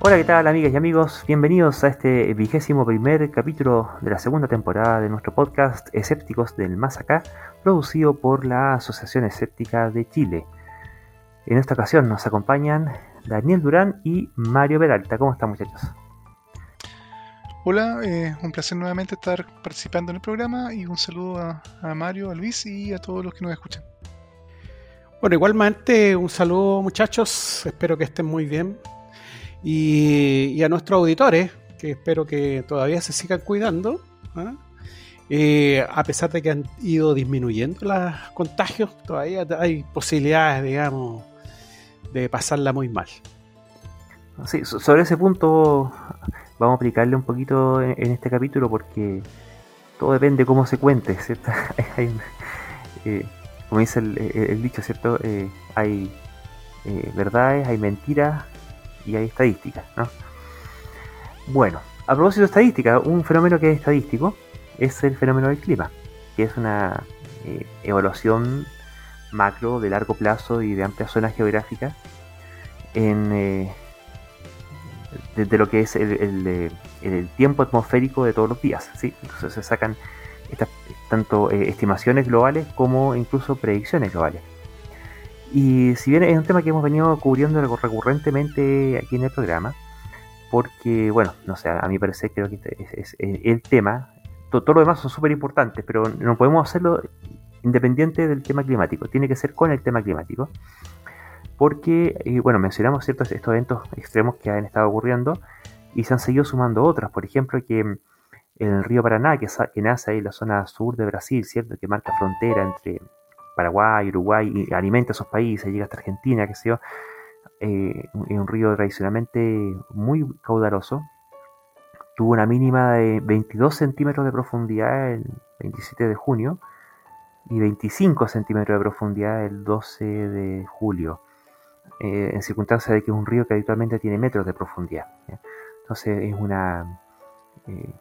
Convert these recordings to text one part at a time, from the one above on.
Hola, ¿qué tal amigas y amigos? Bienvenidos a este vigésimo primer capítulo de la segunda temporada de nuestro podcast Escépticos del Más Acá, producido por la Asociación Escéptica de Chile. En esta ocasión nos acompañan Daniel Durán y Mario Peralta. ¿Cómo están muchachos? Hola, eh, un placer nuevamente estar participando en el programa y un saludo a, a Mario, a Luis y a todos los que nos escuchan. Bueno, igualmente un saludo muchachos, espero que estén muy bien. Y, a nuestros auditores, que espero que todavía se sigan cuidando, ¿ah? eh, a pesar de que han ido disminuyendo los contagios, todavía hay posibilidades, digamos, de pasarla muy mal. Sí, sobre ese punto vamos a aplicarle un poquito en, este capítulo porque todo depende de cómo se cuente, ¿cierto? Eh, como dice el, dicho, ¿cierto? Eh, hay verdades, hay mentiras y hay estadísticas, ¿no? Bueno, a propósito de estadística, un fenómeno que es estadístico es el fenómeno del clima, que es una eh, evaluación macro de largo plazo y de amplia zona geográfica en, eh, de, lo que es el, tiempo atmosférico de todos los días. ¿sí? Entonces se sacan estas, tanto eh, estimaciones globales como incluso predicciones globales. Y si bien es un tema que hemos venido cubriendo recurrentemente aquí en el programa, porque, bueno, no sé, a mi parecer creo que este es, el tema, todo, lo demás son súper importantes, pero no podemos hacerlo independiente del tema climático, tiene que ser con el tema climático, porque, bueno, mencionamos ciertos estos eventos extremos que han estado ocurriendo y se han seguido sumando otros, por ejemplo, que el río Paraná, que, que nace ahí en la zona sur de Brasil, ¿cierto? que marca frontera entre Paraguay, Uruguay, y alimenta esos países, llega hasta Argentina, que sé yo, eh, un río tradicionalmente muy caudaloso. Tuvo una mínima de 22 centímetros de profundidad el 27 de junio y 25 centímetros de profundidad el 12 de julio, eh, en circunstancia de que es un río que habitualmente tiene metros de profundidad. Entonces es una, eh,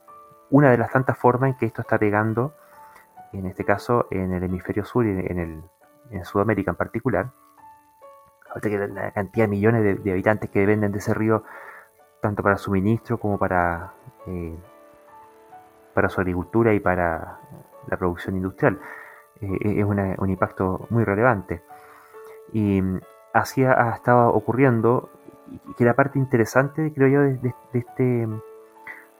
una de las tantas formas en que esto está pegando en este caso en el hemisferio sur y en, el, en Sudamérica en particular, que la cantidad de millones de, habitantes que dependen de ese río, tanto para suministro como para, eh, para su agricultura y para la producción industrial, eh, es un impacto muy relevante. Y así ha, estado ocurriendo, que la parte interesante, creo yo, de, este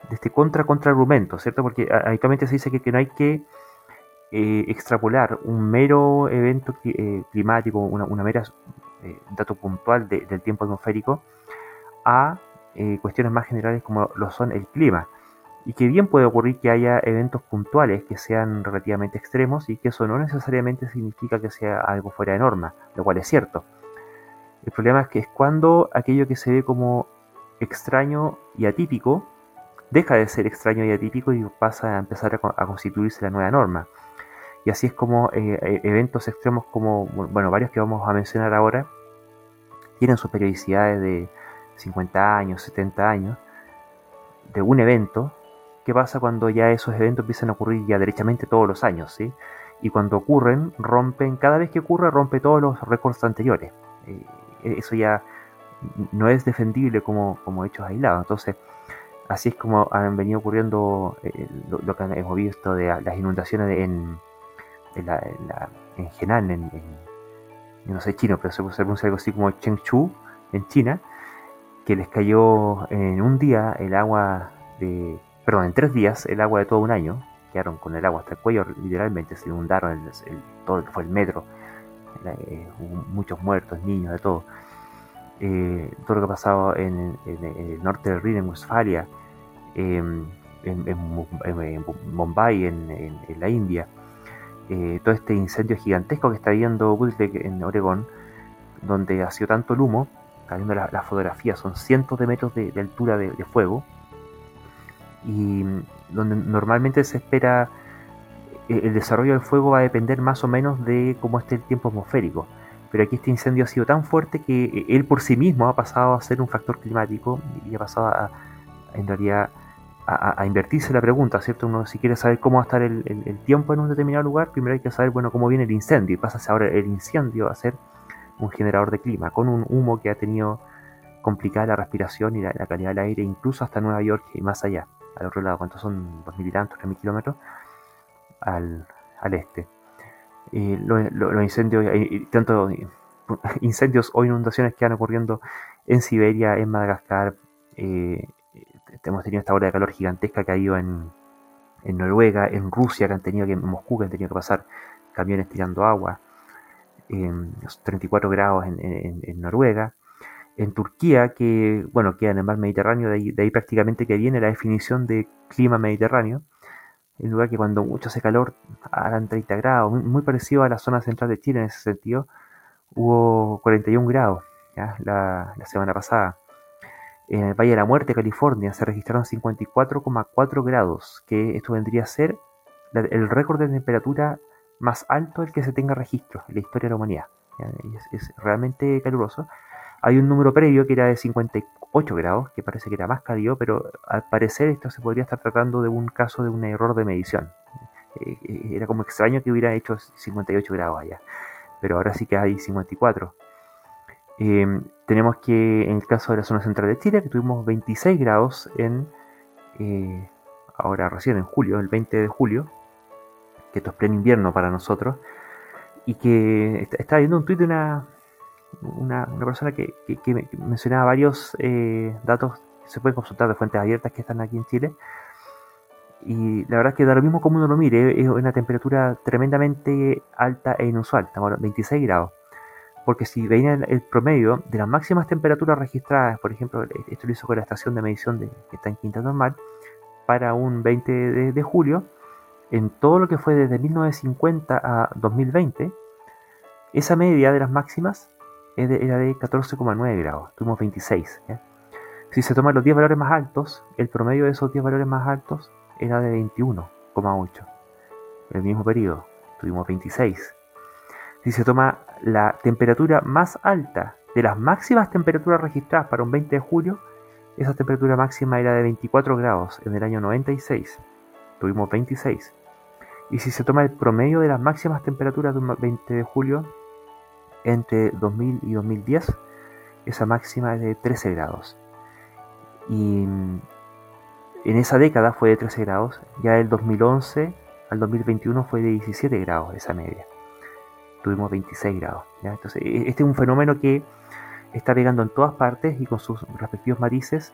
de este contra contra argumento, ¿cierto? Porque habitualmente se dice que, que no hay que eh, extrapolar un mero evento eh, climático, una, mera eh, dato puntual del tiempo atmosférico, a cuestiones más generales como lo son el clima. Y que bien puede ocurrir que haya eventos puntuales que sean relativamente extremos y que eso no necesariamente significa que sea algo fuera de norma, lo cual es cierto. El problema es que es cuando aquello que se ve como extraño y atípico deja de ser extraño y atípico y pasa a empezar a constituirse la nueva norma. Y así es como eh, eh, eventos extremos como, bueno, varios que vamos a mencionar ahora, tienen sus periodicidades de 50 años, 70 años, de un evento. ¿Qué pasa cuando ya esos eventos empiezan a ocurrir ya derechamente todos los años? ¿sí? Y cuando ocurren, rompen, cada vez que ocurre, rompe todos los récords anteriores. Eh, eso ya no es defendible como, como hechos aislados. Entonces, así es como han venido ocurriendo lo, que hemos visto de las inundaciones en, en, la, en, Henan, en, no sé chino, pero se pronuncia algo así como Chengchu, en China, que les cayó en un día el agua de, perdón, en tres días el agua de todo un año, quedaron con el agua hasta el cuello, literalmente se inundaron el, todo fue el metro, eh, muchos muertos, niños, de todo. Eh, todo lo que ha pasado en, el norte del Rin, en Westfalia, em, en, en, Bombay, en, la India, eh, todo este incendio gigantesco que está viendo Woodley en Oregón, donde ha sido tanto el humo, está viendo la, la fotografía, son cientos de metros de, altura de, fuego, y donde normalmente se espera eh, el desarrollo del fuego va a depender más o menos de cómo esté el tiempo atmosférico. Pero aquí este incendio ha sido tan fuerte que eh, él por sí mismo ha pasado a ser un factor climático y ha pasado a, en realidad, a, invertirse la pregunta, ¿cierto? Uno si quiere saber cómo va a estar el, tiempo en un determinado lugar, primero hay que saber, bueno, cómo viene el incendio. Y pasa ahora el incendio a ser un generador de clima, con un humo que ha tenido complicada la respiración y la, calidad del aire, incluso hasta Nueva York y más allá, al otro lado, ¿cuántos son? ¿Dos mil y tantos, tres mil kilómetros? Al, al este. los incendios, tanto incendios o inundaciones que han ocurriendo en Siberia, en Madagascar, eh, hemos tenido esta ola de calor gigantesca que ha ido en, Noruega, en Rusia, que han tenido que, en Moscú, que han tenido que pasar camiones tirando agua, en 34 grados en, Noruega, en Turquía, que bueno, queda en el mar Mediterráneo, de ahí, prácticamente que viene la definición de clima mediterráneo, en lugar que cuando mucho hace calor hagan 30 grados, muy, parecido a la zona central de Chile en ese sentido, hubo 41 grados La, la semana pasada. En el Valle de la Muerte, California, se registraron 54,4 grados, que esto vendría a ser el récord de temperatura más alto del que se tenga registro en la historia de la humanidad. Es, realmente caluroso. Hay un número previo que era de 58 grados, que parece que era más cálido, pero al parecer esto se podría estar tratando de un caso de un error de medición. Eh, eh, era como extraño que hubiera hecho 58 grados allá, pero ahora sí que hay 54. Em, tenemos que en el caso de la zona central de Chile, que tuvimos 26 grados en, eh, ahora recién en julio, el 20 de julio, que esto es pleno invierno para nosotros, y que está, viendo un tuit de una, una, persona que, mencionaba varios eh, datos que se pueden consultar de fuentes abiertas que están aquí en Chile. Y la verdad es que da lo mismo como uno lo mire, es una temperatura tremendamente alta e inusual, estamos 26 grados porque si veían el, promedio de las máximas temperaturas registradas, por ejemplo, esto lo hizo con la estación de medición de, que está en Quinta Normal, para un 20 de, julio, en todo lo que fue desde 1950 a 2020, esa media de las máximas era de 14,9 grados, tuvimos 26. Si se toman los 10 valores más altos, el promedio de esos 10 valores más altos era de 21,8. En el mismo periodo, tuvimos 26. Si se toma la temperatura más alta de las máximas temperaturas registradas para un 20 de julio, esa temperatura máxima era de 24 grados en el año 96. Tuvimos 26. Y si se toma el promedio de las máximas temperaturas de un 20 de julio entre 2000 y 2010, esa máxima es de 13 grados. Y en esa década fue de 13 grados, ya del 2011 al 2021 fue de 17 grados esa media tuvimos 26 grados. Entonces, e, este es un fenómeno que está pegando en todas partes y con sus respectivos matices.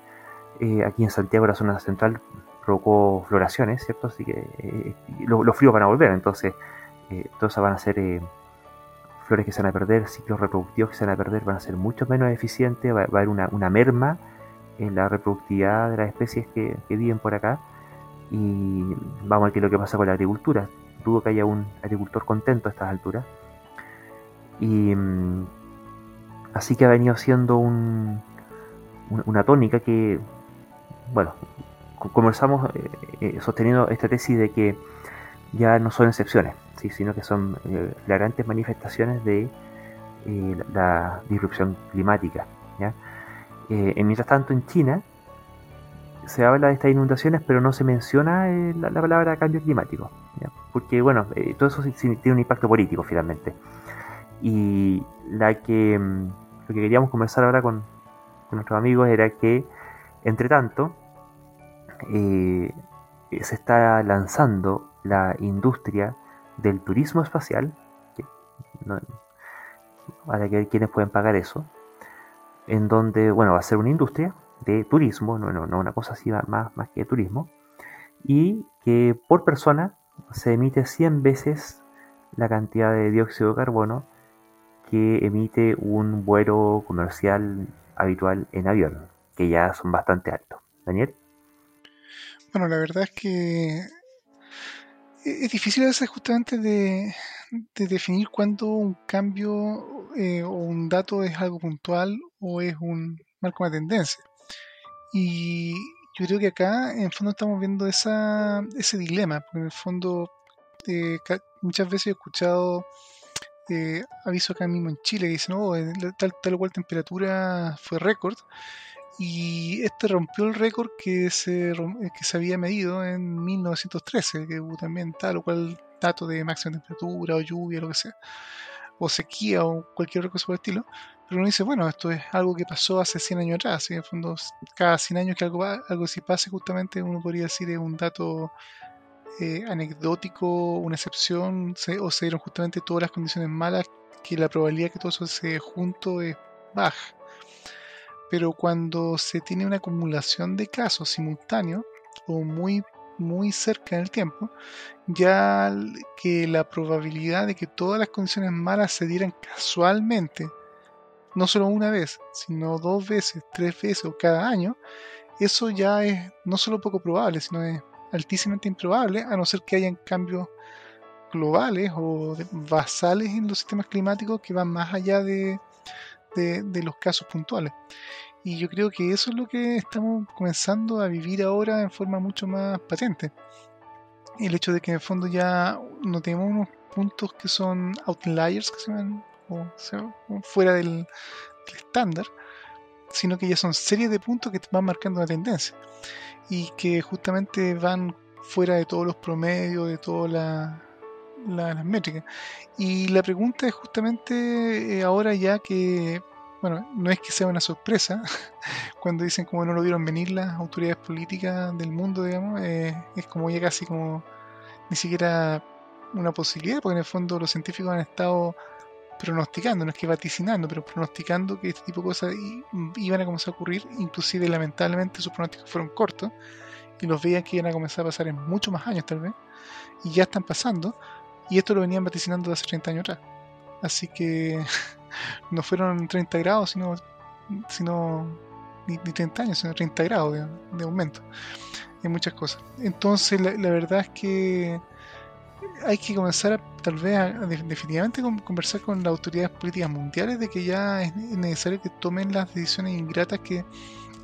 Eh, aquí en Santiago, la zona central, provocó floraciones, ¿cierto? Así que eh, los fríos van a volver, entonces, eh, todas van a ser flores que se van a perder, ciclos reproductivos que se van a perder, van a ser mucho menos eficientes, va, a haber una, merma en la reproductividad de las especies que, que viven por acá. Y vamos a ver qué es lo que pasa con la agricultura. Dudo que haya un agricultor contento a estas alturas. Y mm, así que ha venido siendo un, una tonónica que, bueno, comenzamos eh, eh, sosteniendo esta tesis de que ya no son excepciones, sino que son eh, flagrantes manifestaciones de la, disrupción climática. ¿ya? mientras tanto, en China se habla de estas inundaciones, pero no se menciona la, palabra cambio climático, porque bueno, todo eso tiene un impacto político finalmente. Y la que, mm, lo que queríamos conversar ahora con, nuestros amigos era que, entre tanto, eh, se está lanzando la industria del turismo espacial, que que ver quiénes pueden pagar eso, en donde, bueno, va a ser una industria de turismo, no, no, no una cosa así más, más que turismo, y que por persona se emite 100 veces la cantidad de dióxido de carbono que emite un vuelo comercial habitual en avión, que ya son bastante altos. Daniel. Bueno, la verdad es que es difícil a veces justamente de, definir cuándo un cambio eh, o un dato es algo puntual o es un marco de tendencia. Y yo creo que acá en fondo estamos viendo esa, ese dilema, porque en el fondo eh, muchas veces he escuchado eh, aviso acá mismo en Chile que dicen, oh, tal, tal o cual temperatura fue récord. Y este rompió el récord que se, eh, que se había medido en 1913, que hubo también tal o cual dato de máxima temperatura o lluvia, lo que sea, o sequía o cualquier cosa por el estilo. Pero uno dice, bueno, esto es algo que pasó hace 100 años atrás. Y en el fondo, cada 100 años que algo, algo así pase, justamente uno podría decir es un dato eh, anecdótico, una excepción, o se dieron justamente todas las condiciones malas, que la probabilidad que todo eso se junto es baja. Pero cuando se tiene una acumulación de casos simultáneos o muy muy cerca en el tiempo, ya que la probabilidad de que todas las condiciones malas se dieran casualmente, no solo una vez, sino dos veces, tres veces o cada año, eso ya es no solo poco probable, sino es altísimamente improbable, a no ser que hayan cambios globales o basales en los sistemas climáticos que van más allá de, de los casos puntuales. Y yo creo que eso es lo que estamos comenzando a vivir ahora en forma mucho más patente. El hecho de que en el fondo ya no tenemos unos puntos que son outliers, que se llaman, o sea, fuera del, estándar, sino que ya son series de puntos que van marcando una tendencia y que justamente van fuera de todos los promedios, de todas las métricas. Y la pregunta es justamente eh, ahora ya que bueno, no es que sea una sorpresa cuando dicen como no lo vieron venir las autoridades políticas del mundo, digamos, eh, es como ya casi como ni siquiera una posibilidad, porque en el fondo los científicos han estado pronosticando, no es que vaticinando, pero pronosticando que este tipo de cosas iban a comenzar a ocurrir, inclusive lamentablemente sus pronósticos fueron cortos y los veían que iban a comenzar a pasar en muchos más años tal vez, y ya están pasando, y esto lo venían vaticinando de hace 30 años atrás. Así que no fueron 30 grados, sino, sino ni, 30 años, sino 30 grados de, aumento en muchas cosas. Entonces, la, verdad es que hay que comenzar a, tal vez a, definitivamente conversar con las autoridades políticas mundiales de que ya es necesario que tomen las decisiones ingratas que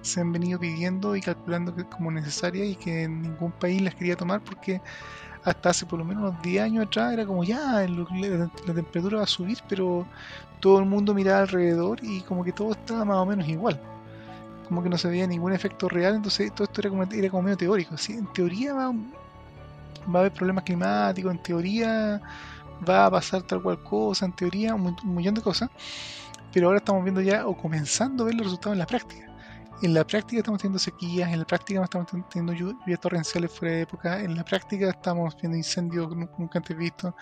se han venido pidiendo y calculando como necesarias y que ningún país las quería tomar porque hasta hace por lo menos unos 10 años atrás era como ya la, temperatura va a subir, pero todo el mundo miraba alrededor y como que todo estaba más o menos igual. Como que no se veía ningún efecto real, entonces todo esto era como, era como medio teórico. ¿sí? En teoría va, va a haber problemas climáticos, en teoría va a pasar tal cual cosa, en teoría un, millón de cosas, pero ahora estamos viendo ya o comenzando a ver los resultados en la práctica. En la práctica estamos teniendo sequías, en la práctica estamos teniendo lluvias torrenciales fuera de época, en la práctica estamos viendo incendios nunca antes vistos,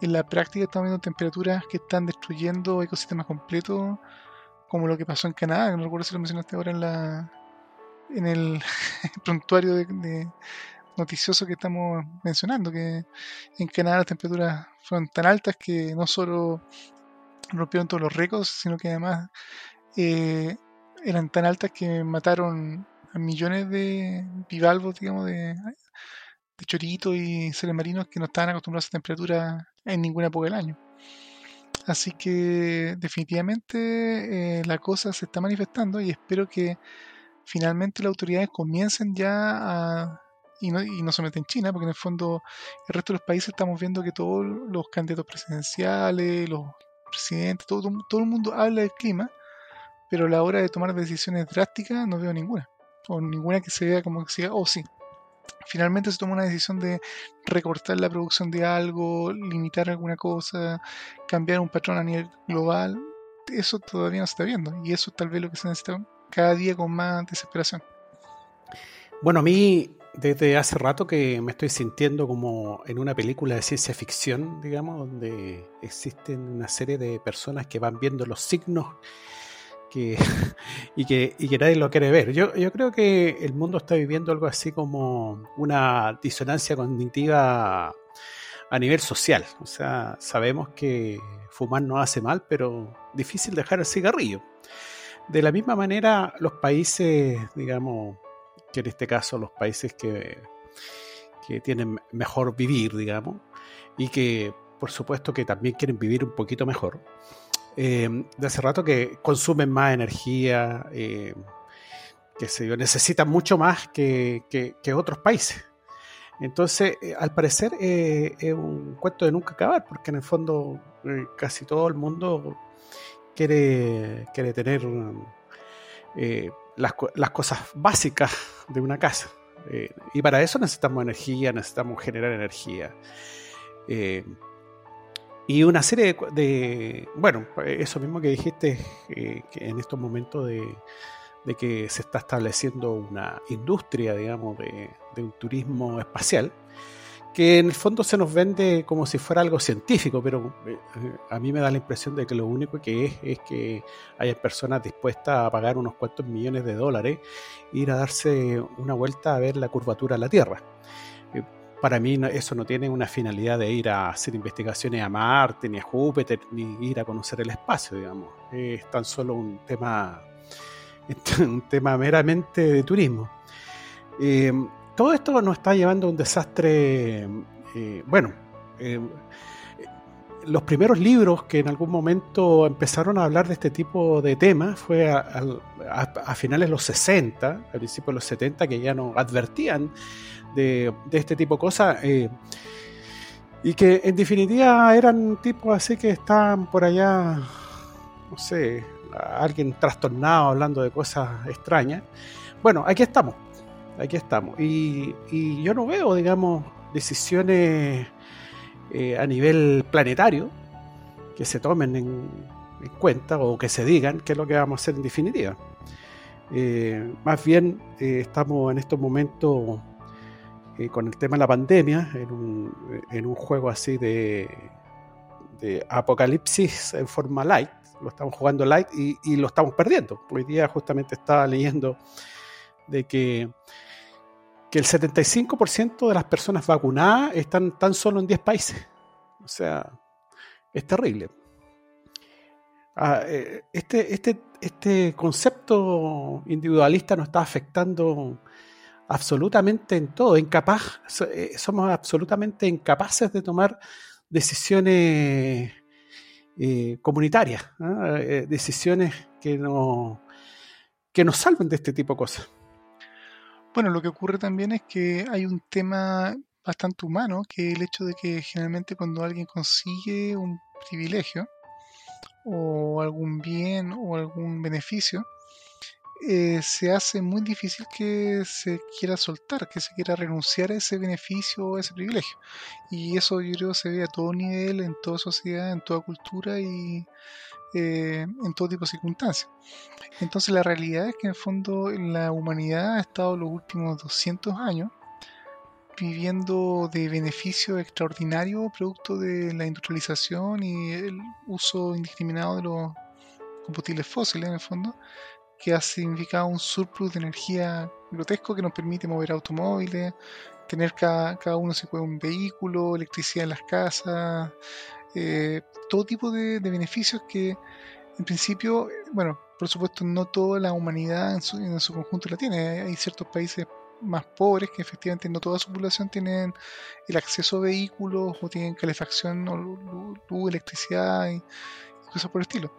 en la práctica estamos viendo temperaturas que están destruyendo ecosistemas completos, como lo que pasó en Canadá, no recuerdo si lo mencionaste ahora en la en el prontuario de, noticioso que estamos mencionando, que en Canadá las temperaturas fueron tan altas que no solo rompieron todos los récords, sino que además eh, eran tan altas que mataron a millones de bivalvos, digamos, de, choritos y seres marinos que no estaban acostumbrados a temperatura en ninguna época del año. Así que definitivamente eh, la cosa se está manifestando y espero que finalmente las autoridades comiencen ya a... Y no, y no solamente en China, porque en el fondo el resto de los países estamos viendo que todos los candidatos presidenciales, los presidentes, todo, todo el mundo habla del clima, pero a la hora de tomar decisiones drásticas no veo ninguna. O ninguna que se vea como que siga, oh sí. Finalmente se toma una decisión de recortar la producción de algo, limitar alguna cosa, cambiar un patrón a nivel global. Eso todavía no se está viendo. Y eso tal vez lo que se necesita cada día con más desesperación. Bueno, a mí desde hace rato que me estoy sintiendo como en una película de ciencia ficción, digamos, donde existen una serie de personas que van viendo los signos que, y, que, y que nadie lo quiere ver. Yo, yo creo que el mundo está viviendo algo así como una disonancia cognitiva a nivel social. O sea, sabemos que fumar no hace mal, pero difícil dejar el cigarrillo. De la misma manera, los países, digamos, que en este caso los países que, que tienen mejor vivir, digamos, y que por supuesto que también quieren vivir un poquito mejor, eh, de hace rato que consumen más energía, eh, que se necesitan mucho más que, otros países. Entonces, eh, al parecer es un cuento de nunca acabar, porque en el fondo casi todo el mundo quiere, quiere tener las, las, cosas básicas de una casa. y para eso necesitamos energía, necesitamos generar energía. y una serie de, bueno, eso mismo que dijiste, que en estos momentos de, que se está estableciendo una industria, digamos, de, un turismo espacial, que en el fondo se nos vende como si fuera algo científico, pero eh, a mí me da la impresión de que lo único que es es que haya personas dispuestas a pagar unos cuantos millones de dólares e ir a darse una vuelta a ver la curvatura de la Tierra para mí eso no tiene una finalidad de ir a hacer investigaciones a Marte, ni a Júpiter, ni ir a conocer el espacio, digamos. Es tan solo un tema, un tema meramente de turismo. Eh, todo esto nos está llevando a un desastre, eh, bueno, eh, los primeros libros que en algún momento empezaron a hablar de este tipo de temas fue a, a finales de los 60, al principio de los 70, que ya nos advertían de, este tipo de cosas. Eh, y que en definitiva eran tipos así que estaban por allá, no sé, alguien trastornado hablando de cosas extrañas. Bueno, aquí estamos, aquí estamos. Y, yo no veo, digamos, decisiones eh, a nivel planetario que se tomen en, cuenta o que se digan qué es lo que vamos a hacer en definitiva. Eh, más bien estamos en estos momentos eh, con el tema de la pandemia, en un, en un juego así de, de, apocalipsis en forma light. Lo estamos jugando light y, y, lo estamos perdiendo. Hoy día justamente estaba leyendo de que, que el 75% de las personas vacunadas están tan solo en 10 países. O sea, es terrible. Ah, eh, este, este, este concepto individualista nos está afectando absolutamente en todo, incapaz, eh, somos absolutamente incapaces de tomar decisiones eh, comunitarias, decisiones que, no, que nos salven de este tipo de cosas. Bueno, lo que ocurre también es que hay un tema bastante humano, que el hecho de que generalmente cuando alguien consigue un privilegio o algún bien o algún beneficio, eh, se hace muy difícil que se quiera soltar, que se quiera renunciar a ese beneficio o a ese privilegio. Y eso yo creo se ve a todo nivel, en toda sociedad, en toda cultura y eh, en todo tipo de circunstancias. Entonces la realidad es que en el fondo la humanidad ha estado los últimos 200 años viviendo de beneficios extraordinarios producto de la industrialización y el uso indiscriminado de los combustibles fósiles en el fondo que ha significado un surplus de energía grotesco que nos permite mover automóviles, tener cada, cada uno se puede un vehículo, electricidad en las casas, eh, todo tipo de, beneficios que en principio, bueno, por supuesto no toda la humanidad en su, conjunto la tiene. Hay ciertos países más pobres que efectivamente no toda su población tienen el acceso a vehículos o tienen calefacción o luz, electricidad y cosas por el estilo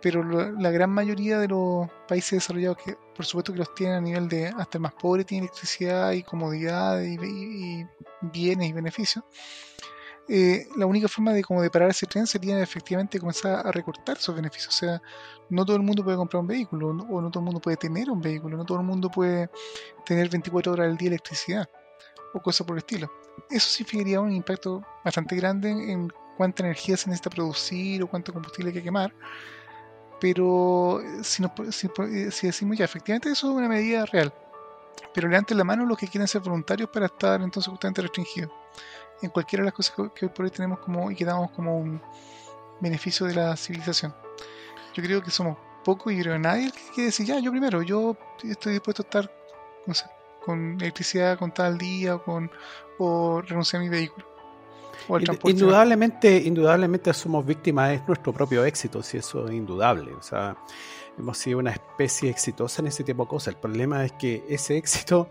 pero la gran mayoría de los países desarrollados, que por supuesto que los tienen a nivel de hasta el más pobre, tiene electricidad y comodidad y, bienes y beneficios, eh, la única forma de como de parar ese tren sería efectivamente comenzar a recortar esos beneficios. O sea, no todo el mundo puede comprar un vehículo, o no todo el mundo puede tener un vehículo, no todo el mundo puede tener 24 horas al día electricidad, o cosas por el estilo. Eso significaría un impacto bastante grande en cuánta energía se necesita producir o cuánto combustible hay que quemar pero eh, si, eh, si, decimos ya, efectivamente eso es una medida real, pero levanten la mano los que quieren ser voluntarios para estar entonces justamente restringidos en cualquiera de las cosas que, hoy por hoy tenemos como y que damos como un beneficio de la civilización. Yo creo que somos pocos y creo que nadie que quiere decir, ya, yo primero, yo estoy dispuesto a estar, no sé, con electricidad con tal día o, con, o renunciar a mi vehículo. Indudablemente, indudablemente somos víctimas de nuestro propio éxito, si eso es indudable. O sea, hemos sido una especie exitosa en ese tipo de cosas. El problema es que ese éxito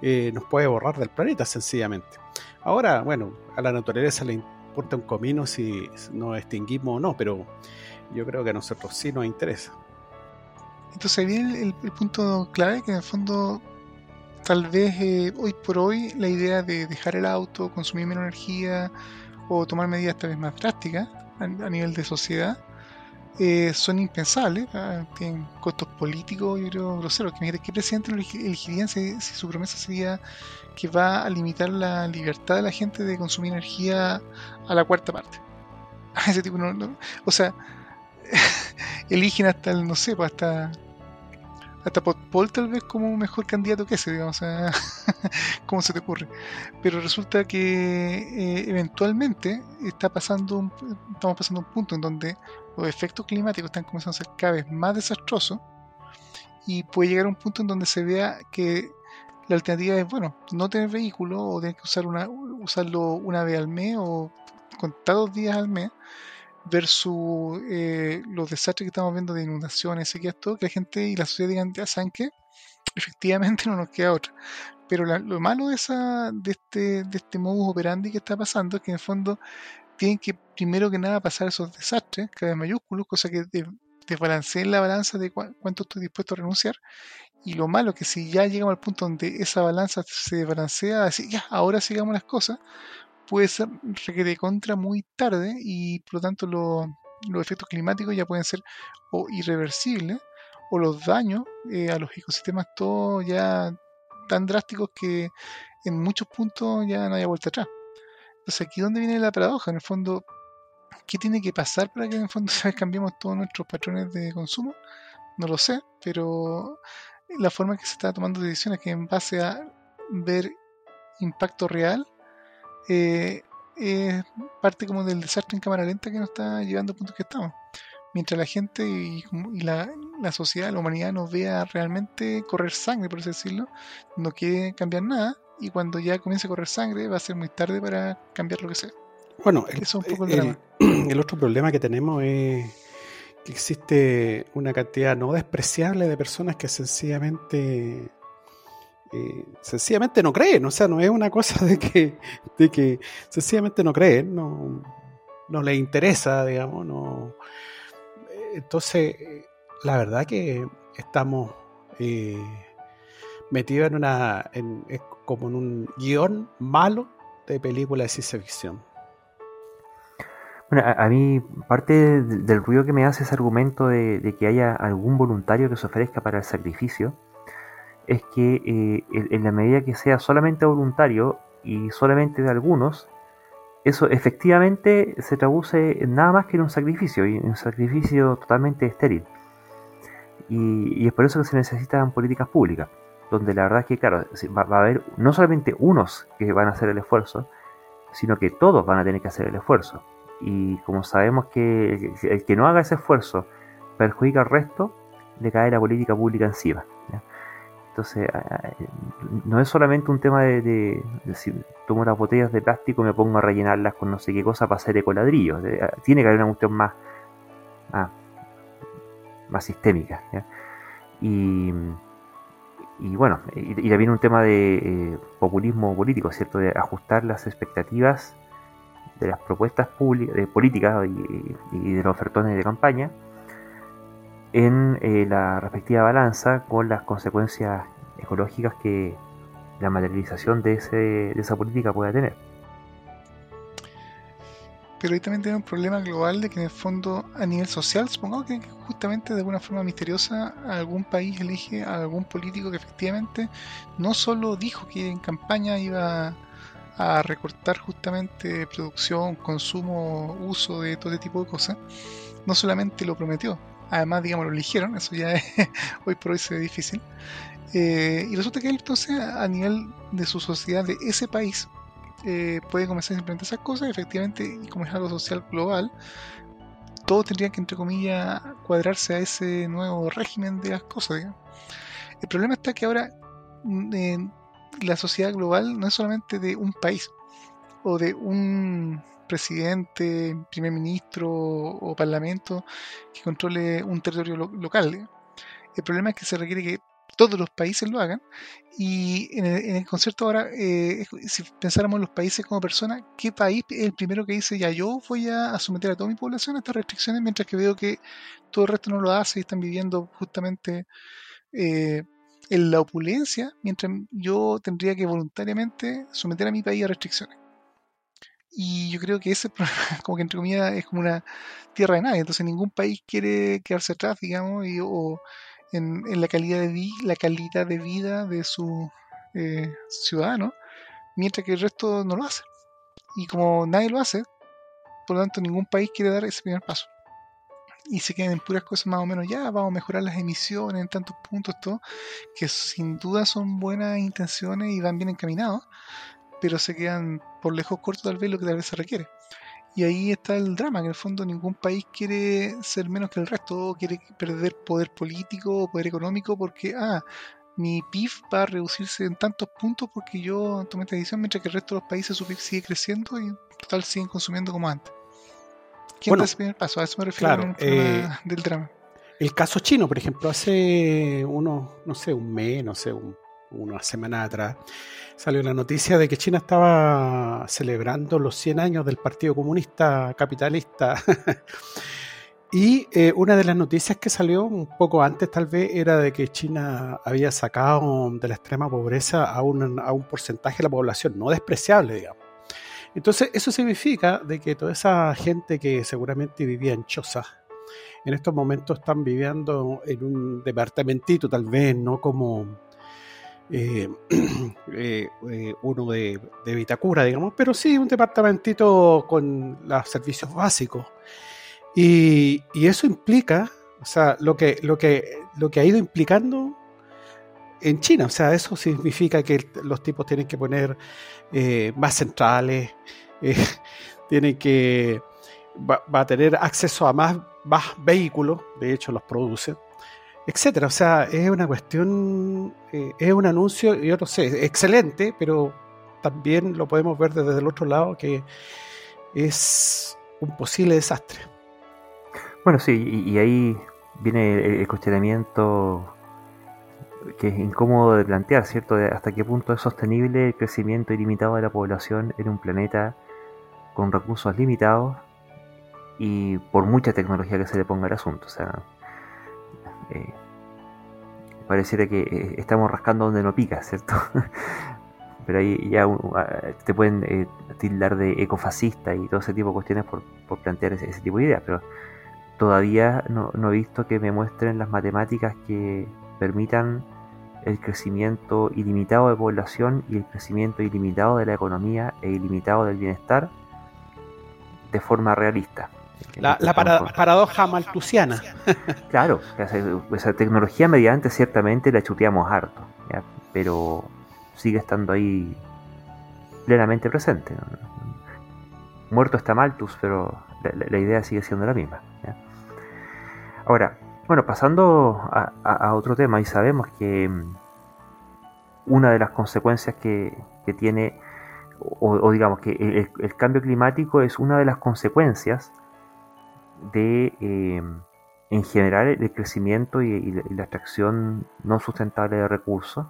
eh, nos puede borrar del planeta, sencillamente. Ahora, bueno, a la naturaleza le importa un comino si nos extinguimos o no, pero yo creo que a nosotros sí nos interesa. Entonces viene el, el punto clave que en el fondo tal vez eh, hoy por hoy la idea de dejar el auto, consumir menos energía o tomar medidas tal vez más drásticas a, nivel de sociedad eh, son impensables, ¿ah? tienen costos políticos, yo creo, groseros. Que ¿Qué presidente elegirían si, su promesa sería que va a limitar la libertad de la gente de consumir energía a la cuarta parte? ese tipo no, o sea, eligen hasta el, no sé, pues hasta hasta Paul tal vez como un mejor candidato que ese, digamos, ¿cómo se te ocurre? Pero resulta que eh, eventualmente está pasando estamos pasando un punto en donde los efectos climáticos están comenzando a ser cada vez más desastrosos y puede llegar a un punto en donde se vea que la alternativa es, bueno, no tener vehículo o tener que usar una, usarlo una vez al mes o contados días al mes versus eh, los desastres que estamos viendo de inundaciones, sequías, todo, que la gente y la sociedad digan, ya saben que efectivamente no nos queda otra. Pero lo malo de, esa, de, este, de este modus operandi que está pasando es que en el fondo tienen que primero que nada pasar esos desastres, cada vez mayúsculos, cosa que desbalanceen la balanza de cuánto estoy dispuesto a renunciar. Y lo malo es que si ya llegamos al punto donde esa balanza se desbalancea, así ya, ahora sigamos las cosas, puede ser contra muy tarde y por lo tanto los efectos climáticos ya pueden ser o irreversibles o los daños eh, a los ecosistemas todos ya tan drásticos que en muchos puntos ya no haya vuelta atrás. Entonces aquí donde viene la paradoja, en el fondo, ¿qué tiene que pasar para que en el fondo cambiemos todos nuestros patrones de consumo? No lo sé, pero la forma en que se está tomando decisiones que en base a ver impacto real eh, es parte como del desastre en cámara lenta que nos está llevando a puntos que estamos. Mientras la gente y, la, sociedad, la humanidad nos vea realmente correr sangre, por así decirlo, no quiere cambiar nada y cuando ya comience a correr sangre va a ser muy tarde para cambiar lo que sea. Bueno, el, el otro problema que tenemos es que existe una cantidad no despreciable de personas que sencillamente eh, sencillamente no creen, o sea, no es una cosa de que, de que sencillamente no creen, no, no les interesa, digamos, no. Entonces, la verdad que estamos eh, metidos en una, en, como en un guion malo de película de ciencia ficción. Bueno, a, mí parte del ruido que me hace ese argumento de, que haya algún voluntario que se ofrezca para el sacrificio es que eh, en la medida que sea solamente voluntario y solamente de algunos, eso efectivamente se traduce nada más que en un sacrificio, y un sacrificio totalmente estéril. Y, es por eso que se necesitan políticas públicas, donde la verdad es que, claro, va, a haber no solamente unos que van a hacer el esfuerzo, sino que todos van a tener que hacer el esfuerzo. Y como sabemos que el que no haga ese esfuerzo perjudica al resto, le cae la política pública encima. Entonces, no es solamente un tema de, si tomo las botellas de plástico y me pongo a rellenarlas con no sé qué cosa para hacer ecoladrillos. Tiene que haber una cuestión más, más, sistémica. Y, bueno, y, también un tema de eh, populismo político, ¿cierto? De ajustar las expectativas de las propuestas de políticas y, de los ofertones de campaña en eh, la respectiva balanza con las consecuencias ecológicas que la materialización de, ese, de esa política pueda tener. Pero ahí también tiene un problema global de que en el fondo a nivel social, supongo que justamente de alguna forma misteriosa algún país elige a algún político que efectivamente no solo dijo que en campaña iba a recortar justamente producción, consumo, uso de todo este tipo de cosas, no solamente lo prometió, además, digamos, lo eligieron, eso ya es, hoy por hoy se ve difícil. Eh, y resulta que él entonces a nivel de su sociedad de ese país eh, puede comenzar a implementar esas cosas, efectivamente, y como es algo social global, todo tendría que, entre comillas, cuadrarse a ese nuevo régimen de las cosas. El problema está que ahora mm, la sociedad global no es solamente de un país o de un presidente, primer ministro o parlamento que controle un territorio local. El problema es que se requiere que todos los países lo hagan y en el, concepto ahora, eh, si pensáramos en los países como personas, ¿qué país es el primero que dice ya yo voy a, someter a toda mi población a estas restricciones mientras que veo que todo el resto no lo hace y están viviendo justamente eh, en la opulencia, mientras yo tendría que voluntariamente someter a mi país a restricciones? Y yo creo que ese, como que entre comillas, es como una tierra de nadie. Entonces ningún país quiere quedarse atrás, digamos, y, o en, la, calidad de la calidad de vida de sus eh, ciudadanos, mientras que el resto no lo hace. Y como nadie lo hace, por lo tanto ningún país quiere dar ese primer paso. Y se quedan en puras cosas más o menos, ya vamos a mejorar las emisiones en tantos puntos, todo, que sin duda son buenas intenciones y van bien encaminados, pero se quedan por lejos cortos tal vez lo que tal vez se requiere. Y ahí está el drama, que en el fondo ningún país quiere ser menos que el resto, quiere perder poder político o poder económico porque, ah, mi PIB va a reducirse en tantos puntos porque yo tomé esta decisión, mientras que el resto de los países su PIB sigue creciendo y total siguen consumiendo como antes. ¿Quién Bueno, da ese primer paso? A eso me refiero claro, eh, del drama. El caso chino, por ejemplo, hace unos, no sé, un mes, no sé, un- una semana atrás, salió la noticia de que China estaba celebrando los 100 años del Partido Comunista Capitalista. y eh, una de las noticias que salió un poco antes, tal vez, era de que China había sacado de la extrema pobreza a un, a un porcentaje de la población no despreciable, digamos. Entonces, eso significa de que toda esa gente que seguramente vivía en chozas, en estos momentos están viviendo en un departamentito, tal vez, no como eh, eh, eh, uno de, de Vitacura, digamos, pero sí un departamentito con los servicios básicos. Y, eso implica, o sea, lo que, lo, que, lo que ha ido implicando en China, o sea, eso significa que los tipos tienen que poner más centrales, tienen que, va, va a tener acceso a más, más vehículos, de hecho los producen, etcétera. O sea, es una cuestión, eh, es un anuncio, yo no sé, excelente, pero también lo podemos ver desde el otro lado que es un posible desastre. Bueno, sí, y, ahí viene el, el cuestionamiento que es incómodo de plantear, ¿cierto? De hasta qué punto es sostenible el crecimiento ilimitado de la población en un planeta con recursos limitados y por mucha tecnología que se le ponga al asunto. O sea, eh, pareciera que eh, estamos rascando donde no pica, ¿cierto? Pero ahí ya te pueden eh, tildar de ecofascista y todo ese tipo de cuestiones por, plantear ese, tipo de ideas, pero todavía no he visto que me muestren las matemáticas que permitan el crecimiento ilimitado de población y el crecimiento ilimitado de la economía e ilimitado del bienestar de forma realista. La, la para, paradoja maltusiana. claro, esa tecnología mediante ciertamente la chuteamos harto, ¿ya? pero sigue estando ahí plenamente presente. Muerto está Malthus, pero la, la, idea sigue siendo la misma. ¿ya? Ahora, bueno, pasando a, a, a, otro tema, y sabemos que una de las consecuencias que, que tiene, o, o, digamos que el, el, cambio climático es una de las consecuencias de, eh, en general, el crecimiento y, la, extracción no sustentable de recursos,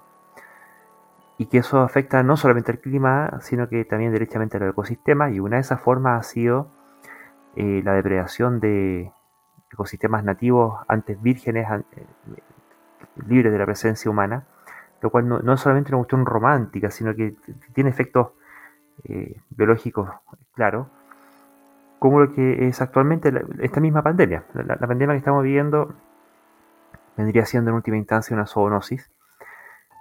y que eso afecta no solamente al clima, sino que también derechamente a los ecosistemas, y una de esas formas ha sido eh, la depredación de ecosistemas nativos antes vírgenes, eh, libres de la presencia humana, lo cual no, no, es solamente una cuestión romántica, sino que tiene efectos eh, biológicos claros, como lo que es actualmente esta misma pandemia. La, pandemia que estamos viviendo vendría siendo en última instancia una zoonosis,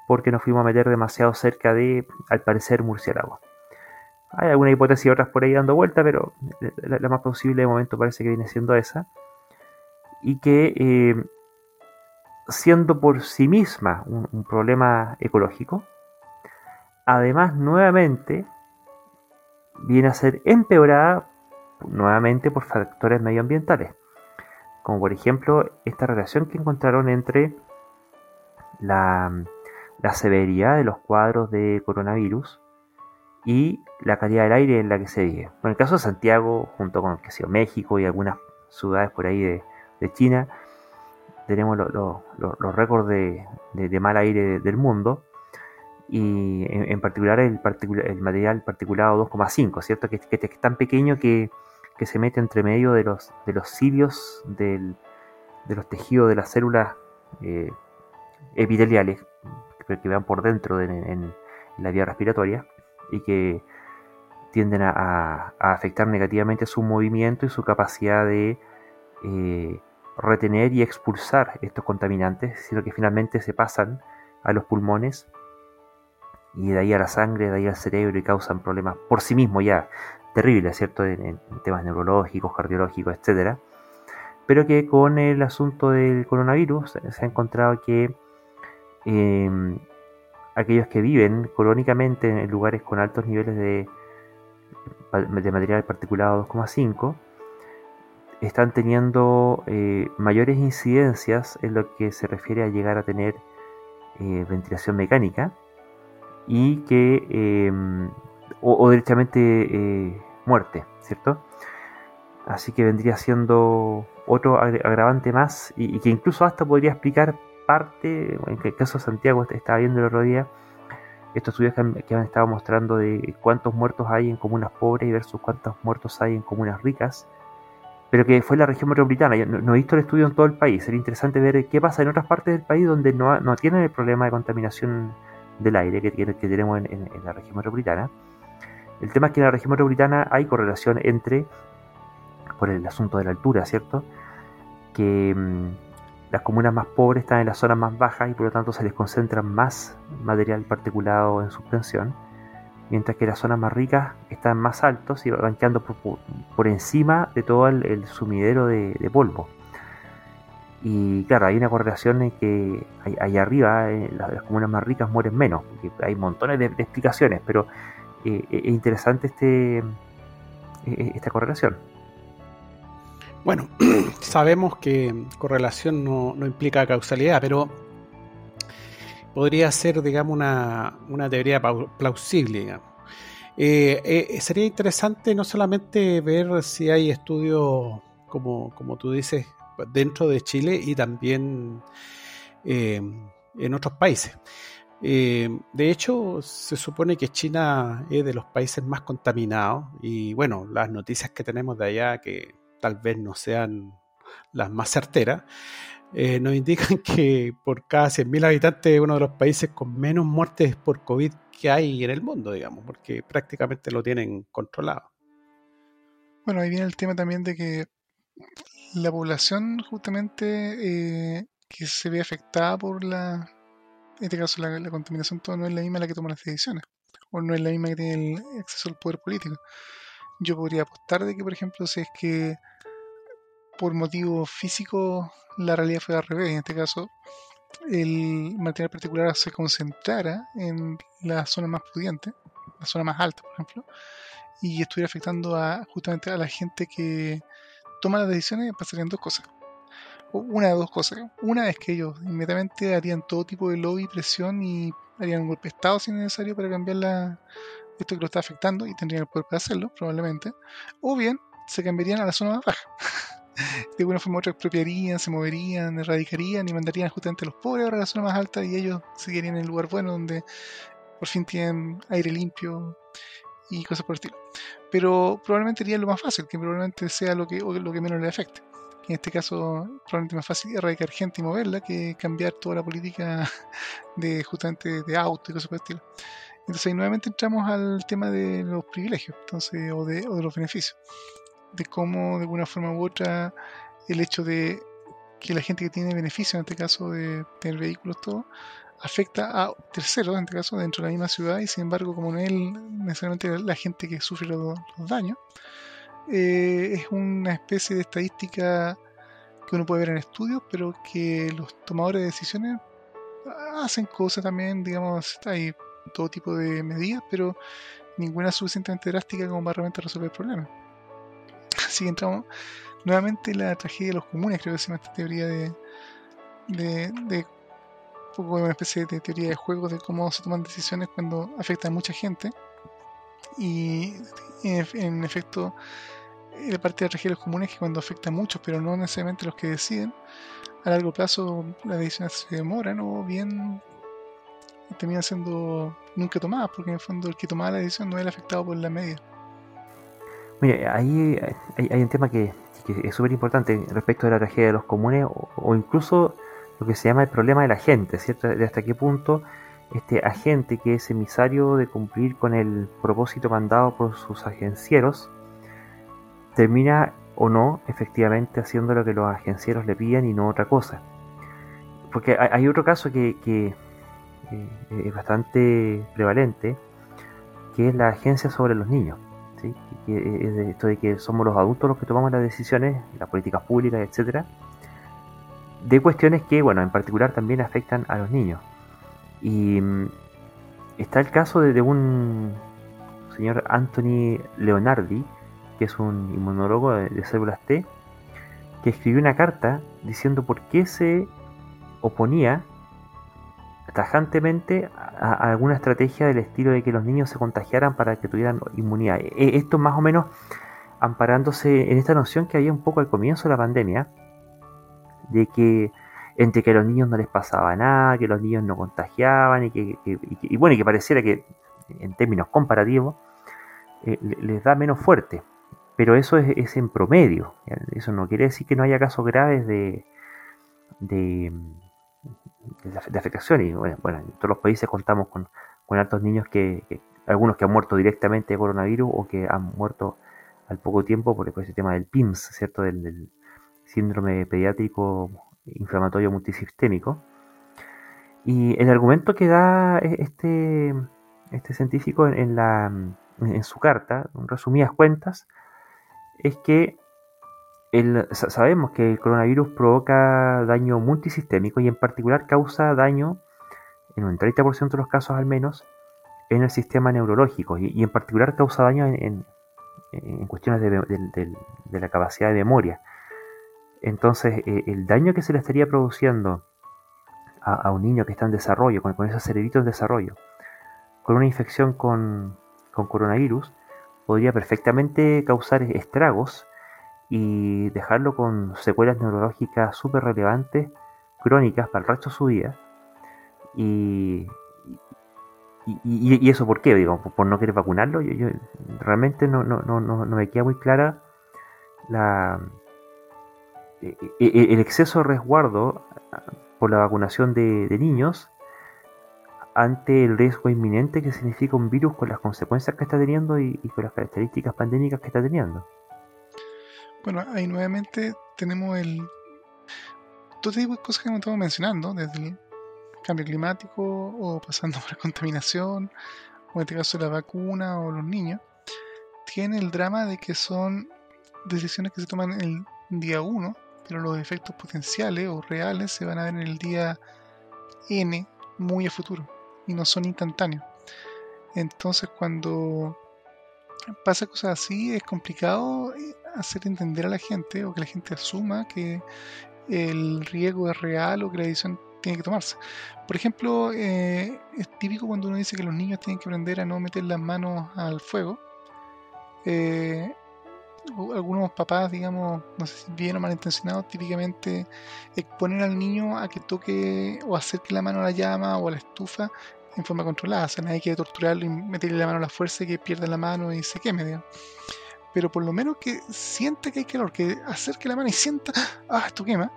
porque nos fuimos a meter demasiado cerca de, al parecer, murciélagos. Hay alguna hipótesis y otras por ahí dando vuelta, pero la, más posible de momento parece que viene siendo esa. Y que eh, siendo por sí misma un, problema ecológico, además nuevamente viene a ser empeorada nuevamente por factores medioambientales, como por ejemplo esta relación que encontraron entre la, la severidad de los cuadros de coronavirus y la calidad del aire en la que se vive. En el caso de Santiago, junto con que sea, México y algunas ciudades por ahí de, de China, tenemos lo, lo, los récords de, de, mal aire del mundo y en, particular el, el, material particulado 2,5, ¿cierto? Que, que, es tan pequeño que, que, se mete entre medio de los, de los cilios del, de los tejidos de las células eh, epiteliales que, van por dentro de, en, la vía respiratoria y que tienden a, afectar negativamente su movimiento y su capacidad de eh, retener y expulsar estos contaminantes, sino que finalmente se pasan a los pulmones y de ahí a la sangre, de ahí al cerebro y causan problemas por sí mismo ya, terribles, ¿cierto? En, temas neurológicos, cardiológicos, etcétera. Pero que con el asunto del coronavirus se ha encontrado que em, aquellos que viven colónicamente en lugares con altos niveles de, de material particulado 2,5 están teniendo eh, mayores incidencias en lo que se refiere a llegar a tener eh, ventilación mecánica y que o, directamente eh, muerte, ¿cierto? Así que vendría siendo otro agravante más y, que incluso hasta podría explicar parte, en el caso de Santiago estaba viendo el otro día, estos estudios que han, que han, estado mostrando de cuántos muertos hay en comunas pobres versus cuántos muertos hay en comunas ricas, pero que fue la región metropolitana. No, he visto el estudio en todo el país, sería interesante ver qué pasa en otras partes del país donde no, no tienen el problema de contaminación del aire que, que tenemos en la región metropolitana el tema es que en la región metropolitana hay correlación entre, por el asunto de la altura, ¿cierto? Que mm, las comunas más pobres están en las zonas más bajas y por lo tanto se les concentra más material particulado en suspensión, mientras que las zonas más ricas están más altos y van quedando por, encima de todo el, sumidero de, polvo. Y claro, hay una correlación en que allá arriba en las, comunas más ricas mueren menos. Hay montones de explicaciones, pero eh, es interesante este, eh, eh, esta correlación. Bueno, sabemos que correlación no, implica causalidad, pero podría ser, digamos, una, teoría plausible, sería interesante no solamente ver si hay estudios, como, como tú dices, dentro de Chile y también en otros países. Eh, de hecho, se supone que China es de los países más contaminados y bueno, las noticias que tenemos de allá, que tal vez no sean las más certeras, eh, nos indican que por cada 100.000 habitantes es uno de los países con menos muertes por COVID que hay en el mundo, digamos, porque prácticamente lo tienen controlado. Bueno, ahí viene el tema también de que la población justamente eh, que se ve afectada por la en este caso la, contaminación todo no es la misma la que toma las decisiones, o no es la misma que tiene el acceso al poder político. Yo podría apostar de que, por ejemplo, si es que por motivos físicos la realidad fue al revés, en este caso el material particular se concentrara en la zona más pudiente, la zona más alta, por ejemplo, y estuviera afectando a, justamente a la gente que toma las decisiones, pasarían dos cosas una de dos cosas. Una es que ellos inmediatamente harían todo tipo de lobby, presión y harían un golpe de Estado si necesario para cambiar la, esto que lo está afectando y tendrían el poder para hacerlo, probablemente. O bien se cambiarían a la zona más baja. de alguna forma u otra expropiarían, se moverían, erradicarían y mandarían justamente a los pobres ahora a la zona más alta y ellos seguirían en el lugar bueno donde por fin tienen aire limpio y cosas por el estilo. Pero probablemente sería lo más fácil, que probablemente sea lo que, lo que menos le afecte en este caso probablemente más fácil erradicar gente y moverla que cambiar toda la política de justamente de auto y cosas por el estilo. Entonces ahí nuevamente entramos al tema de los privilegios entonces, o, de, los beneficios. De cómo de alguna forma u otra el hecho de que la gente que tiene beneficios, en este caso de tener vehículos, todo, afecta a terceros, en este caso dentro de la misma ciudad, y sin embargo, como no es necesariamente la gente que sufre los daños, eh, es una especie de estadística que uno puede ver en estudios, pero que los tomadores de decisiones hacen cosas también, digamos, hay todo tipo de medidas, pero ninguna suficientemente drástica como para realmente resolver el problema. Así que entramos nuevamente en la tragedia de los comunes, creo que se llama esta teoría de, de, un poco una especie de teoría de juego de cómo se toman decisiones cuando afecta a mucha gente. Y en efecto, la parte de los comunes que cuando afecta a muchos, pero no necesariamente los que deciden, a largo plazo las decisiones se demoran o bien terminan siendo nunca tomadas, porque en el fondo el que tomaba la decisión no es afectado por la media. Mira, ahí hay, un tema que, es súper importante respecto de la tragedia de los comunes o, incluso lo que se llama el problema de la gente, ¿cierto? De hasta qué punto este agente que es emisario de cumplir con el propósito mandado por sus agencieros, termina o no efectivamente haciendo lo que los agencieros le piden y no otra cosa. Porque hay, otro caso que, eh, es bastante prevalente, que es la agencia sobre los niños. ¿sí? esto de que somos los adultos los que tomamos las decisiones, las políticas públicas, etcétera, de cuestiones que, bueno, en particular también afectan a los niños. Y mm, está el caso de, un señor Anthony Leonardi, que es un inmunólogo de, células T, que escribió una carta diciendo por qué se oponía tajantemente a, alguna estrategia del estilo de que los niños se contagiaran para que tuvieran inmunidad. E, esto más o menos amparándose en esta noción que había un poco al comienzo de la pandemia, de que entre que a los niños no les pasaba nada, que los niños no contagiaban y que, y, bueno, y que pareciera que en términos comparativos eh, les da menos fuerte. Pero eso es, en promedio. Eso no quiere decir que no haya casos graves de, de, afectación. Y bueno, en todos los países contamos con, con altos niños que, algunos que han muerto directamente de coronavirus o que han muerto al poco tiempo por, ese tema del PIMS, ¿cierto? del síndrome pediátrico inflamatorio multisistémico. Y el argumento que da e-, este, este científico en, la, en su carta, en resumidas cuentas, es que sabemos que el coronavirus provoca daño multisistémico y en particular causa daño, en un 30% de los casos al menos, en el sistema neurológico y, en particular causa daño en, en, cuestiones de, de, la capacidad de memoria. Entonces, eh, el daño que se le estaría produciendo a, un niño que está en desarrollo, con, con ese cerebrito en desarrollo, con una infección con, coronavirus, podría perfectamente causar estragos y dejarlo con secuelas neurológicas súper relevantes, crónicas para el resto de su vida. Y, y, eso por qué, digo, por no querer vacunarlo. Yo, realmente no, no, no, no, me queda muy clara la, e, e, e, el exceso de resguardo por la vacunación de, niños ante el riesgo inminente que significa un virus con las consecuencias que está teniendo y, con las características pandémicas que está teniendo. Bueno, ahí nuevamente tenemos el todo tipo de cosas que estamos mencionando, desde el cambio climático o pasando por la contaminación, o en este caso la vacuna o los niños, tiene el drama de que son decisiones que se toman el día 1 pero los efectos potenciales o reales se van a ver en el día N muy a futuro y no son instantáneos. Entonces cuando pasa cosas así es complicado eh, hacer entender a la gente o que la gente asuma que el riesgo es real o que la decisión tiene que tomarse. Por ejemplo, eh, es típico cuando uno dice que los niños tienen que aprender a no meter las manos al fuego. Eh, algunos papás, digamos, no sé si bien o malintencionados, típicamente exponen al niño a que toque o acerque la mano a la llama o a la estufa en forma controlada. O sea, nadie quiere torturarlo y meterle la mano a la fuerza y que pierda la mano y se queme, digamos. Pero por lo menos que sienta que hay calor, que acerque la mano y sienta, ah, esto quema.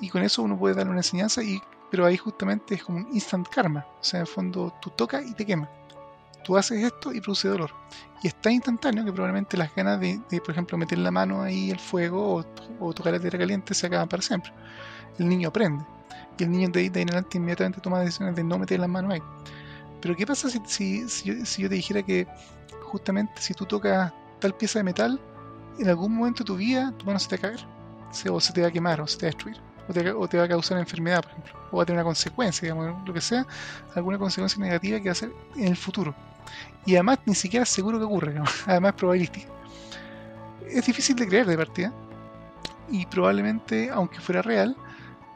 Y con eso uno puede darle una enseñanza, y, pero ahí justamente es como un instant karma. O sea, en el fondo tú tocas y te quema tú haces esto y produce dolor. Y es tan instantáneo que probablemente las ganas de, por ejemplo, meter la mano ahí al fuego o, tocar la tierra caliente se acaban para siempre. El niño aprende. El niño de ahí, en adelante inmediatamente toma decisiones de no meter las manos ahí. Pero ¿qué pasa si, si, yo, te dijera que justamente si tú tocas tal pieza de metal, en algún momento de tu vida tu mano se te va a caer? O se te va a quemar o se te va a destruir o te, va a causar enfermedad, por ejemplo, o va a tener una consecuencia, digamos, lo que sea, alguna consecuencia negativa que va a ser en el futuro. Y además ni siquiera es seguro que ocurra, además es probabilística. Es difícil de creer de partida, y probablemente, aunque fuera real,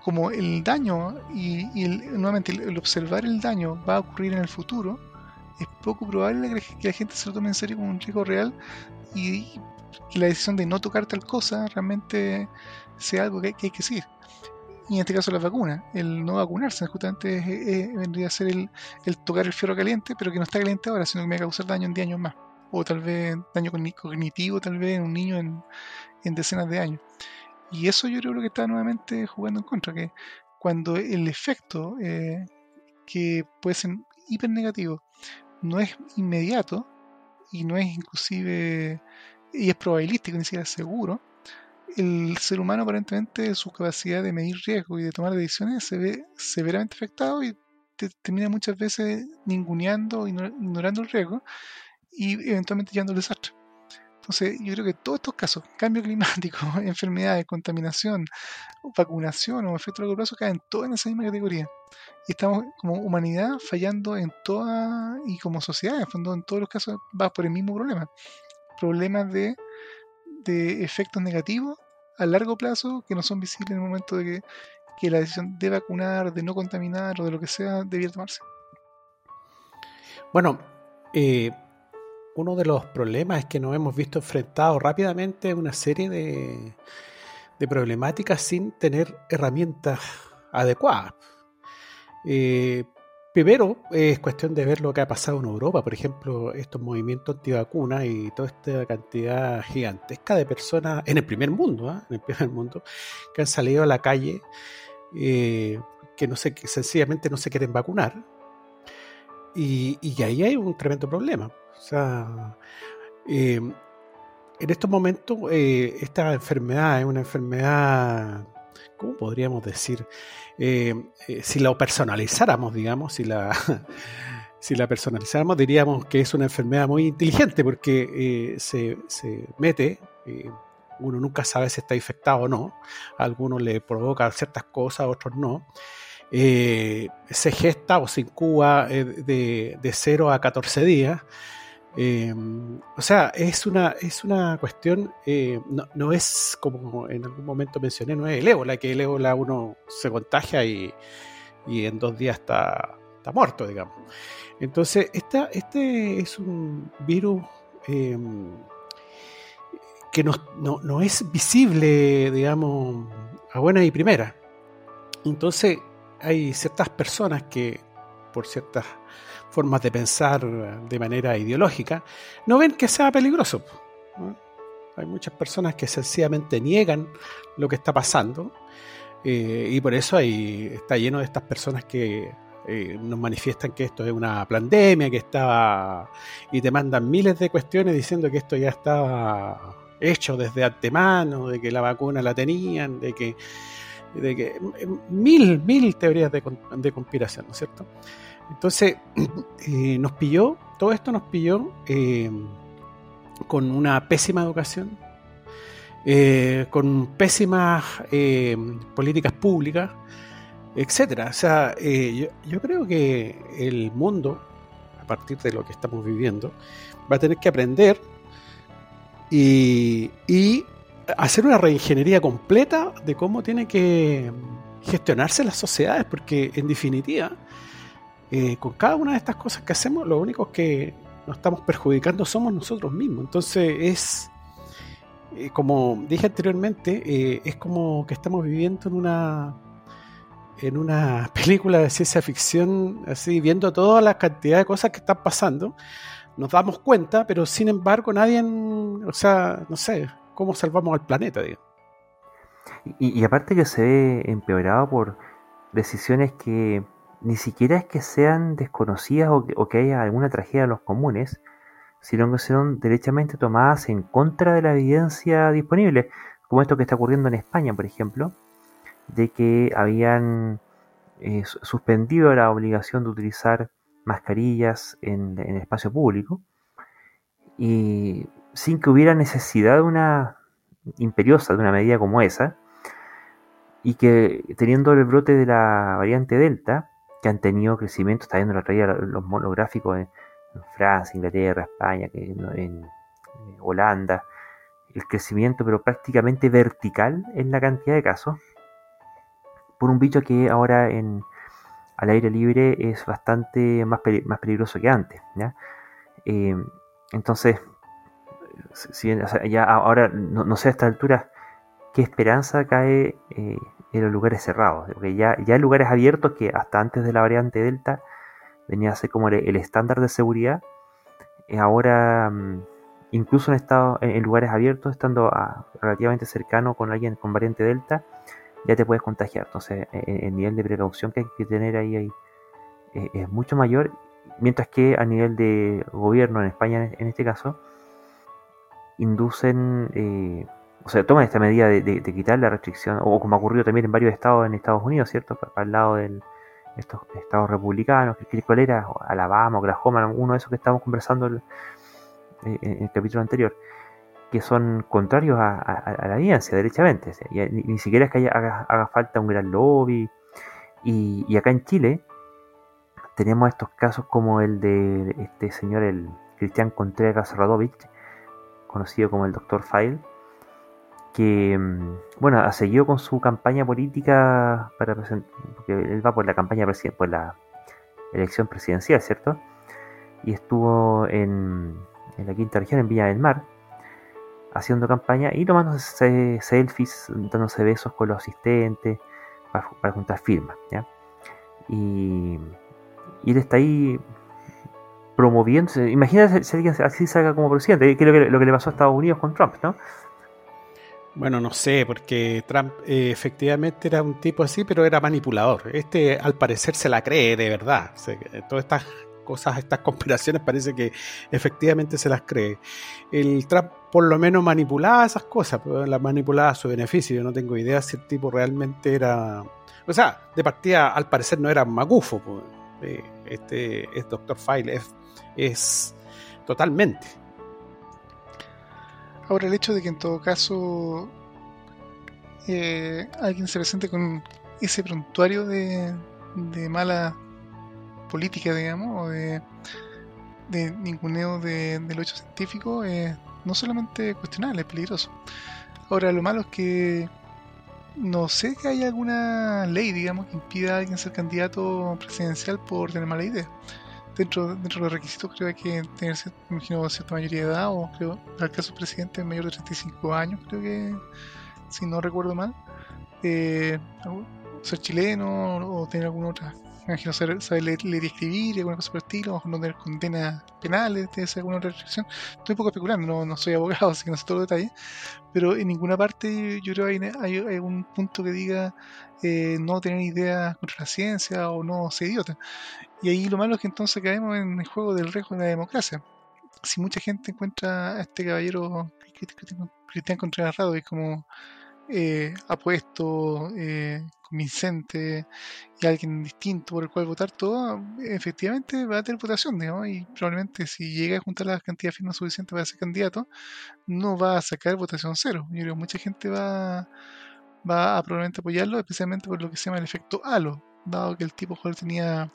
como el daño y, nuevamente el, observar el daño va a ocurrir en el futuro, es poco probable que la gente se lo tome en serio como un riesgo real y, la decisión de no tocar tal cosa realmente sea algo que, hay que seguir y en este caso las vacunas. El no vacunarse justamente vendría a ser el, tocar el fierro caliente, pero que no está caliente ahora, sino que me va a causar daño en 10 años más. O tal vez daño cognitivo, tal vez en un niño en, decenas de años. Y eso yo creo que está nuevamente jugando en contra, que cuando el efecto eh, que puede ser hiper negativo no es inmediato y no es inclusive y es probabilístico, ni siquiera seguro, el ser humano aparentemente su capacidad de medir riesgo y de tomar decisiones se ve severamente afectado y termina muchas veces ninguneando, ignorando el riesgo y eventualmente llevando al desastre. Entonces, yo creo que todos estos casos, cambio climático, enfermedades, contaminación, vacunación o efecto largo plazo, caen todos en esa misma categoría. Y estamos como humanidad fallando en toda, y como sociedad, en fondo, en todos los casos va por el mismo problema. Problemas de, de efectos negativos a largo plazo que no son visibles en el momento de que, que la decisión de vacunar, de no contaminar o de lo que sea debiera tomarse. Bueno, eh, uno de los problemas es que nos hemos visto enfrentados rápidamente a una serie de, problemáticas sin tener herramientas adecuadas. Eh, primero, es cuestión de ver lo que ha pasado en Europa, por ejemplo, estos movimientos antivacunas y toda esta cantidad gigantesca de personas en el primer mundo, ¿ah? en el primer mundo, que han salido a la calle, eh, que no se, sencillamente no se quieren vacunar. Y, y ahí hay un tremendo problema. Sea, eh, en estos momentos eh, esta enfermedad es una enfermedad, ¿cómo podríamos decir? Eh, si la personalizáramos, digamos, si la, si la personalizáramos, diríamos que es una enfermedad muy inteligente porque se, se, mete, uno nunca sabe si está infectado o no, a algunos le provoca ciertas cosas, a otros no. se gesta o se incuba de, de 0 a 14 días Em, o sea, es una, es una cuestión, eh, no, es como en algún momento mencioné, no es el ébola, que el ébola uno se contagia y, en dos días está, está muerto, digamos. Entonces, esta, este es un virus em, que no, no, es visible, digamos, a buena y primera. Entonces, hay ciertas personas que, por ciertas formas de pensar de manera ideológica, no ven que sea peligroso. Hay muchas personas que sencillamente niegan lo que está pasando eh, y por eso ahí está lleno de estas personas que eh, nos manifiestan que esto es una pandemia, que estaba y te mandan miles de cuestiones diciendo que esto ya estaba hecho desde antemano, de que la vacuna la tenían, de que, de que mil, mil teorías de, de conspiración, ¿no es cierto? Entonces, eh, nos pilló, todo esto nos pilló eh, con una pésima educación, eh, con pésimas políticas públicas, etcétera. O sea, yo, yo, creo que el mundo, a partir de lo que estamos viviendo, va a tener que aprender y, y hacer una reingeniería completa de cómo tiene que gestionarse las sociedades, porque en definitiva eh, con cada una de estas cosas que hacemos, lo único que nos estamos perjudicando somos nosotros mismos. Entonces es, eh, como dije anteriormente, eh, es como que estamos viviendo en una en una película de ciencia ficción, así viendo toda la cantidad de cosas que están pasando, nos damos cuenta, pero sin embargo nadie, o sea, no sé, cómo salvamos al planeta, digo. Y, y aparte que se ve empeorado por decisiones que ni siquiera es que sean desconocidas o que, haya alguna tragedia en los comunes, sino que son derechamente tomadas en contra de la evidencia disponible, como esto que está ocurriendo en España, por ejemplo, de que habían eh, suspendido la obligación de utilizar mascarillas en, en, el espacio público y sin que hubiera necesidad de una imperiosa, de una medida como esa, y que teniendo el brote de la variante Delta, que han tenido crecimiento, está viendo la traía los monográficos en, Francia, Inglaterra, España, que en, Holanda, el crecimiento pero prácticamente vertical en la cantidad de casos, por un bicho que ahora en, al aire libre es bastante más, más peligroso que antes. Eh, entonces, si, ya ahora no, sé a esta altura qué esperanza cae eh, en los lugares cerrados. Porque ya, ya en lugares abiertos, que hasta antes de la variante Delta venía a ser como el, estándar de seguridad, eh, ahora mm, incluso en, estado, en, lugares abiertos, estando relativamente cercano con alguien con variante Delta, ya te puedes contagiar. Entonces e, e, el, nivel de precaución que hay que tener ahí, eh, es mucho mayor, mientras que a nivel de gobierno en España en este caso, inducen eh, o sea, toman esta medida de, quitar la restricción, o como ha ocurrido también en varios estados en Estados Unidos, ¿cierto? Para, el lado de estos estados republicanos, ¿cuál era? Alabama, Oklahoma, uno de esos que estábamos conversando en el, capítulo anterior. que son contrarios a, la ciencia, derechamente. ni, siquiera es que haga, falta un gran lobby. Y, acá en Chile tenemos estos casos como el de este señor, el Cristian Contreras Radovich, conocido como el Dr. File, que mm, bueno, seguido con su campaña política para porque él va por la campaña por la elección presidencial, ¿cierto? Y estuvo en, en la quinta región, en Villa del Mar, haciendo campaña y tomándose selfies, dándose besos con los asistentes para, juntar firmas. Y, y, él está ahí promoviendo. Imagínate si alguien así salga como presidente, que es lo que le pasó a Estados Unidos con Trump, ¿no? Bueno, no sé, porque Trump eh, efectivamente era un tipo así, pero era manipulador. Este al parecer se la cree de verdad. todas estas cosas, estas conspiraciones, parece que efectivamente se las cree. El Trump por lo menos manipulaba esas cosas, pues, las manipulaba a su beneficio. Yo no tengo idea si el tipo realmente era... O sea, de partida al parecer no era magufo. Pues, eh, este, es Dr. File, es totalmente. Ahora el hecho de que en todo caso eh, alguien se presente con ese prontuario de, de mala política, digamos, o de, ninguneo de, del hecho científico, es no solamente cuestionable, es peligroso. Ahora, lo malo es que no sé que haya alguna ley, digamos, que impida a alguien ser candidato presidencial por tener mala idea. Dentro, dentro de los requisitos creo que hay tener imagino, cierta mayoría de edad, o creo, en el caso del presidente mayor de 35 años, creo que, si no recuerdo mal, eh, ser chileno o tener alguna otra imagino saber, leer, y escribir alguna cosa por el estilo, no tener condenas penales, debe ser alguna restricción. Estoy un poco especulando, no, no soy abogado, así que no sé todos los detalles, pero en ninguna parte yo creo que hay, hay, un punto que diga eh, no tener ideas contra la ciencia o no ser idiota. Y ahí lo malo es que entonces caemos en el juego del riesgo de la democracia. Si mucha gente encuentra a este caballero Cristian Contreras Rado y como eh, apuesto, eh, convincente y alguien distinto por el cual votar, todo efectivamente va a tener votación, digamos, y probablemente si llega a juntar la cantidad de firmas suficiente para ser candidato, no va a sacar votación cero. Yo creo que mucha gente va, va a probablemente apoyarlo, especialmente por lo que se llama el efecto halo, dado que el tipo joder tenía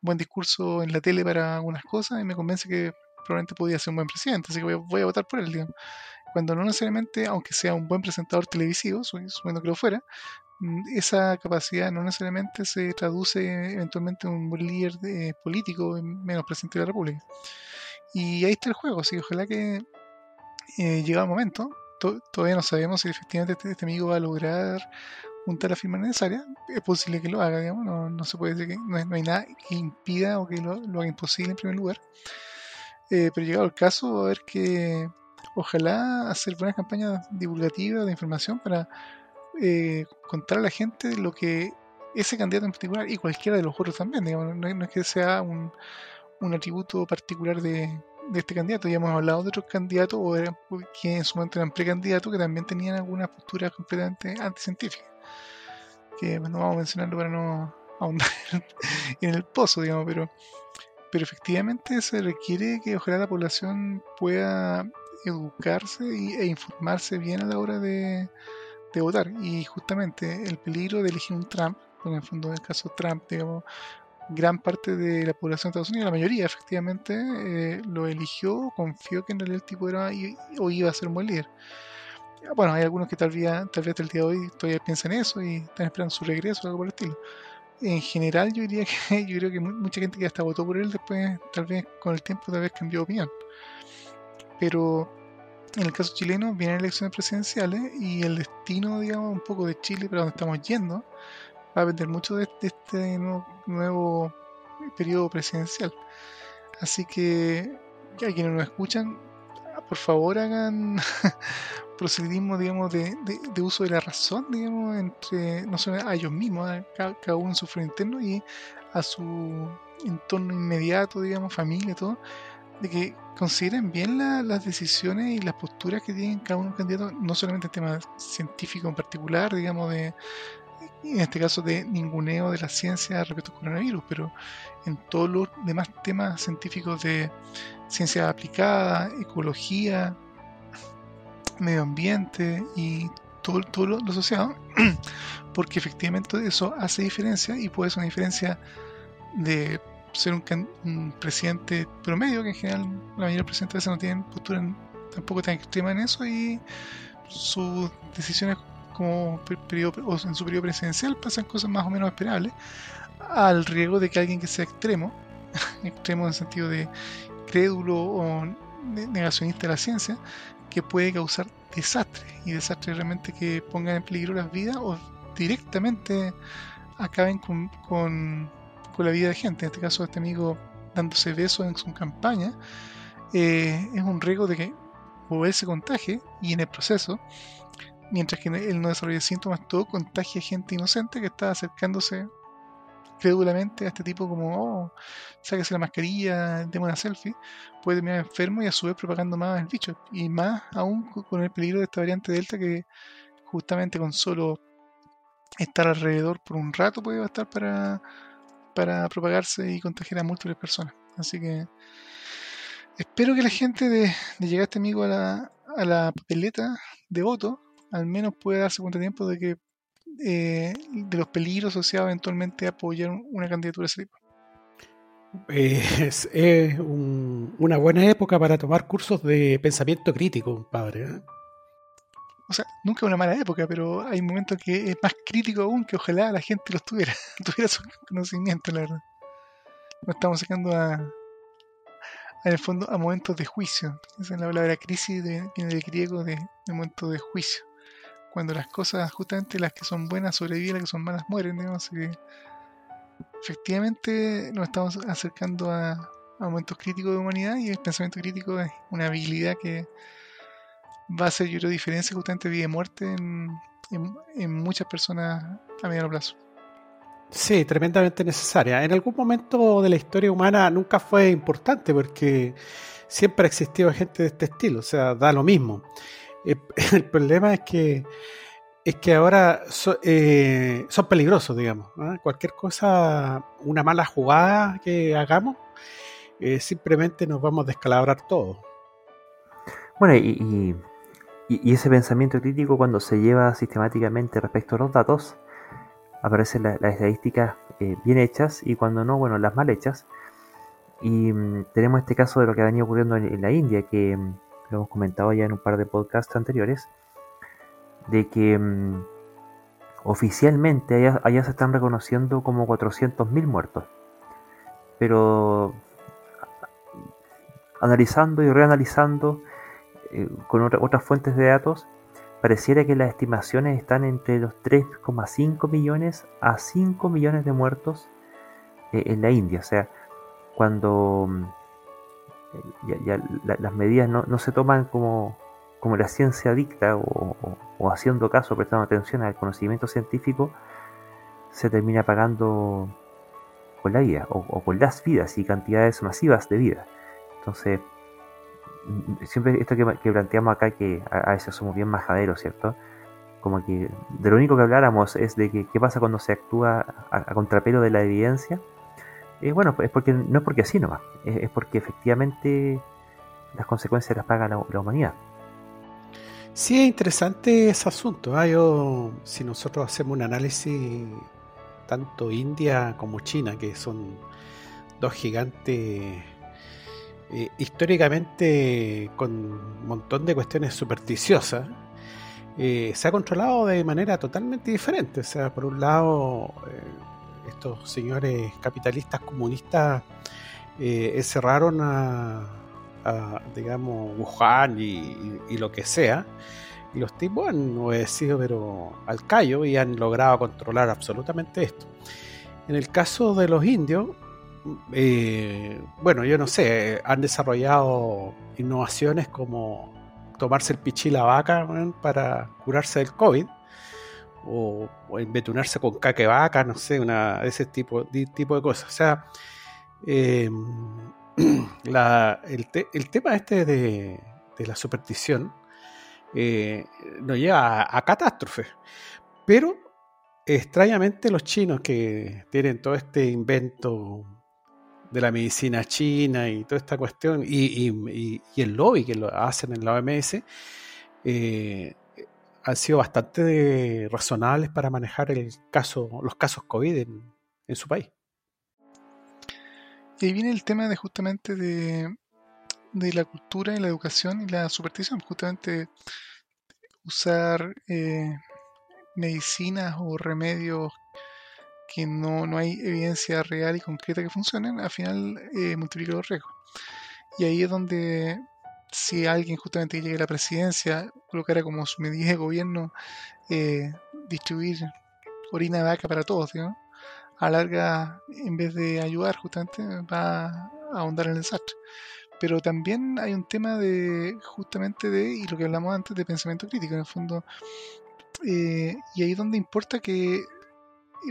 buen discurso en la tele para algunas cosas y me convence que probablemente podía ser un buen presidente, así que voy a, votar por él, digamos cuando no necesariamente, aunque sea un buen presentador televisivo, suponiendo que lo fuera, Mm, esa capacidad no necesariamente se traduce eventualmente en un buen líder de, político, menos presidente de la República. Y ahí está el juego, sí, ojalá que eh, el momento. todavía no sabemos si efectivamente este, este, amigo va a lograr juntar la firma necesaria. Es posible que lo haga, digamos, no, se puede decir que no, hay nada que impida o que lo, haga imposible en primer lugar. Eh, pero llegado el caso, a ver que ojalá hacer buenas campañas divulgativas de información para eh, contar a la gente lo que ese candidato en particular y cualquiera de los otros también, digamos, no, es que sea un, un atributo particular de, este candidato, ya hemos hablado de otros candidatos o eran, que en su momento eran precandidatos que también tenían algunas posturas completamente anticientíficas, que no vamos a mencionarlo para no ahondar en el pozo, digamos, pero, pero efectivamente se requiere que ojalá la población pueda educarse e informarse bien a la hora de, de votar. Y justamente el peligro de elegir un Trump, porque en el fondo en el caso Trump, digamos, gran parte de la población de Estados Unidos, la mayoría efectivamente, eh, lo eligió, confió que en realidad el tipo era o iba a ser buen líder. Bueno, hay algunos que tal vez, tal vez hasta el día de hoy todavía piensan eso y están esperando su regreso o algo por el estilo. En general yo diría que yo creo que mucha gente que hasta votó por él después tal vez con el tiempo tal vez cambió de opinión. Pero en el caso chileno vienen elecciones presidenciales y el destino, digamos, un poco de Chile, para donde estamos yendo, va a depender mucho de, este nuevo, periodo presidencial. Así que, a quienes nos escuchan, por favor hagan procedimiento, digamos, de, uso de la razón, digamos, entre, no solo a ellos mismos, cada, uno en su frente interno y a su entorno inmediato, digamos, familia, todo, de que consideren bien las decisiones y las posturas que tienen cada uno de los candidatos, no solamente en temas científicos en particular, digamos, de en este caso de ninguneo de la ciencia respecto al coronavirus, pero en todos los demás temas científicos de ciencia aplicada, ecología, medio ambiente y todo, todo lo, asociado, porque efectivamente eso hace diferencia y puede ser una diferencia de ser un, presidente promedio, que en general la mayoría de los presidentes a veces no tienen postura tampoco tan extrema en eso y sus decisiones como periodo, o en su periodo presidencial pasan cosas más o menos esperables al riesgo de que alguien que sea extremo, extremo en el sentido de crédulo o negacionista de la ciencia, que puede causar desastres y desastres realmente que pongan en peligro las vidas o directamente acaben con, con, la vida de gente. En este caso, este amigo dándose besos en su campaña, eh, es un riesgo de que o él se contagie y en el proceso, mientras que él no desarrolla síntomas, todo contagia a gente inocente que está acercándose crédulamente a este tipo como, oh, sáquese la mascarilla, demos una selfie, puede terminar enfermo y a su vez propagando más el bicho. Y más aún con el peligro de esta variante Delta que justamente con solo estar alrededor por un rato puede bastar para, para propagarse y contagiar a múltiples personas. Así que espero que la gente de, llegar este amigo a la, a la papeleta de voto al menos pueda darse cuenta a tiempo de que eh, de los peligros asociados eventualmente a apoyar una candidatura de ese tipo. Es, una buena época para tomar cursos de pensamiento crítico, padre. ¿eh? O sea, nunca una mala época, pero hay momentos que es más crítico aún que ojalá la gente los tuviera, tuviera su conocimiento, la verdad. Nos estamos sacando a, en el fondo, a momentos de juicio. Esa es la palabra crisis, de, viene del griego de, de momento de juicio cuando las cosas, justamente las que son buenas sobreviven, las que son malas mueren, digamos, que efectivamente nos estamos acercando a, momentos críticos de humanidad y el pensamiento crítico es una habilidad que va a hacer, yo creo, diferencia justamente vida y muerte en, en, muchas personas a mediano plazo. Sí, tremendamente necesaria. En algún momento de la historia humana nunca fue importante porque siempre ha existido gente de este estilo, o sea, da lo mismo. el problema es que es que ahora eh, son peligrosos, digamos. Cualquier cosa, una mala jugada que hagamos, eh, simplemente nos vamos a descalabrar todo. Bueno, y, ese pensamiento crítico cuando se lleva sistemáticamente respecto a los datos, aparecen las estadísticas eh, bien hechas y cuando no, bueno, las mal hechas. Y mm, tenemos este caso de lo que ha venido ocurriendo en la India, que mm, lo hemos comentado ya en un par de podcasts anteriores, de que mm, oficialmente allá, se están reconociendo como 400.000 muertos. Pero analizando y reanalizando eh, con otras fuentes de datos, pareciera que las estimaciones están entre los 3,5 millones a 5 millones de muertos eh, en la India. O sea, cuando mm, ya, las medidas no, se toman como, como la ciencia dicta o, haciendo caso, prestando atención al conocimiento científico, se termina pagando con la vida o, con las vidas y cantidades masivas de vida. Entonces, mm, siempre esto que, planteamos acá, que a, veces somos bien majaderos, ¿cierto? Como que de lo único que habláramos es de que qué pasa cuando se actúa a contrapelo de la evidencia eh, bueno, es porque no es porque así nomás, es, porque efectivamente las consecuencias las paga la, humanidad. Sí, es interesante ese asunto. ¿ah? Yo, si nosotros hacemos un análisis, tanto India como China, que son dos gigantes eh, históricamente con un montón de cuestiones supersticiosas, eh, se ha controlado de manera totalmente diferente. O sea, por un lado, estos señores capitalistas comunistas eh, encerraron a, digamos, Wuhan y, lo que sea. Y los tipos han obedecido pero al callo y han logrado controlar absolutamente esto. En el caso de los indios, eh, bueno, yo no sé, han desarrollado innovaciones como tomarse el pichí la vaca para curarse del COVID o, o embetunarse con caque vaca, no sé, ese tipo, de, tipo de cosas. O sea, eh, el, tema este de, la superstición eh, nos lleva a, catástrofe. Pero extrañamente los chinos que tienen todo este invento de la medicina china y toda esta cuestión y, y, el lobby que lo hacen en la OMS, eh, han sido bastante razonables para manejar el caso, los casos COVID en, en su país. Y ahí viene el tema de justamente de, de la cultura y la educación y la superstición. Justamente usar eh, medicinas o remedios que no, no, hay evidencia real y concreta que funcionen, al final eh, multiplica los riesgos. Y ahí es donde si alguien justamente llegue a la presidencia, colocara como su medida de gobierno eh, distribuir orina de vaca para todos, ¿no? a larga, en vez de ayudar, justamente va a ahondar en el desastre. Pero también hay un tema de, justamente de, y lo que hablamos antes, de pensamiento crítico, en el fondo. Eh, y ahí donde importa que,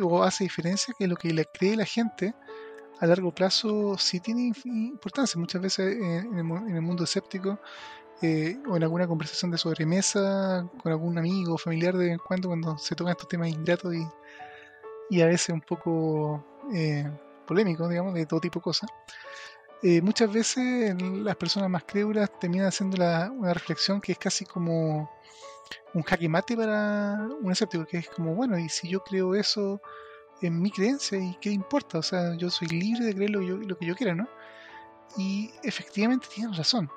o hace diferencia, que lo que le cree la gente a largo plazo sí tiene importancia. Muchas veces en, el, mundo escéptico eh, o en alguna conversación de sobremesa con algún amigo o familiar de vez en cuando, cuando se tocan estos temas ingratos y y a veces un poco eh, polémico, digamos, de todo tipo de cosas. Eh, muchas veces las personas más crédulas terminan haciendo una reflexión que es casi como un jaque mate para un escéptico, que es como, bueno, y si yo creo eso en mi creencia, ¿y qué importa? O sea, yo soy libre de creer lo, lo que yo quiera, ¿no? Y efectivamente tienen razón.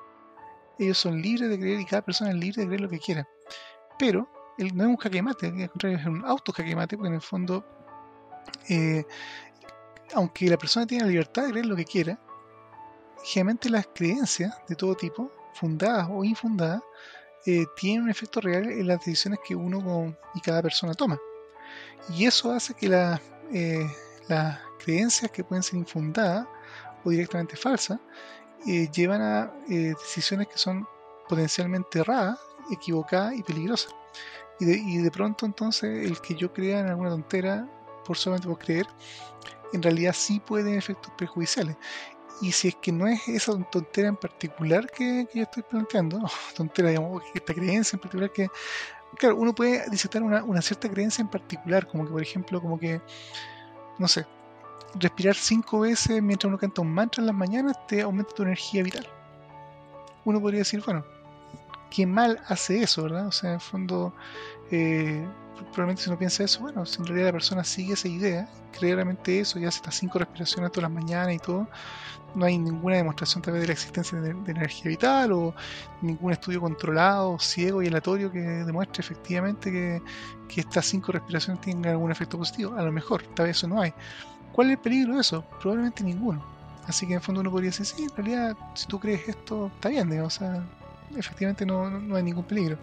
Ellos son libres de creer y cada persona es libre de creer lo que quiera. Pero no es un jaque mate, al contrario, es un auto jaque mate, porque en el fondo eh, aunque la persona tiene la libertad de creer lo que quiera, generalmente las creencias de todo tipo, fundadas o infundadas, eh, tienen un efecto real en las decisiones que uno y cada persona toma. Y eso hace que eh, las creencias que pueden ser infundadas o directamente falsas llevan a decisiones que son potencialmente erradas, equivocadas y peligrosas. Y de, y de, pronto entonces el que yo crea en alguna tontera por solamente por creer, en realidad sí pueden efectos perjudiciales. Y si es que no es esa tontera en particular que, yo estoy planteando, tontera, digamos, esta creencia en particular que, claro, uno puede disfrutar una, una cierta creencia en particular, como que, por ejemplo, como que, no sé, respirar cinco veces mientras uno canta un mantra en las mañanas te aumenta tu energía vital. Uno podría decir, bueno, qué mal hace eso, ¿verdad? O sea, en fondo, eh, probablemente si uno piensa eso, bueno, si en realidad la persona sigue esa idea, cree realmente eso y hace estas cinco respiraciones todas las mañanas y todo, no hay ninguna demostración tal vez de la existencia de, energía vital o ningún estudio controlado, ciego y aleatorio que demuestre efectivamente que, estas cinco respiraciones tengan algún efecto positivo. A lo mejor, tal vez eso no hay. ¿Cuál es el peligro de eso? Probablemente ninguno. Así que en fondo uno podría decir, sí, en realidad, si tú crees esto, está bien, o sea, efectivamente no, no hay ningún peligro.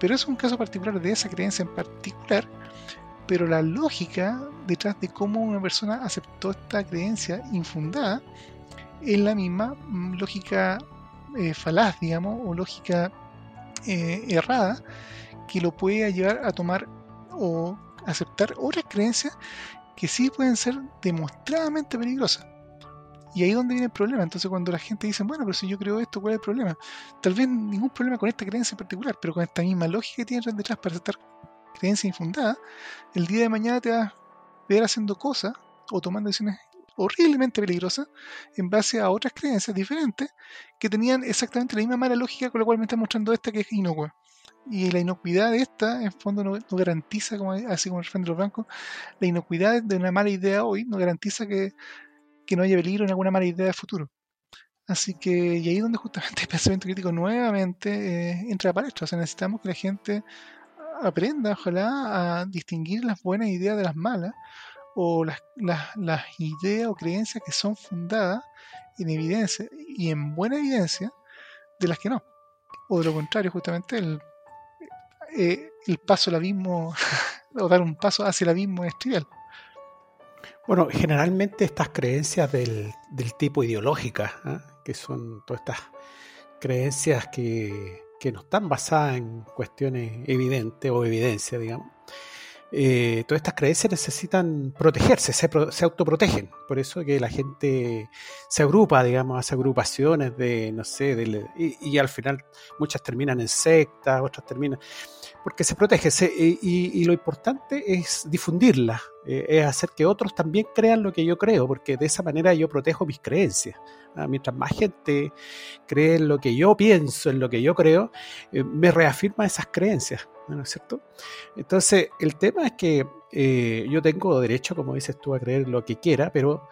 Pero es un caso particular de esa creencia en particular, pero la lógica detrás de cómo una persona aceptó esta creencia infundada es la misma mm, lógica eh, falaz, digamos, o lógica eh, errada que lo puede llevar a tomar o aceptar otras creencias que sí pueden ser demostradamente peligrosas. Y ahí es donde viene el problema. Entonces, cuando la gente dice, bueno, pero si yo creo esto, ¿cuál es el problema? Tal vez ningún problema con esta creencia en particular, pero con esta misma lógica que tiene detrás para aceptar creencia infundada, el día de mañana te vas a ver haciendo cosas o tomando decisiones horriblemente peligrosas en base a otras creencias diferentes que tenían exactamente la misma mala lógica con la cual me está mostrando esta que es inocua. Y la inocuidad de esta, en fondo, no, garantiza, como, así como el frente de los bancos, la inocuidad de una mala idea hoy no garantiza que que no haya peligro en alguna mala idea de futuro. Así que, y ahí es donde justamente el pensamiento crítico nuevamente eh, entra a palestra. O sea, necesitamos que la gente aprenda, ojalá, a distinguir las buenas ideas de las malas, o las, las, ideas o creencias que son fundadas en evidencia y en buena evidencia de las que no. O de lo contrario, justamente el, eh, el paso al abismo, o dar un paso hacia el abismo es trivial. Bueno, generalmente estas creencias del, tipo ideológica, ¿ah? que son todas estas creencias que, no están basadas en cuestiones evidentes o evidencia, digamos, eh, todas estas creencias necesitan protegerse, se, se, autoprotegen. Por eso que la gente se agrupa, digamos, hace agrupaciones de, no sé, y, al final muchas terminan en sectas, otras terminan... Porque se protege, y, y, lo importante es difundirla, eh, es hacer que otros también crean lo que yo creo, porque de esa manera yo protejo mis creencias. ¿ah? Mientras más gente cree en lo que yo pienso, en lo que yo creo, eh, me reafirma esas creencias, ¿no es cierto? Entonces, el tema es que eh, yo tengo derecho, como dices tú, a creer lo que quiera, pero,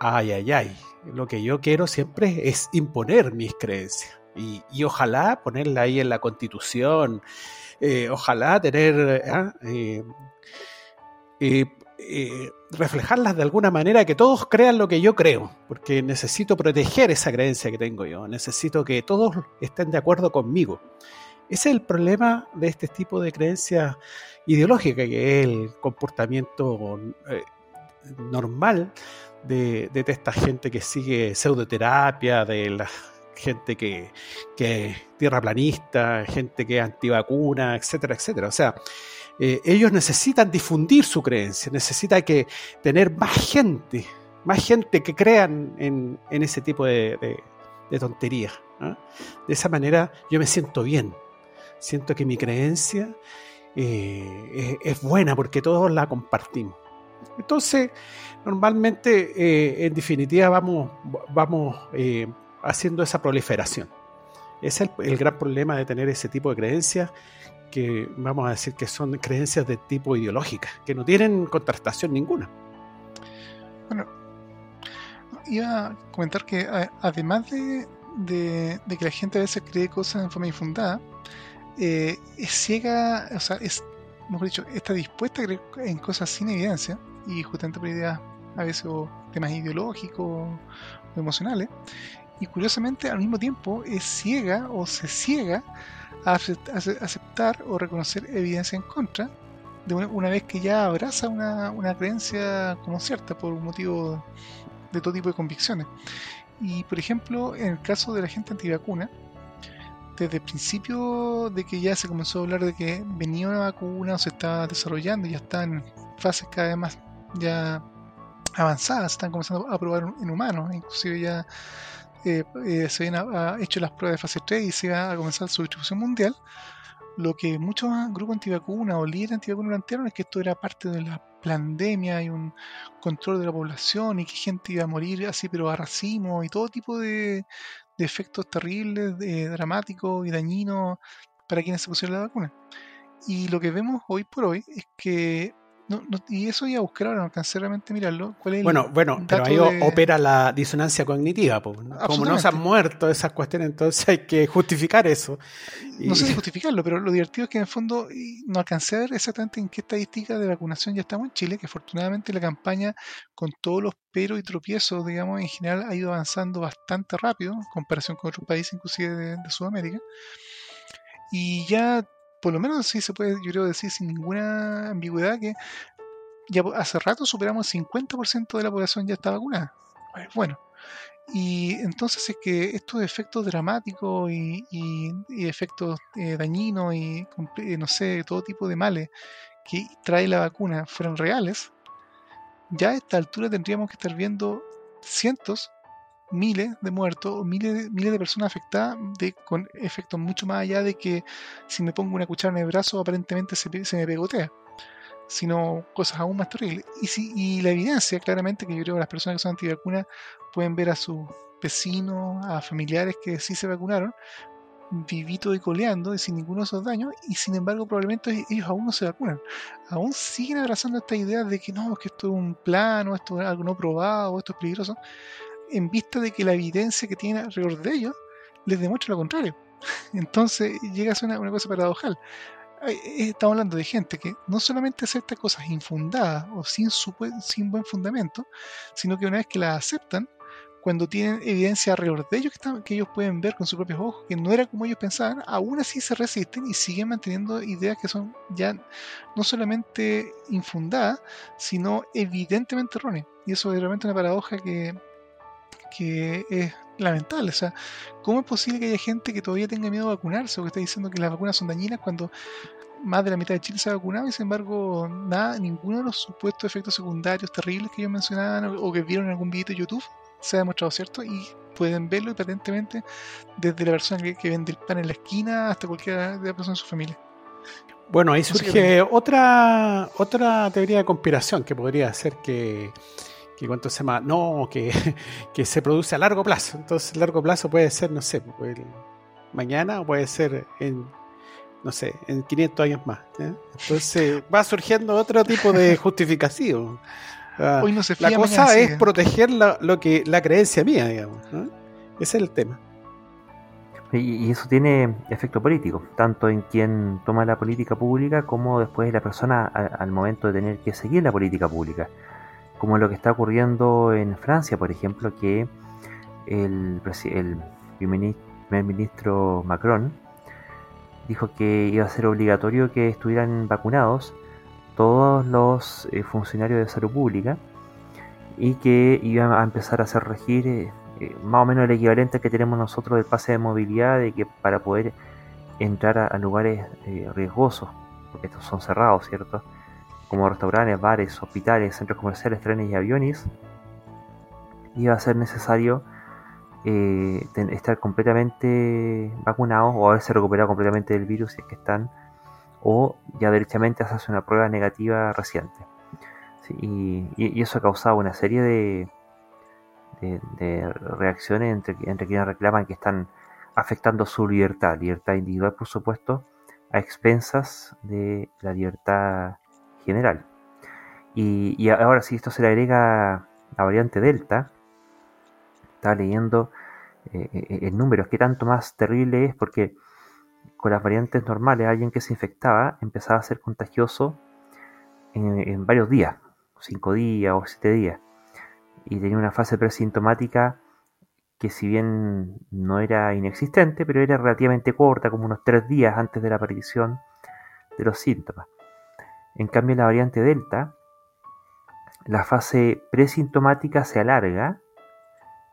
ay, ay, ay, lo que yo quiero siempre es imponer mis creencias. Y, y ojalá ponerla ahí en la constitución, ojalá tener... reflejarlas de alguna manera, que todos crean lo que yo creo, porque necesito proteger esa creencia que tengo yo, necesito que todos estén de acuerdo conmigo. Ese es el problema de este tipo de creencia ideológica, que es el comportamiento eh, normal de, de, esta gente que sigue pseudoterapia, de la gente que, que es tierraplanista, gente que es antivacuna, etcétera, etcétera. O sea, eh, ellos necesitan difundir su creencia, necesitan que tener más gente, más gente que crean en, ese tipo de, tonterías. ¿ah? De esa manera yo me siento bien, siento que mi creencia eh, es, buena porque todos la compartimos. Entonces, normalmente, eh, en definitiva, vamos, vamos haciendo esa proliferación. Ese es el, gran problema de tener ese tipo de creencias que vamos a decir que son creencias de tipo ideológica, que no tienen contrastación ninguna. Bueno, iba a comentar que además de, que la gente a veces cree cosas en forma infundada, eh, es ciega, o sea, es, mejor dicho, está dispuesta a creer en cosas sin evidencia y justamente por ideas a veces o temas ideológicos o emocionales. Y curiosamente al mismo tiempo es ciega o se ciega a aceptar o reconocer evidencia en contra de una, vez que ya abraza una, una, creencia como cierta por un motivo de todo tipo de convicciones. Y por ejemplo, en el caso de la gente antivacuna, desde el principio de que ya se comenzó a hablar de que venía una vacuna o se estaba desarrollando, ya está en fases cada vez más ya avanzadas, están comenzando a probar en humanos, inclusive ya eh, eh, se habían hecho las pruebas de fase 3 y se iba a comenzar su distribución mundial, lo que muchos grupos antivacunas o líderes antivacunas plantearon es que esto era parte de la pandemia y un control de la población y que gente iba a morir así pero a racimo y todo tipo de, efectos terribles, dramáticos y dañinos para quienes se pusieron la vacuna. Y lo que vemos hoy por hoy es que no, y eso iba a buscar ahora, no alcancé realmente a mirarlo. bueno, bueno, pero ahí opera la disonancia cognitiva. Como no se han muerto esas cuestiones, entonces hay que justificar eso. No sé si justificarlo, pero lo divertido es que en el fondo no alcancé a ver exactamente en qué estadística de vacunación ya estamos en Chile, que afortunadamente la campaña, con todos los peros y tropiezos, digamos, en general ha ido avanzando bastante rápido en comparación con otros países, inclusive de, de Sudamérica. Y ya por lo menos sí se puede, yo creo, decir sin ninguna ambigüedad que ya hace rato superamos el 50% de la población ya está vacunada. Bueno, y entonces es que estos efectos dramáticos y, efectos eh, dañinos y, eh, no sé, todo tipo de males que trae la vacuna fueran reales, ya a esta altura tendríamos que estar viendo cientos miles de muertos o miles, miles de personas afectadas con efectos mucho más allá de que si me pongo una cuchara en el brazo aparentemente se, se me pegotea sino cosas aún más terribles. Y, si, y la evidencia claramente que yo creo que las personas que son antivacunas pueden ver a sus vecinos a familiares que sí se vacunaron vivitos y coleando y sin ninguno de esos daños y sin embargo probablemente ellos aún no se vacunan. Aún siguen abrazando esta idea de que no, que esto es un plano, esto es algo no probado, esto es peligroso en vista de que la evidencia que tienen alrededor de ellos les demuestra lo contrario. Entonces llega a ser una, cosa paradojal. Eh, estamos hablando de gente que no solamente acepta cosas infundadas o sin, sin buen fundamento, sino que una vez que las aceptan, cuando tienen evidencia alrededor de ellos que, que, ellos pueden ver con sus propios ojos, que no era como ellos pensaban, aún así se resisten y siguen manteniendo ideas que son ya no solamente infundadas, sino evidentemente erróneas. Y eso es realmente una paradoja que, que es lamentable. O sea, ¿cómo es posible que haya gente que todavía tenga miedo a vacunarse o que está diciendo que las vacunas son dañinas cuando más de la mitad de Chile se ha vacunado y sin embargo nada, ninguno de los supuestos efectos secundarios terribles que ellos mencionaban o que vieron en algún video de YouTube se ha demostrado cierto y pueden verlo patentemente desde la persona que, vende el pan en la esquina hasta cualquiera de la persona en su familia. Bueno, ahí surge otra, otra teoría de conspiración que podría ser que, que cuánto se llama, no, que, que, se produce a largo plazo. Entonces, a largo plazo puede ser, no sé, mañana o puede ser en, no sé, en 500 años más. Entonces, va surgiendo otro tipo de justificación. Ah, Hoy no se la cosa es proteger lo que, la creencia mía, digamos. Ese es el tema. Y, eso tiene efecto político, tanto en quien toma la política pública como después la persona al momento de tener que seguir la política pública. Como lo que está ocurriendo en Francia, por ejemplo, que el, primer ministro Macron dijo que iba a ser obligatorio que estuvieran vacunados todos los eh, funcionarios de salud pública y que iban a empezar a hacer regir eh, eh, más o menos el equivalente que tenemos nosotros del pase de movilidad, de que para poder entrar a, lugares riesgosos, porque estos son cerrados, ¿cierto? Como restaurantes, bares, hospitales, centros comerciales, trenes y aviones, iba a ser necesario eh, estar completamente vacunados o haberse recuperado completamente del virus si es que están, o ya derechamente hacerse una prueba negativa reciente. y, eso ha causado una serie de, reacciones entre, entre quienes reclaman que están afectando su libertad, libertad individual por supuesto, a expensas de la libertad general. Y, ahora si esto se le agrega la variante Delta, estaba leyendo eh, eh, el número, es que tanto más terrible es porque con las variantes normales alguien que se infectaba empezaba a ser contagioso en, en varios días, cinco días o siete días y tenía una fase presintomática que si bien no era inexistente, pero era relativamente corta, como unos tres días antes de la aparición de los síntomas. En cambio, la variante Delta, la fase presintomática se alarga,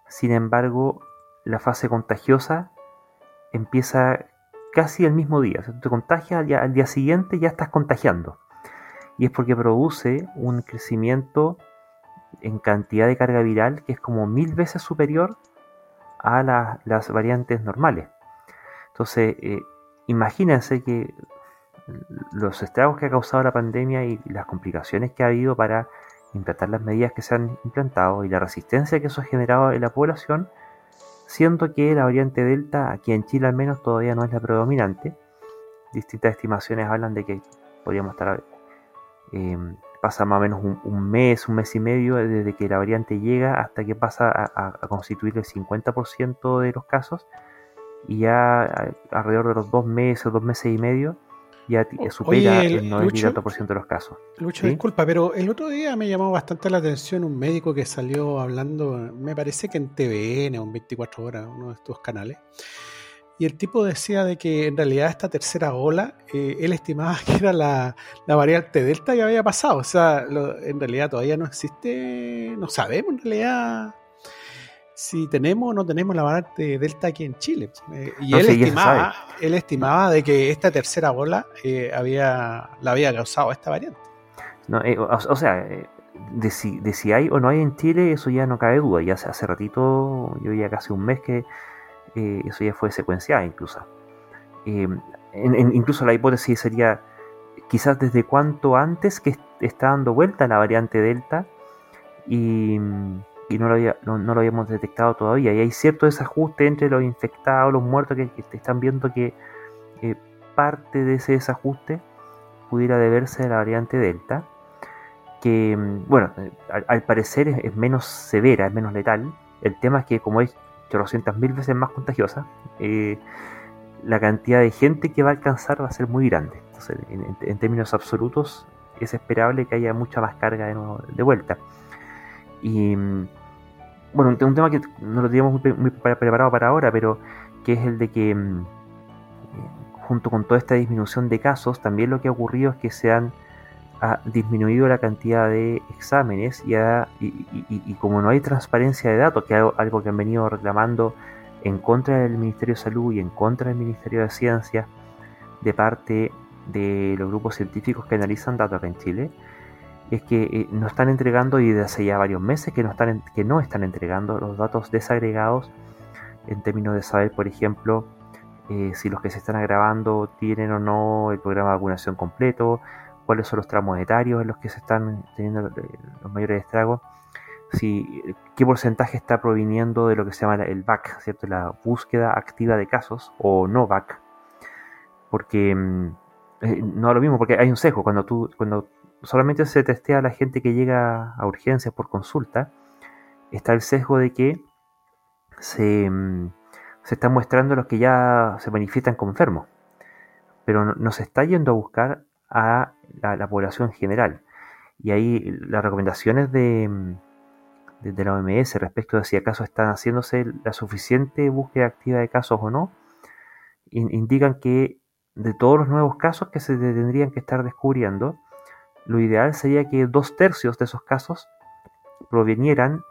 sin embargo, la fase contagiosa empieza casi el mismo día. Si te contagias al día, al día siguiente ya estás contagiando. Y es porque produce un crecimiento en cantidad de carga viral que es como mil veces superior a las variantes normales. Entonces, eh, imagínense que los estragos que ha causado la pandemia y las complicaciones que ha habido para implantar las medidas que se han implantado y la resistencia que eso ha generado en la población, siendo que la variante Delta, aquí en Chile al menos, todavía no es la predominante. Distintas estimaciones hablan de que podríamos estar eh, pasa más o menos un, mes, un mes y medio desde que la variante llega hasta que pasa a, constituir el 50% de los casos y ya alrededor de los dos meses, dos meses y medio, ya supera el, 90% de los casos. Lucho, disculpa, pero el otro día me llamó bastante la atención un médico que salió hablando, me parece que en TVN o en 24 horas, uno de estos canales, y el tipo decía de que en realidad esta tercera ola, eh, él estimaba que era la, variante Delta que había pasado. O sea, en realidad todavía no existe, no sabemos en realidad si tenemos o no tenemos la variante Delta aquí en Chile. Eh, y él, estimaba, él estimaba de que esta tercera ola eh, había, la había causado esta variante. No, o, sea, de si, de si hay o no hay en Chile, eso ya no cabe duda. Ya hace, hace ratito, yo ya casi un mes que eh, eso ya fue secuenciado incluso. Eh, incluso la hipótesis sería quizás desde cuánto antes que está dando vuelta la variante Delta y, no, lo había, no, lo habíamos detectado todavía. Y hay cierto desajuste entre los infectados, los muertos, que, están viendo que eh, parte de ese desajuste pudiera deberse a la variante Delta, que, bueno, al, parecer es, menos severa, es menos letal. El tema es que como es 800 mil veces más contagiosa, eh, la cantidad de gente que va a alcanzar va a ser muy grande. Entonces, en, términos absolutos, es esperable que haya mucha más carga de, vuelta. Y bueno, un, tema que no lo teníamos muy, preparado para ahora, pero que es el de que mm, junto con toda esta disminución de casos, también lo que ha ocurrido es que se han ha disminuido la cantidad de exámenes y, y, como no hay transparencia de datos, que es algo que han venido reclamando en contra del Ministerio de Salud y en contra del Ministerio de Ciencia de parte de los grupos científicos que analizan datos acá en Chile, es que eh, no están entregando y desde hace ya varios meses que no están, que no están entregando los datos desagregados en términos de saber, por ejemplo, eh, si los que se están agravando tienen o no el programa de vacunación completo, cuáles son los tramos etarios en los que se están teniendo los mayores estragos, si, qué porcentaje está proviniendo de lo que se llama el BAC, ¿cierto? la búsqueda activa de casos o no BAC, porque mm, eh, no es lo mismo, porque hay un sesgo, cuando, tú, cuando solamente se testea a la gente que llega a urgencias por consulta, está el sesgo de que se, mm, se están mostrando los que ya se manifiestan como enfermos, pero no, se está yendo a buscar a la, población general. Y ahí las recomendaciones de, mm, de, la OMS respecto de si acaso están haciéndose la suficiente búsqueda activa de casos o no, indican que de todos los nuevos casos que se tendrían que estar descubriendo, lo ideal sería que dos tercios de esos casos provinieran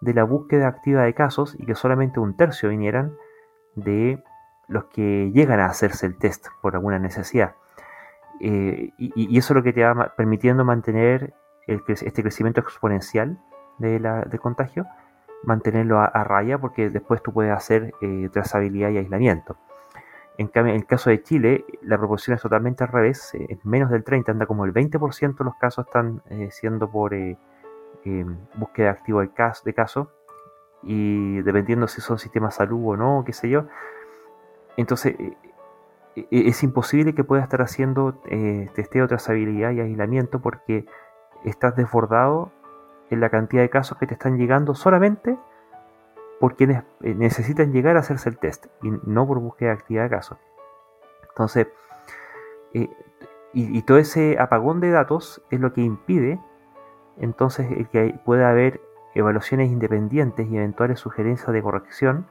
de la búsqueda activa de casos y que solamente un tercio vinieran de los que llegan a hacerse el test por alguna necesidad. Eh, y, eso es lo que te va permitiendo mantener este crecimiento exponencial de, la, contagio, mantenerlo a, raya porque después tú puedes hacer eh, trazabilidad y aislamiento. En cambio, en el caso de Chile, la proporción es totalmente al revés, eh, es menos del 30, anda como el 20% de los casos están siendo por búsqueda activa de caso, de caso y dependiendo si son sistemas salud o no, qué sé yo. Entonces, eh, eh, es imposible que pueda estar haciendo eh, testeo, trazabilidad y aislamiento porque estás desbordado en la cantidad de casos que te están llegando solamente por quienes necesitan llegar a hacerse el test y no por búsqueda activa de casos. Entonces, y, y, todo ese apagón de datos es lo que impide entonces que pueda haber evaluaciones independientes y eventuales sugerencias de corrección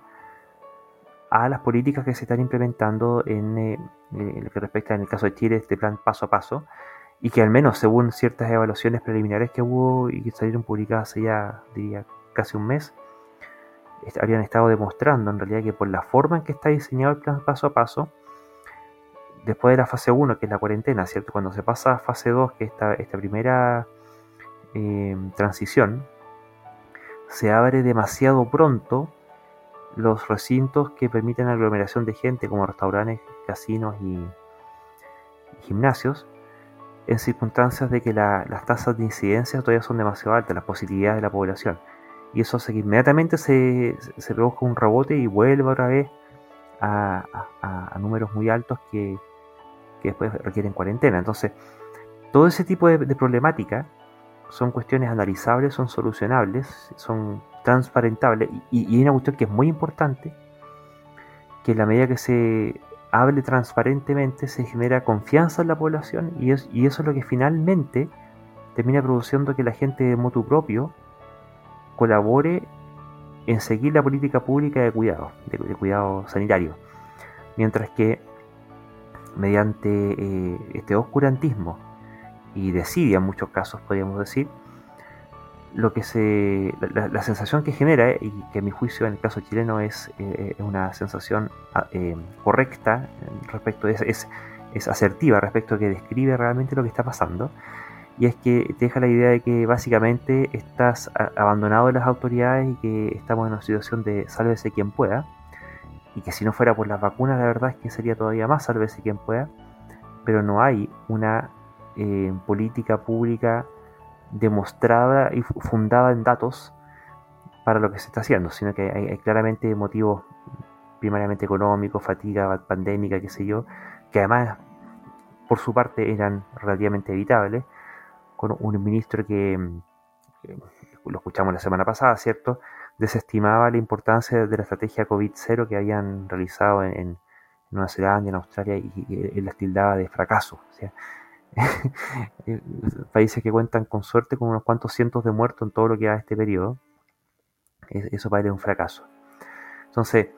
a las políticas que se están implementando en, eh, lo que respecta en el caso de Chile este plan paso a paso y que al menos según ciertas evaluaciones preliminares que hubo y que salieron publicadas hace ya diría casi un mes habrían estado demostrando en realidad que por la forma en que está diseñado el plan paso a paso después de la fase 1 que es la cuarentena cierto cuando se pasa a fase 2 que es esta, esta primera eh, transición se abre demasiado pronto los recintos que permiten aglomeración de gente como restaurantes, casinos y, gimnasios en circunstancias de que las tasas de incidencia todavía son demasiado altas, las posibilidades de la población. Y eso hace que inmediatamente se, se produzca un rebote y vuelva otra vez a, números muy altos que, después requieren cuarentena. Entonces, todo ese tipo de, de problemática son cuestiones analizables, son solucionables, son transparentables y, hay una cuestión que es muy importante, que en la medida que se hable transparentemente se genera confianza en la población y, eso es lo que finalmente termina produciendo que la gente de motu propio colabore en seguir la política pública de cuidado, de, cuidado sanitario. Mientras que mediante eh, este oscurantismo y desidia en muchos casos, podríamos decir, lo que se la, sensación que genera y que a mi juicio en el caso chileno es, eh, una sensación ah, eh, correcta respecto es, es, es, asertiva respecto a que describe realmente lo que está pasando y es que te deja la idea de que básicamente estás abandonado de las autoridades y que estamos en una situación de sálvese quien pueda. Y que si no fuera por las vacunas la verdad es que sería todavía más sálvese quien pueda. Pero no hay una eh, política pública demostrada y fundada en datos para lo que se está haciendo, sino que hay, claramente motivos primariamente económicos, fatiga pandémica, qué sé yo, que además por su parte eran relativamente evitables, con un ministro que, lo escuchamos la semana pasada, ¿cierto?, desestimaba la importancia de la estrategia COVID-0 que habían realizado en, Nueva Zelanda, en Australia, y, y, él la tildaba de fracaso. O sea, Eh, países que cuentan con suerte con unos cuantos cientos de muertos en todo lo que va este periodo, eso parece un fracaso. Entonces,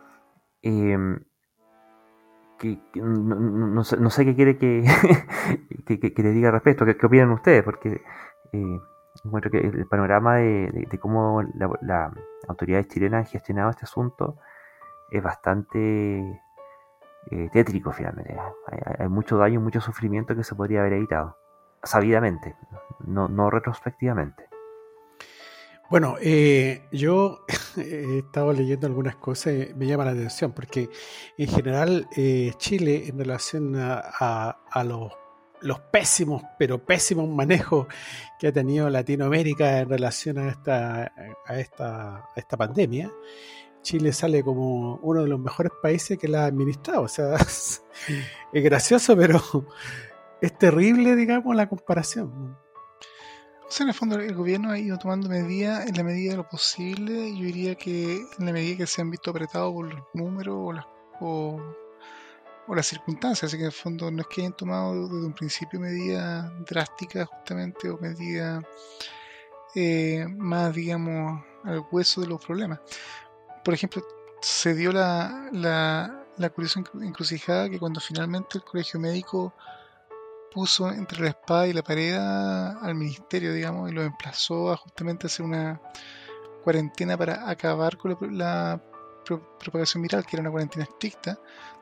em, no, sé, qué quiere que, que, le diga al respecto, qué, opinan ustedes, porque eh, encuentro que el panorama de, cómo las la autoridades chilenas han gestionado este asunto es bastante eh, tétrico finalmente. Hay, mucho daño, mucho sufrimiento que se podría haber evitado, sabidamente, no, no retrospectivamente. Bueno, eh, yo he estado leyendo algunas cosas y me llama la atención porque en general eh, Chile en relación a, los, los, pésimos, pero pésimos manejos que ha tenido Latinoamérica en relación a esta, a esta, a esta pandemia, Chile sale como uno de los mejores países que la ha administrado. O sea, es gracioso, pero es terrible, digamos, la comparación. En el fondo el gobierno ha ido tomando medidas en la medida de lo posible. Yo diría que en la medida que se han visto apretados por los números o las, o, las circunstancias. Así que en el fondo no es que hayan tomado desde un principio medidas drásticas justamente o medidas eh, más, digamos, al hueso de los problemas. Por ejemplo, se dio la, la, la curiosa encrucijada que cuando finalmente el colegio médico puso entre la espada y la pared al ministerio, digamos, y lo emplazó a justamente hacer una cuarentena para acabar con la, propagación viral, que era una cuarentena estricta,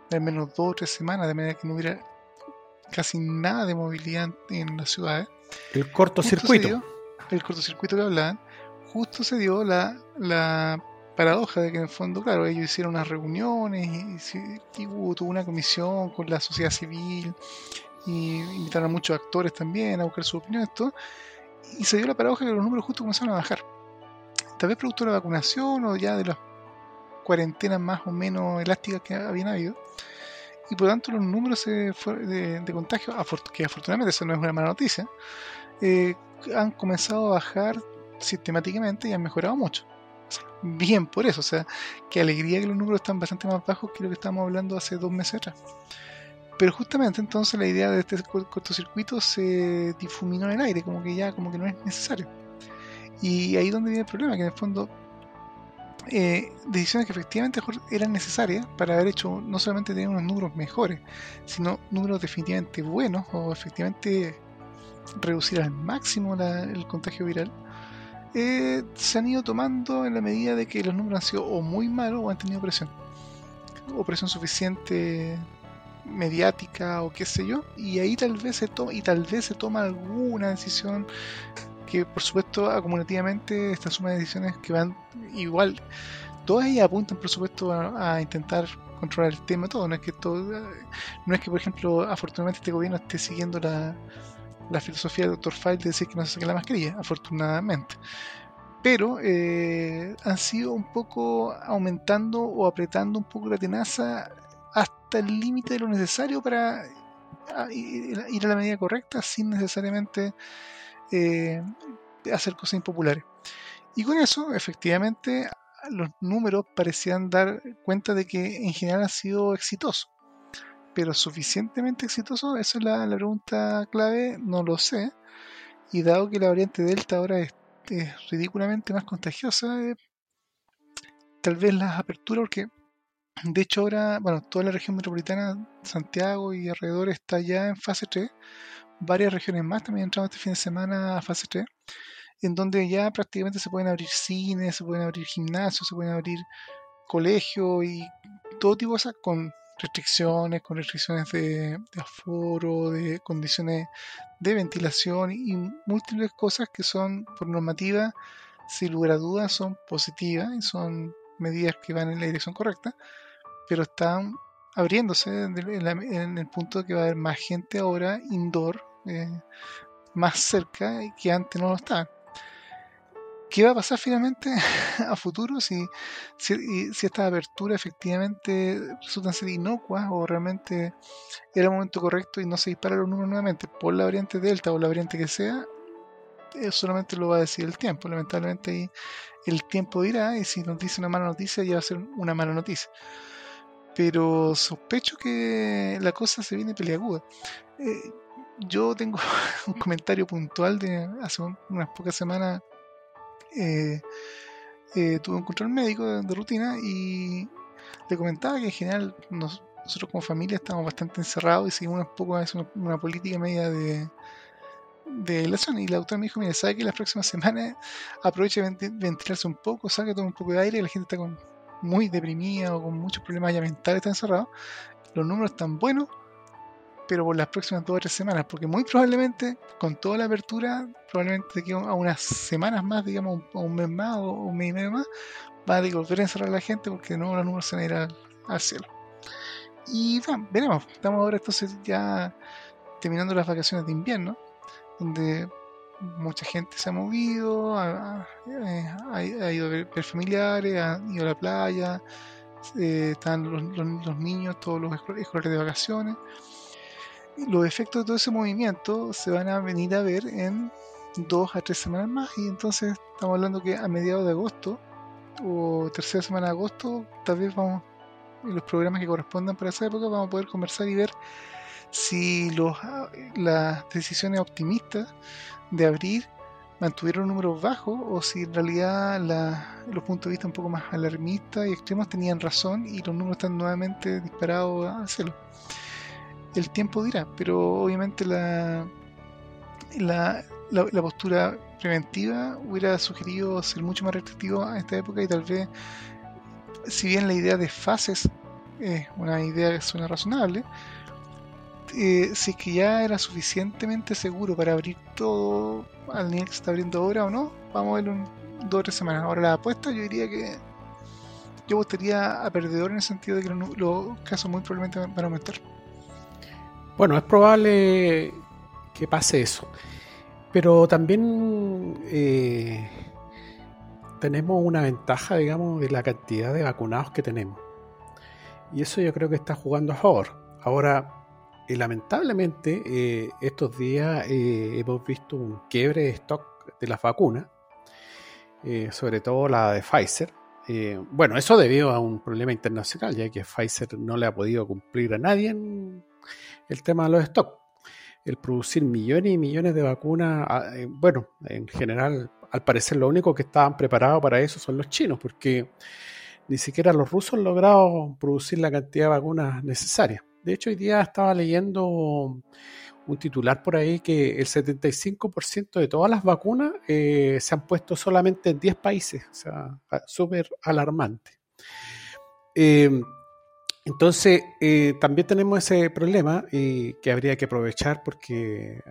de al menos dos o tres semanas, de manera que no hubiera casi nada de movilidad en las ciudades. El cortocircuito. El cortocircuito que hablaban, justo se dio la, la paradoja de que en el fondo, claro, ellos hicieron unas reuniones y, y, hubo tuvo una comisión con la sociedad civil y invitaron a muchos actores también a buscar su opinión esto y se dio la paradoja que los números justo comenzaron a bajar tal vez producto de la vacunación o ya de las cuarentenas más o menos elásticas que habían habido y por lo tanto los números de, de contagio que afortunadamente eso no es una mala noticia eh, han comenzado a bajar sistemáticamente y han mejorado mucho bien por eso, o sea, qué alegría que los números están bastante más bajos que lo que estábamos hablando hace dos meses atrás. Pero justamente entonces la idea de este cortocircuito se difuminó en el aire, como que ya como que no es necesario. Y ahí donde viene el problema, que en el fondo eh, decisiones que efectivamente eran necesarias para haber hecho no solamente tener unos números mejores, sino números definitivamente buenos o efectivamente reducir al máximo el contagio viral, eh, se han ido tomando en la medida de que los números han sido o muy malos o han tenido presión, o presión suficiente mediática o qué sé yo, y ahí tal vez se toma, y tal vez se toma alguna decisión que por supuesto acumulativamente esta suma de decisiones que van igual, todas ellas apuntan por supuesto a, intentar controlar el tema todo, no es que todo, no es que por ejemplo afortunadamente este gobierno esté siguiendo la, la filosofía del Dr. File de decir que no se saque la mascarilla, afortunadamente. Pero eh, han sido un poco aumentando o apretando un poco la tenaza hasta el límite de lo necesario para ir a la medida correcta sin necesariamente eh, hacer cosas impopulares. Y con eso, efectivamente, los números parecían dar cuenta de que en general ha sido exitoso. Pero suficientemente exitoso, esa es la, pregunta clave, no lo sé. Y dado que la variante Delta ahora es, ridículamente más contagiosa, eh, tal vez las aperturas, porque de hecho, ahora, bueno, toda la región metropolitana, Santiago y alrededor está ya en fase 3. Varias regiones más también entrado este fin de semana a fase 3, en donde ya prácticamente se pueden abrir cines, se pueden abrir gimnasios, se pueden abrir colegios y todo tipo de cosas con restricciones, con restricciones de, aforo, de condiciones de ventilación y múltiples cosas que son por normativa, sin lugar a dudas, son positivas y son medidas que van en la dirección correcta pero están abriéndose en, el punto que va a haber más gente ahora indoor, eh, más cerca que antes no lo estaba. ¿Qué va a pasar finalmente a futuro si, si, si estas aperturas efectivamente resultan ser inocuas o realmente era el momento correcto y no se disparan los números nuevamente por la variante Delta o la variante que sea? Eso solamente lo va a decir el tiempo. Lamentablemente ahí el tiempo dirá y si nos dice una mala noticia ya va a ser una mala noticia pero sospecho que la cosa se viene peleaguda. Eh, yo tengo un comentario puntual de hace unas pocas semanas. Eh, eh, tuve un control médico de, rutina y le comentaba que en general nosotros como familia estamos bastante encerrados y seguimos un poco una, política media de, de relación. Y la autora me dijo, mira, sabe que las próximas semanas aproveche ventilarse un poco, saque todo un poco de aire la gente está con muy deprimida o con muchos problemas ya mentales, está encerrado, los números están buenos, pero por las próximas dos o tres semanas, porque muy probablemente con toda la apertura, probablemente aquí a unas semanas más, digamos, un, un mes más o un mes y medio más, va a volver a encerrar a la gente porque de nuevo los números se van a ir al, cielo. Y bueno, veremos, estamos ahora entonces ya terminando las vacaciones de invierno, donde mucha gente se ha movido, ha, eh, ido a ver, familiares, ha ido a la playa, eh, están los, niños, todos los escolares de vacaciones. Los efectos de todo ese movimiento se van a venir a ver en dos a tres semanas más y entonces estamos hablando que a mediados de agosto o tercera semana de agosto tal vez vamos en los programas que correspondan para esa época vamos a poder conversar y ver si los, las decisiones optimistas de abrir mantuvieron números bajos o si en realidad los puntos de vista un poco más alarmistas y extremos tenían razón y los números están nuevamente disparados a cero. El tiempo dirá, pero obviamente la, la, la, postura preventiva hubiera sugerido ser mucho más restrictivo a esta época y tal vez, si bien la idea de fases es una idea que suena razonable, eh, si es que ya era suficientemente seguro para abrir todo al nivel que se está abriendo ahora o no, vamos a ver un, dos o tres semanas. Ahora la apuesta yo diría que yo votaría a perdedor en el sentido de que los, casos muy probablemente van a aumentar. Bueno, es probable que pase eso. Pero también eh, tenemos una ventaja, digamos, de la cantidad de vacunados que tenemos. Y eso yo creo que está jugando a favor. Ahora, eh, lamentablemente, eh, estos días eh, hemos visto un quiebre de stock de las vacunas, sobre todo la de Pfizer. bueno, eso debido a un problema internacional, ya que Pfizer no le ha podido cumplir a nadie en el tema de los stocks. El producir millones y millones de vacunas, ah, bueno, en general, al parecer lo único que estaban preparados para eso son los chinos, porque ni siquiera los rusos han logrado producir la cantidad de vacunas necesarias. De hecho, hoy día estaba leyendo un titular por ahí que el 75% de todas las vacunas eh, se han puesto solamente en 10 países, o sea, súper alarmante. Em, entonces, eh, también tenemos ese problema y que habría que aprovechar porque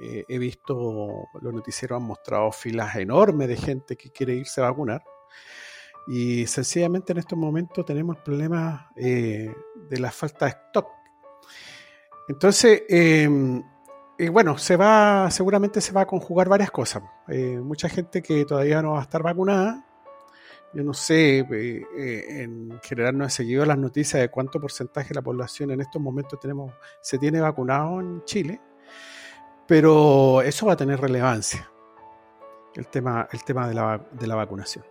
eh, he visto, los noticieros han mostrado filas enormes de gente que quiere irse a vacunar. Y sencillamente en estos momentos tenemos el problema de la falta de stock entonces, em, bueno, se va, seguramente se va a conjugar varias cosas. Eh, mucha gente que todavía no va a estar vacunada. Yo no sé, eh, eh, en general no he seguido las noticias de cuánto porcentaje de la población en estos momentos tenemos, se tiene vacunado en Chile, pero eso va a tener relevancia, el tema, el tema de, la, de la vacunación.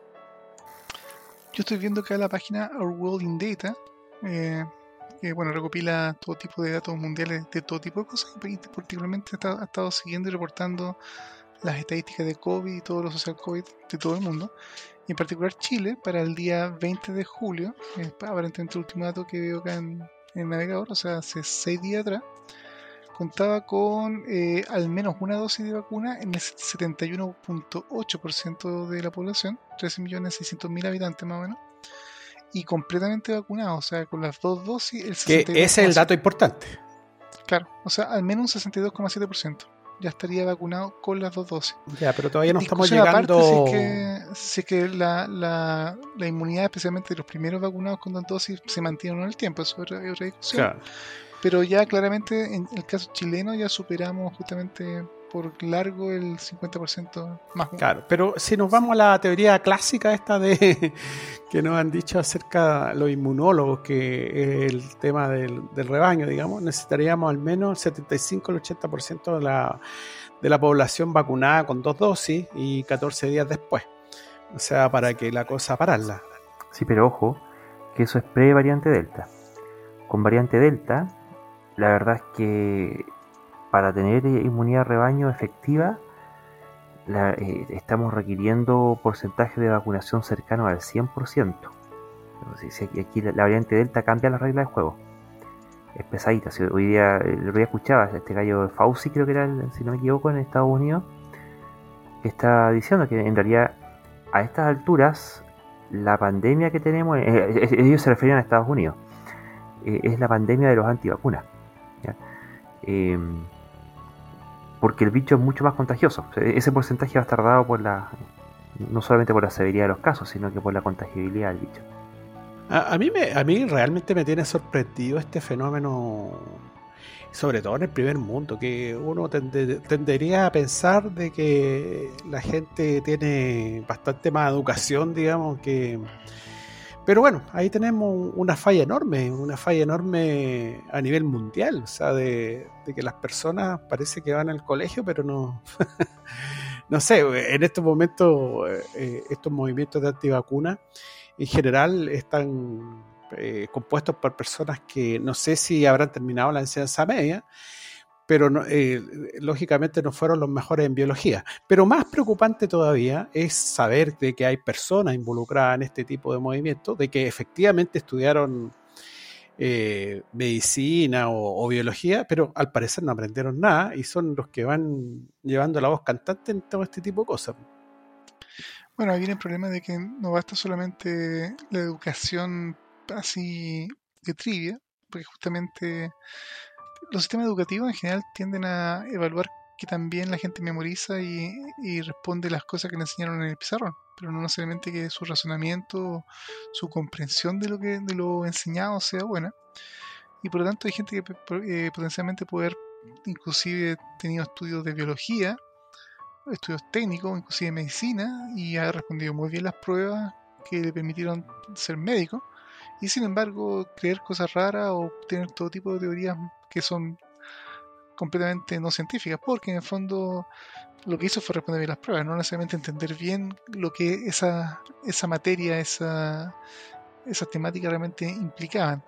Yo estoy viendo acá la página Our World in Data, que bueno, recopila todo tipo de datos mundiales de todo tipo de cosas y particularmente ha estado, siguiendo y reportando las estadísticas de COVID y todo lo social COVID de todo el mundo. Y en particular Chile, para el día 20 de julio, aparentemente el último dato que veo acá en, el navegador, o sea, hace seis días atrás, contaba con eh, al menos una dosis de vacuna en el 71.8% de la población, 13.600.000 habitantes más o menos y completamente vacunado, o sea, con las dos dosis, el Que ese es el dato importante. Claro, o sea, al menos un 62,7% ya estaría vacunado con las dos dosis. Ya, pero todavía no estamos llegando. si es que, la, la, la, inmunidad, especialmente de los primeros vacunados con dos dosis, se mantiene en el tiempo, eso es otra, otra discusión. Claro. Pero ya claramente en el caso chileno ya superamos justamente por largo el 50% más. Claro, pero si nos vamos a la teoría clásica esta de que nos han dicho acerca de los inmunólogos, que es el tema del, rebaño, digamos, necesitaríamos al menos el 75 al 80% de la, de la población vacunada con dos dosis y 14 días después. O sea, para que la cosa pararla. Sí, pero ojo, que eso es pre-variante Delta. Con variante Delta, la verdad es que para tener eh, inmunidad rebaño efectiva, eh, estamos requiriendo porcentaje de vacunación cercano al 100%. aquí la, variante Delta cambia las reglas del juego. Es pesadita. hoy día, el otro día escuchaba este gallo Fauci, creo que era, si no me equivoco, en Estados Unidos, que está diciendo que en realidad a estas alturas la pandemia que tenemos, eh, ellos se referían a Estados Unidos, es la pandemia de los antivacunas. Em, porque el bicho es mucho más contagioso. ese porcentaje va a estar dado por la, no solamente por la severidad de los casos, sino que por la contagibilidad del bicho. A, mí, me, a mí realmente me tiene sorprendido este fenómeno, sobre todo en el primer mundo, que uno tendería a pensar de que la gente tiene bastante más educación, digamos, que... Pero bueno, ahí tenemos una falla enorme, una falla enorme a nivel mundial, o sea, de, que las personas parece que van al colegio, pero no... no sé, en estos momentos, eh, estos movimientos de antivacuna en general están eh, compuestos por personas que no sé si habrán terminado la enseñanza media, pero eh, lógicamente no fueron los mejores en biología. Pero más preocupante todavía es saber de que hay personas involucradas en este tipo de movimientos, de que efectivamente estudiaron eh, medicina o, biología, pero al parecer no aprendieron nada y son los que van llevando la voz cantante en todo este tipo de cosas. Bueno, ahí viene el problema de que no basta solamente la educación así de trivia, porque justamente los sistemas educativos en general tienden a evaluar que también la gente memoriza y, responde las cosas que le enseñaron en el pizarrón, pero no necesariamente que su razonamiento, su comprensión de lo que de lo enseñado sea buena. Y por lo tanto hay gente que eh, potencialmente puede haber inclusive tenido estudios de biología estudios técnicos, inclusive medicina, y ha respondido muy bien las pruebas que le permitieron ser médico. Y sin embargo, creer cosas raras o tener todo tipo de teorías que son completamente no científicas, porque en el fondo lo que hizo fue responder bien las pruebas, no necesariamente entender bien lo que esa, esa materia, esa, esas temáticas realmente implicaban.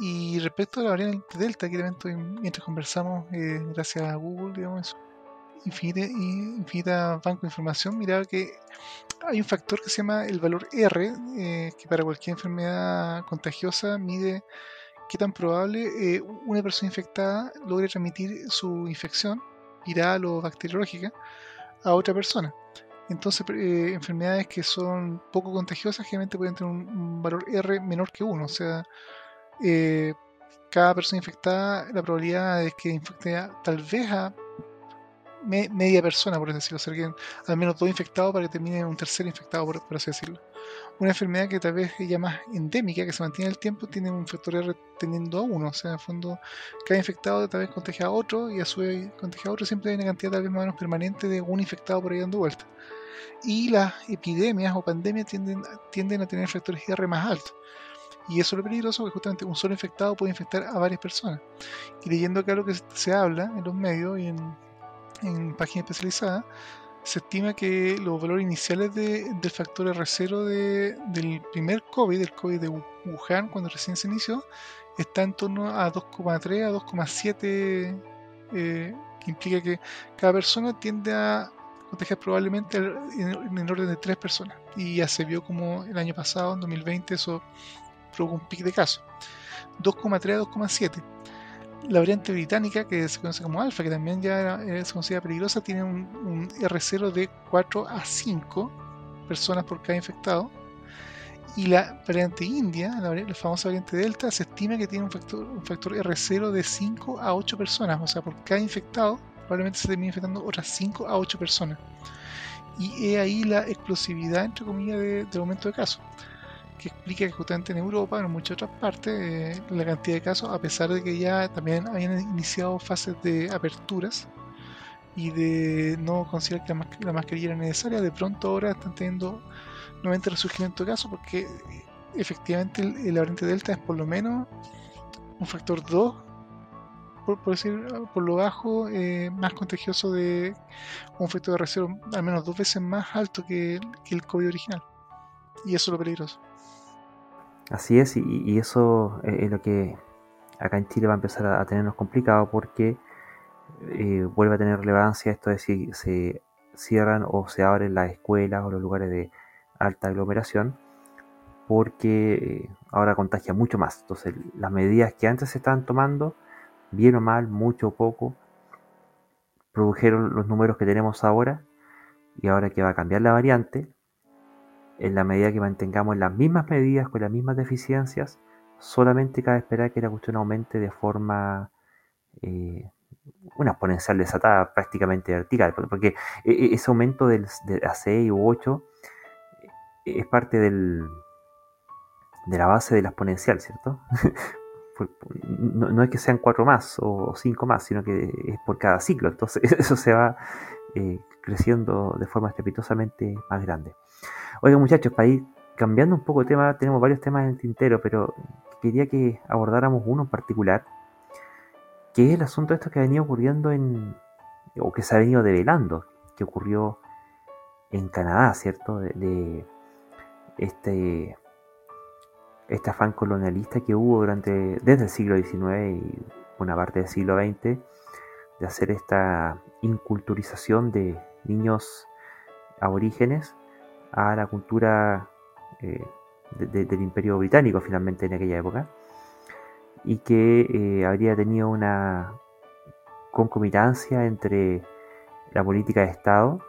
Y respecto a la variante Delta, que mientras conversamos, eh, gracias a Google, digamos, infinita, infinita banco de información, miraba que hay un factor que se llama el valor R, eh, que para cualquier enfermedad contagiosa mide qué tan probable eh, una persona infectada logre transmitir su infección viral o bacteriológica a otra persona. Entonces, eh, enfermedades que son poco contagiosas generalmente pueden tener un, valor R menor que 1. O sea, cada persona infectada, la probabilidad de que infecte tal vez a media persona, por decirlo, o sea, al menos dos infectados para que termine un tercer infectado, por, así decirlo. Una enfermedad que tal vez es más endémica, que se mantiene en el tiempo, tiene un factor R teniendo a uno, o sea, en el fondo, cada infectado tal vez contagia a otro y a su vez contagia a otro, siempre hay una cantidad tal vez más o menos permanente de un infectado por ahí dando vuelta. Y las epidemias o pandemias tienden, tienden a tener factores R más altos. Y eso es lo peligroso, porque justamente un solo infectado puede infectar a varias personas. Y leyendo acá lo que se habla en los medios y en en páginas especializadas, se estima que los valores iniciales del factor R0 del primer COVID, el COVID de Wuhan, cuando recién se inició, está en torno a 2,3 a 2,7, eh, que implica que cada persona tiende a contagiar probablemente en, en, orden de 3 personas. Y ya se vio como el año pasado, en 2020, eso provocó un pic de casos. 2,3 a 2,7 la variante británica, que se conoce como alfa, que también ya es considerada peligrosa, tiene un, R0 de 4 a 5 personas por cada infectado. Y la variante india, la, famosa variante delta, se estima que tiene un factor, un factor R0 de 5 a 8 personas. O sea, por cada infectado, probablemente se termine infectando otras 5 a 8 personas. Y es ahí la explosividad, entre comillas, de, del aumento de casos que explica que justamente en Europa, en muchas otras partes, eh, la cantidad de casos, a pesar de que ya también habían iniciado fases de aperturas y de no considerar que la, mascarilla era necesaria, de pronto ahora están teniendo nuevamente resurgimiento de casos porque efectivamente el, variante Delta es por lo menos un factor 2 por, decir por lo bajo, eh, más contagioso de un factor de reserva al menos dos veces más alto que el COVID original. Y eso es lo peligroso. Así es, y, eso es lo que acá en Chile va a empezar a, tenernos complicado porque eh, vuelve a tener relevancia esto de si se cierran o se abren las escuelas o los lugares de alta aglomeración porque eh, ahora contagia mucho más. Entonces las medidas que antes se estaban tomando, bien o mal, mucho o poco, produjeron los números que tenemos ahora y ahora que va a cambiar la variante, en la medida que mantengamos las mismas medidas con las mismas deficiencias, solamente cabe esperar que la cuestión aumente de forma eh, una exponencial desatada prácticamente vertical, porque ese aumento del, de a 6 u 8 es parte del, de la base de la exponencial, ¿cierto? no, es que sean 4 más o 5 más, sino que es por cada ciclo, entonces eso se va creciendo de forma estrepitosamente más grande. Oiga muchachos, para ir cambiando un poco de tema, tenemos varios temas en el tintero, pero quería que abordáramos uno en particular, que es el asunto de esto que ha venido ocurriendo en, o que se ha venido develando, que ocurrió en Canadá, ¿cierto? De, este, este afán colonialista que hubo durante, desde el siglo XIX y una parte del siglo XX, de hacer esta inculturización de niños aborígenes a la cultura eh, del imperio británico finalmente en aquella época y que eh, habría tenido una concomitancia entre la política de Estado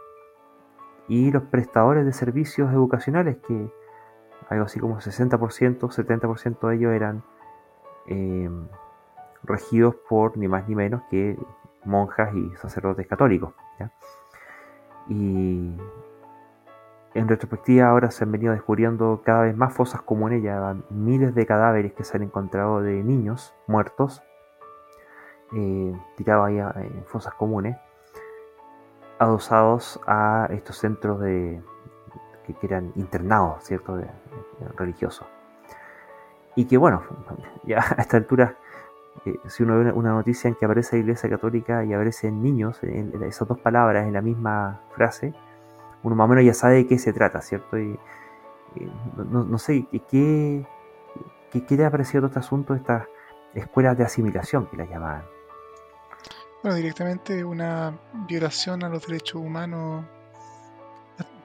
y los prestadores de servicios educacionales que algo así como 60%, 70% de ellos eran em, regidos por ni más ni menos que monjas y sacerdotes católicos. Y en retrospectiva ahora se han venido descubriendo cada vez más fosas comunes, ya miles de cadáveres que se han encontrado de niños muertos, eh, tirados ahí en fosas comunes, adosados a estos centros de que, eran internados, ¿cierto?, religiosos. Y que bueno, ya a esta altura, eh, si uno ve una noticia en que aparece Iglesia Católica y aparecen niños, en esas dos palabras en la misma frase, uno más o menos ya sabe de qué se trata, ¿cierto? Y, no, sé, ¿qué, qué, qué le ha parecido todo este asunto de estas escuelas de asimilación que la llamaban? Bueno, directamente una violación a los derechos humanos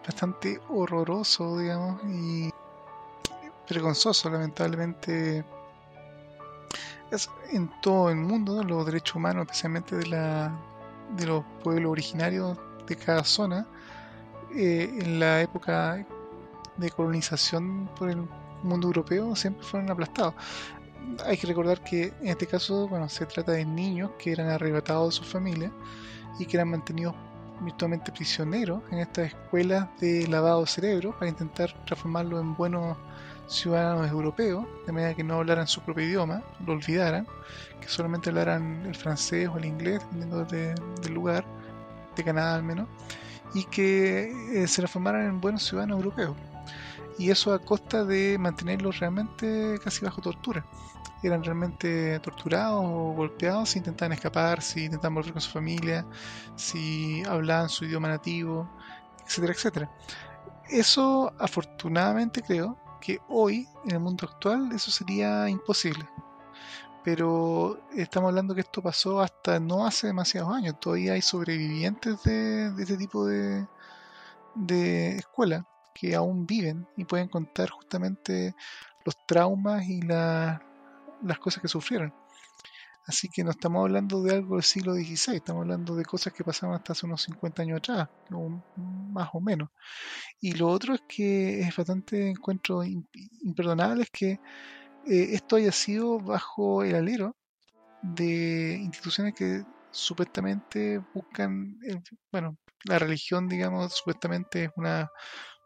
bastante horroroso, digamos, y vergonzoso, lamentablemente. Es en todo el mundo, los derechos humanos, especialmente de, la, de los pueblos originarios de cada zona, eh, en la época de colonización por el mundo europeo siempre fueron aplastados. Hay que recordar que en este caso, bueno, se trata de niños que eran arrebatados de sus familias y que eran mantenidos virtualmente prisioneros en estas escuelas de lavado de cerebro para intentar transformarlos en buenos ciudadanos europeos, de manera que no hablaran su propio idioma, lo olvidaran, que solamente hablaran el francés o el inglés, dependiendo del lugar, de Canadá al menos, y que eh, se transformaran en buenos ciudadanos europeos. Y eso a costa de mantenerlos realmente casi bajo tortura. Eran realmente torturados o golpeados si intentaban escapar, si intentaban volver con su familia, si hablaban su idioma nativo, etcétera, etcétera. Eso afortunadamente creo que hoy, en el mundo actual, eso sería imposible pero estamos hablando que esto pasó hasta no hace demasiados años. Todavía hay sobrevivientes de, este tipo de, de escuela que aún viven y pueden contar justamente los traumas y las cosas que sufrieron. Así que no estamos hablando de algo del siglo XVI, estamos hablando de cosas que pasaron hasta hace unos 50 años atrás, más o menos. Y lo otro es que es bastante encuentro imperdonable, es que eh, esto haya sido bajo el alero de instituciones que supuestamente buscan, bueno, la religión, digamos, supuestamente es una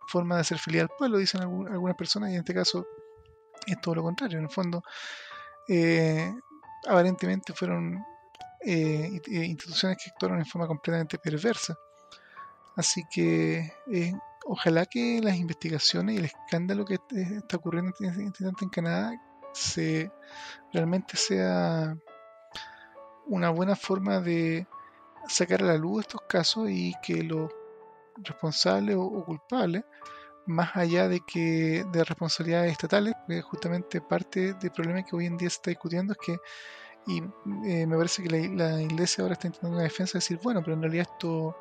forma de hacer feliz al pueblo, dicen algunas personas, y en este caso es todo lo contrario. En el fondo, eh, aparentemente fueron eh, instituciones que actuaron en forma completamente perversa. Así que ojalá que las investigaciones y el escándalo que está ocurriendo en Canadá se realmente sea una buena forma de sacar a la luz estos casos y que los responsables o, culpables, más allá de que de responsabilidades estatales, porque justamente parte del problema que hoy en día se está discutiendo es que, y eh, me parece que la, iglesia ahora está intentando una defensa de decir, bueno, pero en realidad esto,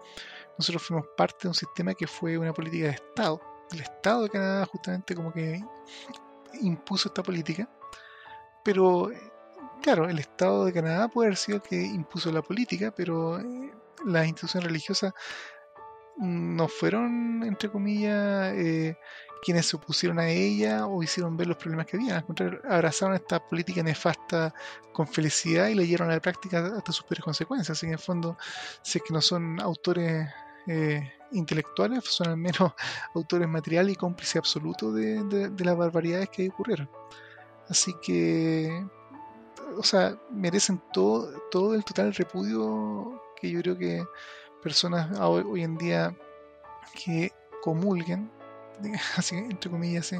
nosotros fuimos parte de un sistema que fue una política de Estado. El Estado de Canadá justamente como que impuso esta política pero, claro, el Estado de Canadá puede haber sido el que impuso la política, pero eh, las instituciones religiosas no fueron, entre comillas, eh, quienes se opusieron a ella o hicieron ver los problemas que había. Al contrario, abrazaron esta política nefasta con felicidad y leyeron a la práctica hasta sus peores consecuencias. En el fondo, si es que no son autores eh, intelectuales, son al menos autores materiales y cómplices absolutos de, las barbaridades que ocurrieron. Así que, o sea, merecen todo, todo el total repudio que yo creo que personas hoy en día que comulguen así entre comillas,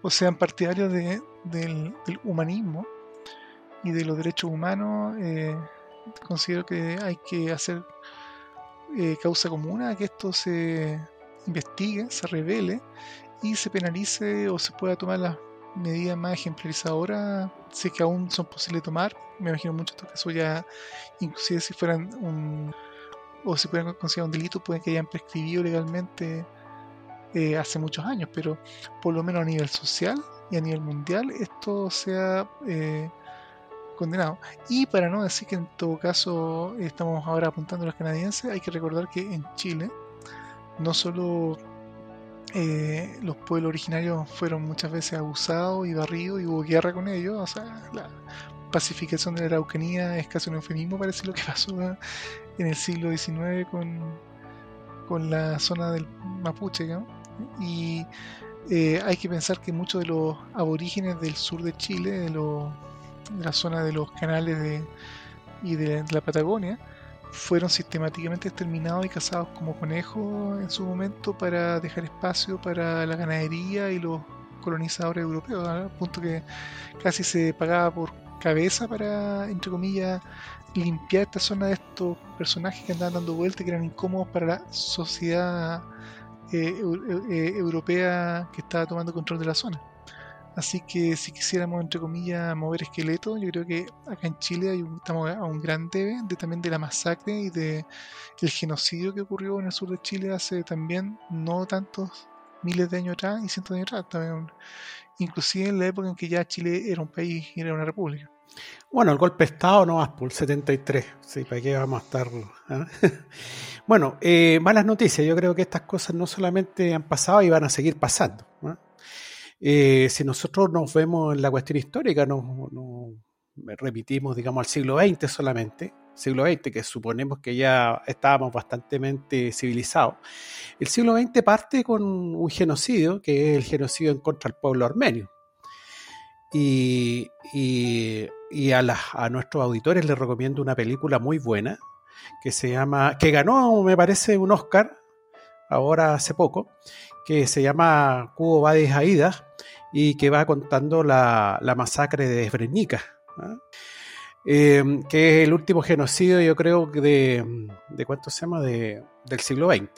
o sean partidarios de, del, humanismo y de los derechos humanos, eh, considero que hay que hacer eh, causa común que esto se investigue, se revele y se penalice o se pueda tomar las medidas más ejemplarizadoras, si es que aún son posibles tomar. Me imagino mucho que eso ya, inclusive si fueran un o si pueden considerar un delito, pueden que hayan prescribido legalmente eh, hace muchos años, pero por lo menos a nivel social y a nivel mundial esto sea eh, condenado. Y para no decir que en todo caso estamos ahora apuntando a los canadienses, hay que recordar que en Chile no solo eh, los pueblos originarios fueron muchas veces abusados y barridos y hubo guerra con ellos, o sea, la pacificación de la Araucanía es casi un eufemismo parece lo que pasó en el siglo XIX con, con la zona del Mapuche, y eh, hay que pensar que muchos de los aborígenes del sur de Chile, de, la zona de los canales y de, la Patagonia, fueron sistemáticamente exterminados y cazados como conejos en su momento para dejar espacio para la ganadería y los colonizadores europeos, al punto que casi se pagaba por cabeza para, entre comillas, limpiar esta zona de estos personajes que andaban dando vueltas que eran incómodos para la sociedad eh, eh, europea que estaba tomando control de la zona. Así que si quisiéramos, entre comillas, mover esqueletos, yo creo que acá en Chile hay estamos a un gran debe de, también de la masacre y de el genocidio que ocurrió en el sur de Chile hace también no tantos miles de años atrás y cientos de años atrás, también, inclusive en la época en que ya Chile era un país y era una república. Bueno, el golpe de Estado no más por el 73, sí, ¿para qué vamos a estar? Ah? bueno, eh, malas noticias, yo creo que estas cosas no solamente han pasado y van a seguir pasando. Eh, si nosotros nos vemos en la cuestión histórica, nos, remitimos, digamos, al siglo XX solamente, siglo XX, que suponemos que ya estábamos bastante civilizados. El siglo XX parte con un genocidio, que es el genocidio en contra del pueblo armenio. Y, y, a, a, nuestros auditores les recomiendo una película muy buena que se llama, que ganó, me parece, un Oscar ahora hace poco, que se llama Cubo Bades Aida y que va contando la, masacre de Srebrenica, ¿ah? em, que es el último genocidio, yo creo, de, de ¿cuánto se llama?, de, del siglo XX.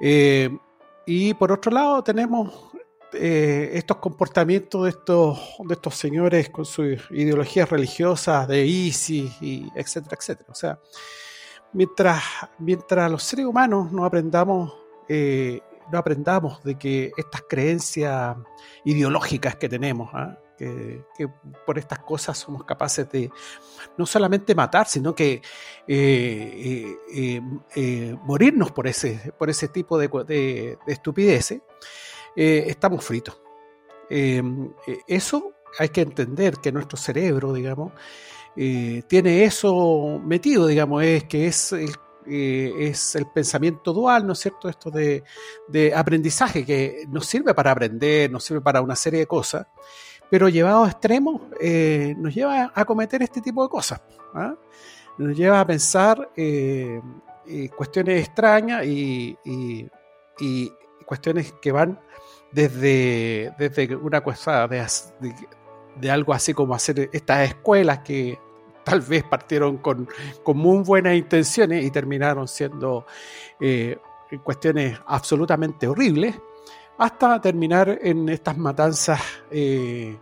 Em, y por otro lado tenemos eh, estos comportamientos de estos, de estos señores con sus ideologías religiosas de ISIS, y etcétera, etcétera. O sea, mientras, mientras los seres humanos no aprendamos, eh, no aprendamos de que estas creencias ideológicas que tenemos, ¿ah? que, por estas cosas somos capaces de no solamente matar, sino que eh, morirnos por ese, por ese tipo de, de, de estupideces, eh, estamos fritos. Eh, eh, eso hay que entender que nuestro cerebro, digamos, tiene eso metido, digamos, es que es el, es el pensamiento dual, ¿no es cierto? Esto de, aprendizaje que nos sirve para aprender, nos sirve para una serie de cosas, pero llevado a extremos nos lleva a cometer este tipo de cosas. ¿ah? Nos lleva a pensar cuestiones extrañas y, y cuestiones que van desde, desde una cosa de, de, algo así como hacer estas escuelas que tal vez partieron con, con muy buenas intenciones y terminaron siendo eh, cuestiones absolutamente horribles, hasta terminar en estas matanzas eh,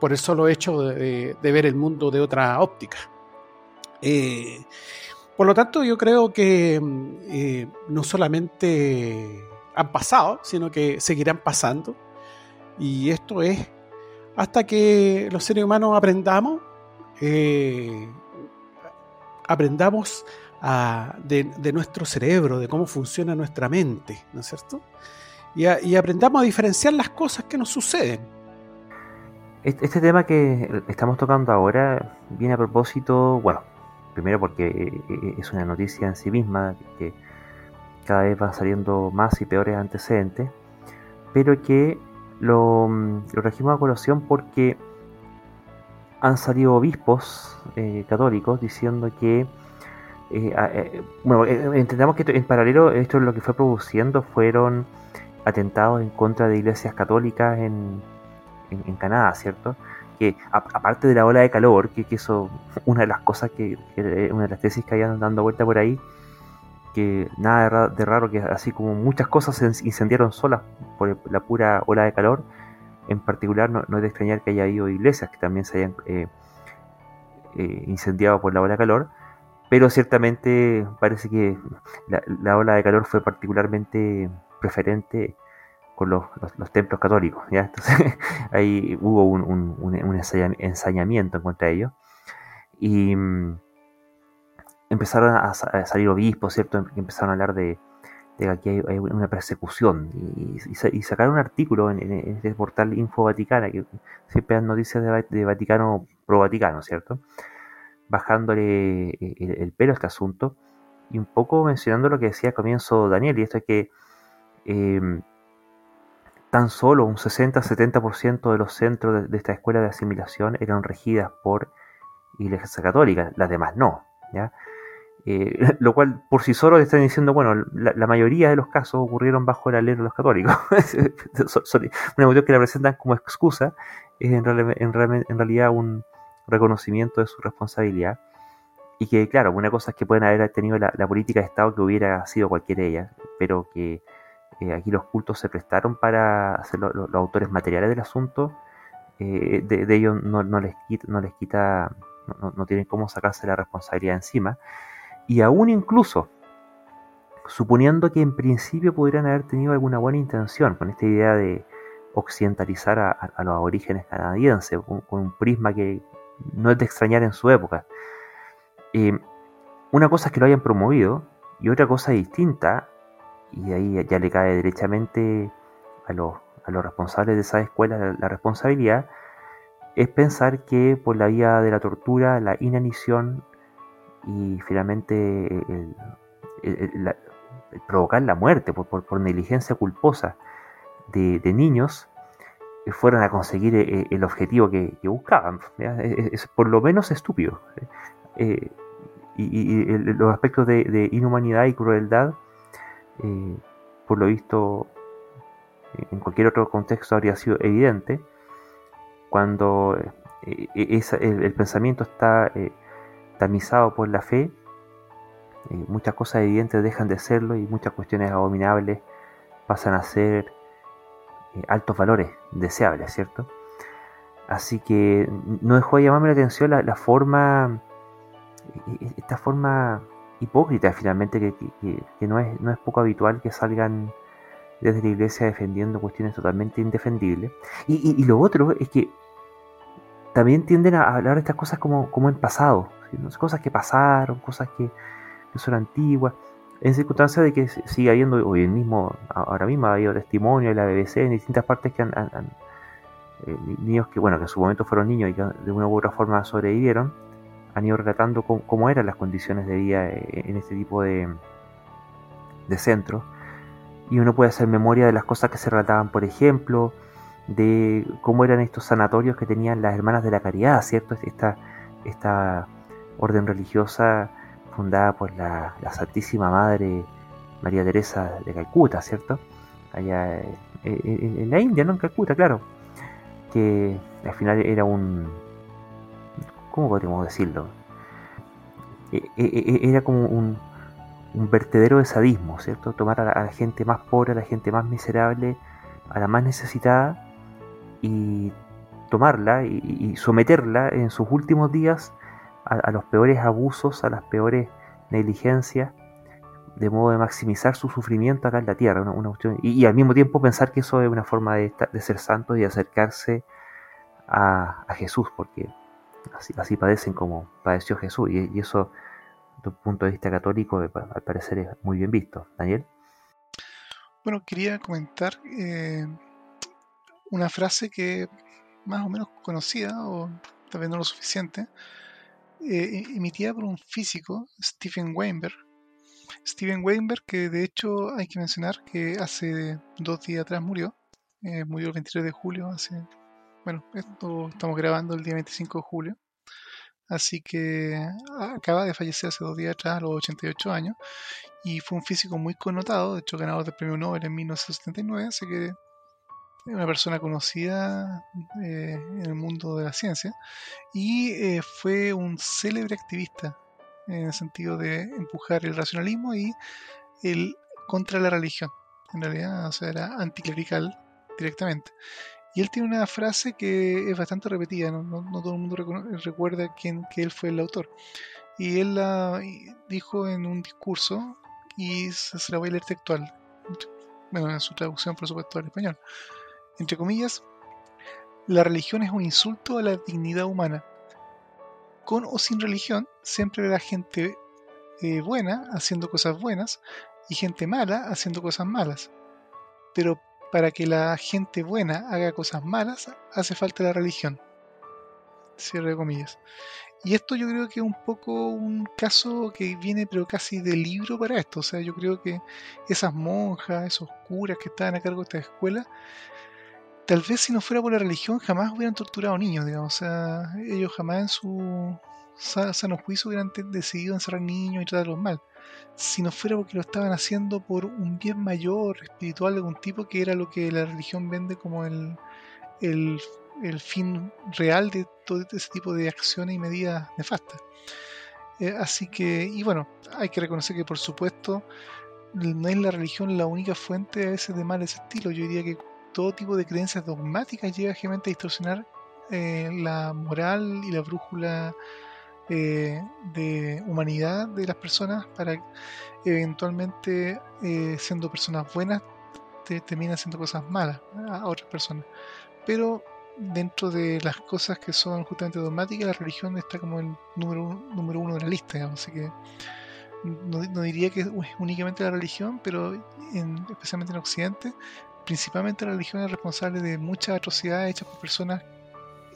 por el solo hecho de, ver el mundo de otra óptica. Eh, por lo tanto, yo creo que no solamente han pasado, sino que seguirán pasando. Y esto es hasta que los seres humanos aprendamos, eh, aprendamos de, nuestro cerebro, de cómo funciona nuestra mente, ¿no es cierto? Y, aprendamos a diferenciar las cosas que nos suceden. Este tema que estamos tocando ahora viene a propósito, bueno, primero porque eh, eh, es una noticia en sí misma, que cada vez van saliendo más y peores antecedentes, pero que lo, lo regimos a colación porque han salido obispos eh, católicos diciendo que eh, eh, bueno, entendamos que en paralelo esto es lo que fue produciendo fueron atentados en contra de iglesias católicas en, en, Canadá, ¿cierto? Que aparte de la ola de calor, que, que, eso, una de las cosas que, una de las tesis que habían dando vuelta por ahí, que nada de raro, que así como muchas cosas se incendiaron solas por la pura ola de calor, en particular no, es de extrañar que haya habido iglesias que también se hayan eh, eh, incendiado por la ola de calor, pero ciertamente parece que la, ola de calor fue particularmente preferente con los, templos católicos. ¿ya? Entonces ahí hubo un, ensañamiento en contra de ellos. Y mm, empezaron a, salir obispos, ¿cierto? Empezaron a hablar de, que aquí hay, una persecución y, sacar un artículo en, este portal Info Vaticana, que siempre dan noticias de, Vaticano pro Vaticano, ¿cierto? Bajándole eh, el, pelo a este asunto y un poco mencionando lo que decía al comienzo Daniel, y esto es que em, tan solo un 60-70% de los centros de, de, esta escuela de asimilación eran regidas por Iglesia Católica, las demás no, ¿ya? Eh, lo cual por sí solo le están diciendo, bueno, la, mayoría de los casos ocurrieron bajo el alero de los católicos. una cuestión que la presentan como excusa es en, en, realidad un reconocimiento de su responsabilidad. Y que, claro, una cosa es que pueden haber tenido la, política de Estado que hubiera sido cualquiera de ellas, pero que eh, aquí los cultos se prestaron para ser los autores materiales del asunto. Eh, de, ellos no, les quita, no les quita no, no, tienen cómo sacarse la responsabilidad encima. Y aún incluso, suponiendo que en principio pudieran haber tenido alguna buena intención con esta idea de occidentalizar a, los orígenes canadienses, con, un prisma que no es de extrañar en su época. Eh, una cosa es que lo hayan promovido y otra cosa distinta, y ahí ya le cae derechamente a los, a los responsables de esa escuela la responsabilidad, es pensar que por la vía de la tortura, la inanición y finalmente provocar la muerte por, por, negligencia culposa de, niños eh, fueran a conseguir eh, el objetivo que, buscaban. Es, por lo menos estúpido. Eh, y, los aspectos de, inhumanidad y crueldad, por lo visto, en cualquier otro contexto habría sido evidente. Cuando el, pensamiento está tamizado por la fe, eh, muchas cosas evidentes dejan de serlo y muchas cuestiones abominables pasan a ser eh, altos valores deseables, ¿cierto? Así que no dejó de llamarme la atención la, forma, e-, esta forma hipócrita finalmente, que, no, es, no es poco habitual que salgan desde la iglesia defendiendo cuestiones totalmente indefendibles. Y, lo otro es que también tienden a hablar de estas cosas como, como en pasado, cosas que pasaron, cosas que, son antiguas, en circunstancias de que sigue habiendo, hoy mismo, ahora mismo ha habido testimonio de la BBC en distintas partes que han, eh, niños que, bueno, que en su momento fueron niños y que de una u otra forma sobrevivieron, han ido relatando cómo, eran las condiciones de vida eh, en este tipo de, de centros. Y uno puede hacer memoria de las cosas que se relataban, por ejemplo, de cómo eran estos sanatorios que tenían las hermanas de la caridad, ¿cierto? Esta, esta orden religiosa fundada por la, Santísima Madre María Teresa de Calcuta, ¿cierto? Allá eh, en, la India, ¿no? En Calcuta, claro. Que al final era un... ¿Cómo podríamos decirlo? E, e, e, era como un, un vertedero de sadismo, ¿cierto? Tomar a la, gente más pobre, a la gente más miserable, a la más necesitada y tomarla y someterla en sus últimos días a, los peores abusos, a las peores negligencias, de modo de maximizar su sufrimiento acá en la tierra. Una, y, al mismo tiempo pensar que eso es una forma de, ser santos y acercarse a, Jesús, porque así, padecen como padeció Jesús. Y, eso un punto de vista católico, al parecer es muy bien visto. Daniel. Bueno, quería comentar eh, una frase que más o menos conocida, o tal vez no lo suficiente, eh, emitida por un físico, Stephen Weinberg. Steven Weinberg, que de hecho hay que mencionar que hace dos días atrás murió, eh, murió el 23 de julio, hace, bueno, esto estamos grabando el día 25 de julio, así que acaba de fallecer hace dos días atrás, a los 88 años, y fue un físico muy connotado, de hecho ganador del premio Nobel en 1979, así que una persona conocida eh, en el mundo de la ciencia y eh, fue un célebre activista en el sentido de empujar el racionalismo y el contra la religión. En realidad, o sea, era anticlerical directamente. Y él tiene una frase que es bastante repetida, no, todo el mundo recuerda quién, que él fue el autor. Y él la dijo en un discurso y se la voy a leer textual. Bueno, en su traducción, por supuesto, al español entre comillas, la religión es un insulto a la dignidad humana. Con o sin religión, siempre habrá gente eh, buena haciendo cosas buenas y gente mala haciendo cosas malas. Pero para que la gente buena haga cosas malas, hace falta la religión. Cierre de comillas. Y esto yo creo que es un poco un caso que viene pero casi de libro para esto. O sea, yo creo que esas monjas, esos curas que estaban a cargo de esta escuela, tal vez si no fuera por la religión jamás hubieran torturado niños, digamos. O sea, ellos jamás en su sano juicio hubieran decidido encerrar niños y tratarlos mal. Si no fuera porque lo estaban haciendo por un bien mayor, espiritual de algún tipo, que era lo que la religión vende como el, el, fin real de todo ese tipo de acciones y medidas nefastas. Eh, así que, y bueno, hay que reconocer que por supuesto no es la religión la única fuente a veces de mal ese estilo. Yo diría que todo tipo de creencias dogmáticas llega realmente a distorsionar eh, la moral y la brújula eh, de humanidad de las personas para eventualmente eh, siendo personas buenas te, terminan haciendo cosas malas a otras personas. Pero dentro de las cosas que son justamente dogmáticas la religión está como el número uno, número uno de la lista así que no, diría que es únicamente la religión pero especialmente en Occidente principalmente la religión es responsable de muchas atrocidades hechas por personas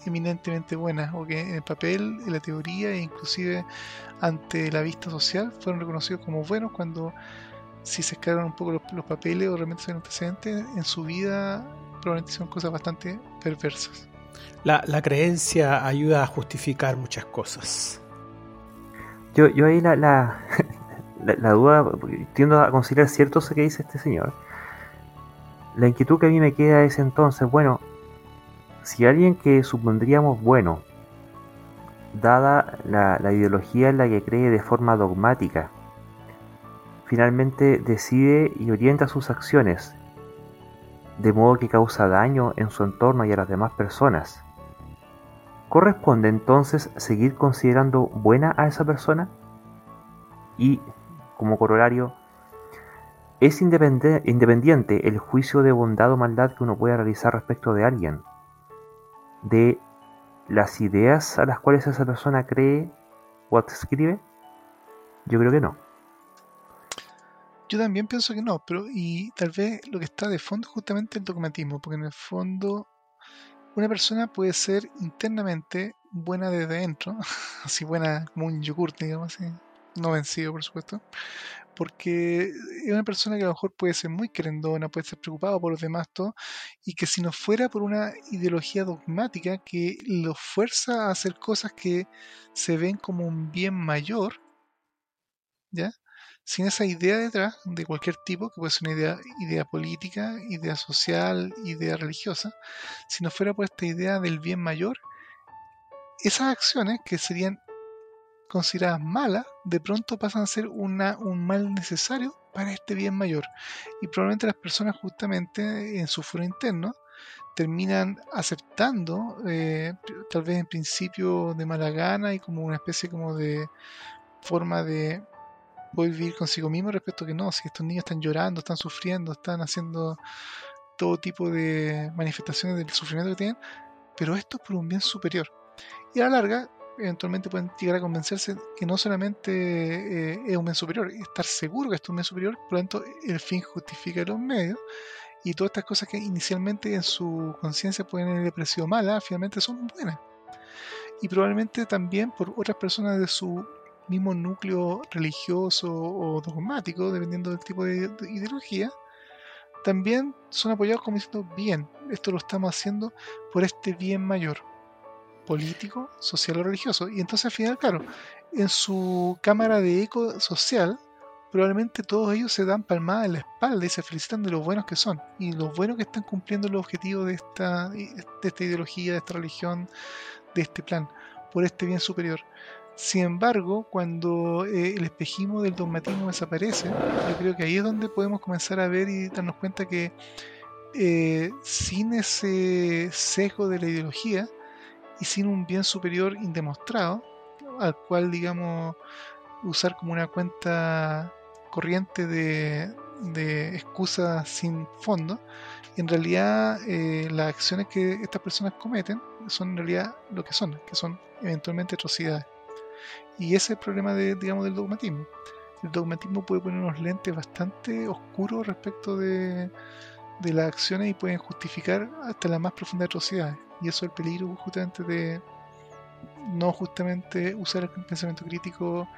eminentemente buenas o que en el papel, en la teoría e inclusive ante la vista social fueron reconocidos como buenos cuando si se escalan un poco los, papeles o realmente son antecedentes, en su vida probablemente son cosas bastante perversas. La, creencia ayuda a justificar muchas cosas. Yo, yo ahí la, la, la, duda, tiendo a considerar cierto eso que dice este señor, la inquietud que a mí me queda es entonces, bueno, si alguien que supondríamos bueno, dada la, ideología en la que cree de forma dogmática, finalmente decide y orienta sus acciones de modo que causa daño en su entorno y a las demás personas, ¿corresponde entonces seguir considerando buena a esa persona? Y, como corolario, es independiente el juicio de bondad o maldad que uno pueda realizar respecto de alguien, de las ideas a las cuales esa persona cree o escribe. Yo creo que no. Yo también pienso que no, pero y tal vez lo que está de fondo es justamente el dogmatismo, porque en el fondo una persona puede ser internamente buena desde dentro, así buena como un yogur, digamos así, no vencido por supuesto, porque es una persona que a lo mejor puede ser muy querendona, puede ser preocupada por los demás, todo, y que si no fuera por una ideología dogmática que lo fuerza a hacer cosas que se ven como un bien mayor, ¿ya? Sin esa idea detrás de cualquier tipo, que puede ser una idea, idea política, idea social, idea religiosa, si no fuera por esta idea del bien mayor, esas acciones que serían consideradas malas, de pronto pasan a ser una, un mal necesario para este bien mayor. Y probablemente las personas justamente en su foro interno terminan aceptando, eh, tal vez en principio de mala gana y como una especie como de forma de poder vivir consigo mismo respecto a que no, si estos niños están llorando, están sufriendo, están haciendo todo tipo de manifestaciones del sufrimiento que tienen, pero esto es por un bien superior. Y a la larga eventualmente pueden llegar a convencerse que no solamente eh, es un bien superior, estar seguro que es un bien superior, por lo tanto el fin justifica los medios, y todas estas cosas que inicialmente en su conciencia pueden haber parecido malas, finalmente son buenas. Y probablemente también por otras personas de su mismo núcleo religioso o dogmático, dependiendo del tipo de ideología, también son apoyados como diciendo, bien, esto lo estamos haciendo por este bien mayor, político, social o religioso. Y entonces al final, claro, en su cámara de eco social, probablemente todos ellos se dan palmadas en la espalda y se felicitan de lo buenos que son y lo buenos que están cumpliendo los objetivos de esta, de esta ideología, de esta religión, de este plan, por este bien superior. Sin embargo, cuando eh, el espejismo del dogmatismo desaparece, yo creo que ahí es donde podemos comenzar a ver y darnos cuenta que eh, sin ese sesgo de la ideología y sin un bien superior indemostrado, al cual, digamos, usar como una cuenta corriente de, excusas sin fondo, en realidad eh, las acciones que estas personas cometen son en realidad lo que son, que son eventualmente atrocidades. Y ese es el problema de, digamos, del dogmatismo. El dogmatismo puede poner unos lentes bastante oscuros respecto de, de las acciones y pueden justificar hasta las más profundas atrocidades. Y eso es el peligro justamente de no justamente usar el pensamiento crítico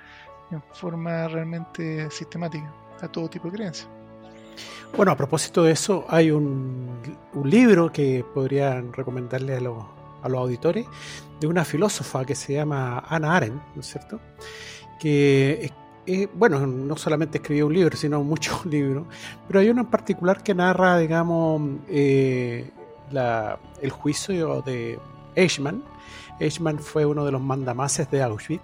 en forma realmente sistemática a todo tipo de creencias. Bueno, a propósito de eso, hay un, un libro que podrían recomendarle a los, a los auditores de una filósofa que se llama Ana Arendt, ¿no es cierto? Que, bueno, no solamente escribió un libro, sino muchos libros, pero hay uno en particular que narra, digamos, eh, el juicio de Eichmann. Eichmann fue uno de los mandamases de Auschwitz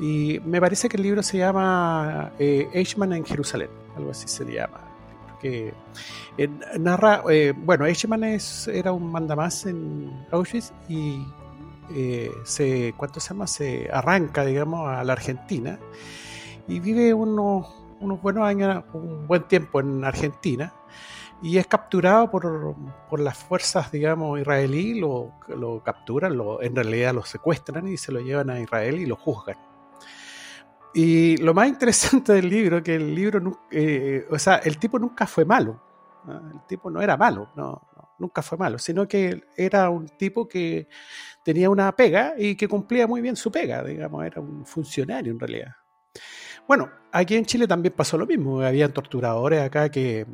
y me parece que el libro se llama eh, Eichmann en Jerusalén, algo así se llama. Que eh, narra, bueno, Eichmann era un mandamás en Auschwitz y se, ¿cuánto se llama? Se arranca, digamos, a la Argentina y vive unos, unos buenos años, un buen tiempo en Argentina y es capturado por, por las fuerzas, digamos, israelí, lo, lo capturan, lo, en realidad lo secuestran y se lo llevan a Israel y lo juzgan. Y lo más interesante del libro es que el libro, eh, o sea, el tipo nunca fue malo. El tipo no era malo, no, nunca fue malo, sino que era un tipo que tenía una pega y que cumplía muy bien su pega, digamos, era un funcionario en realidad. Bueno, aquí en Chile también pasó lo mismo, había torturadores acá que,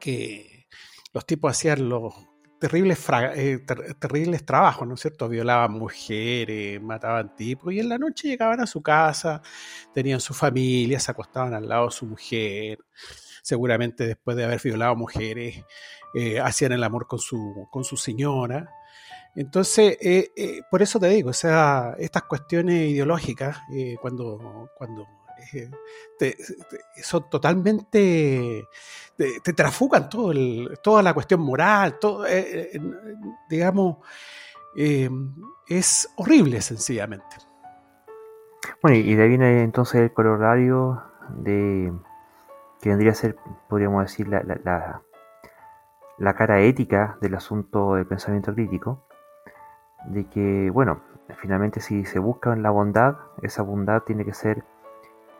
que los tipos hacían los terribles, eh, terribles trabajos, ¿no es cierto? Violaban mujeres, mataban tipos y en la noche llegaban a su casa, tenían su familia, se acostaban al lado de su mujer, seguramente después de haber violado mujeres, eh, hacían el amor con su, con su señora. Entonces, eh, por eso te digo, o sea, estas cuestiones ideológicas, cuando, cuando son totalmente, te, trafugan todo toda la cuestión moral, todo, eh, eh, digamos, eh, es horrible sencillamente. Bueno, y de ahí viene entonces el corolario de que vendría a ser, podríamos decir, la, la, la cara ética del asunto del pensamiento crítico, de que, bueno, finalmente si se busca la bondad, esa bondad tiene que ser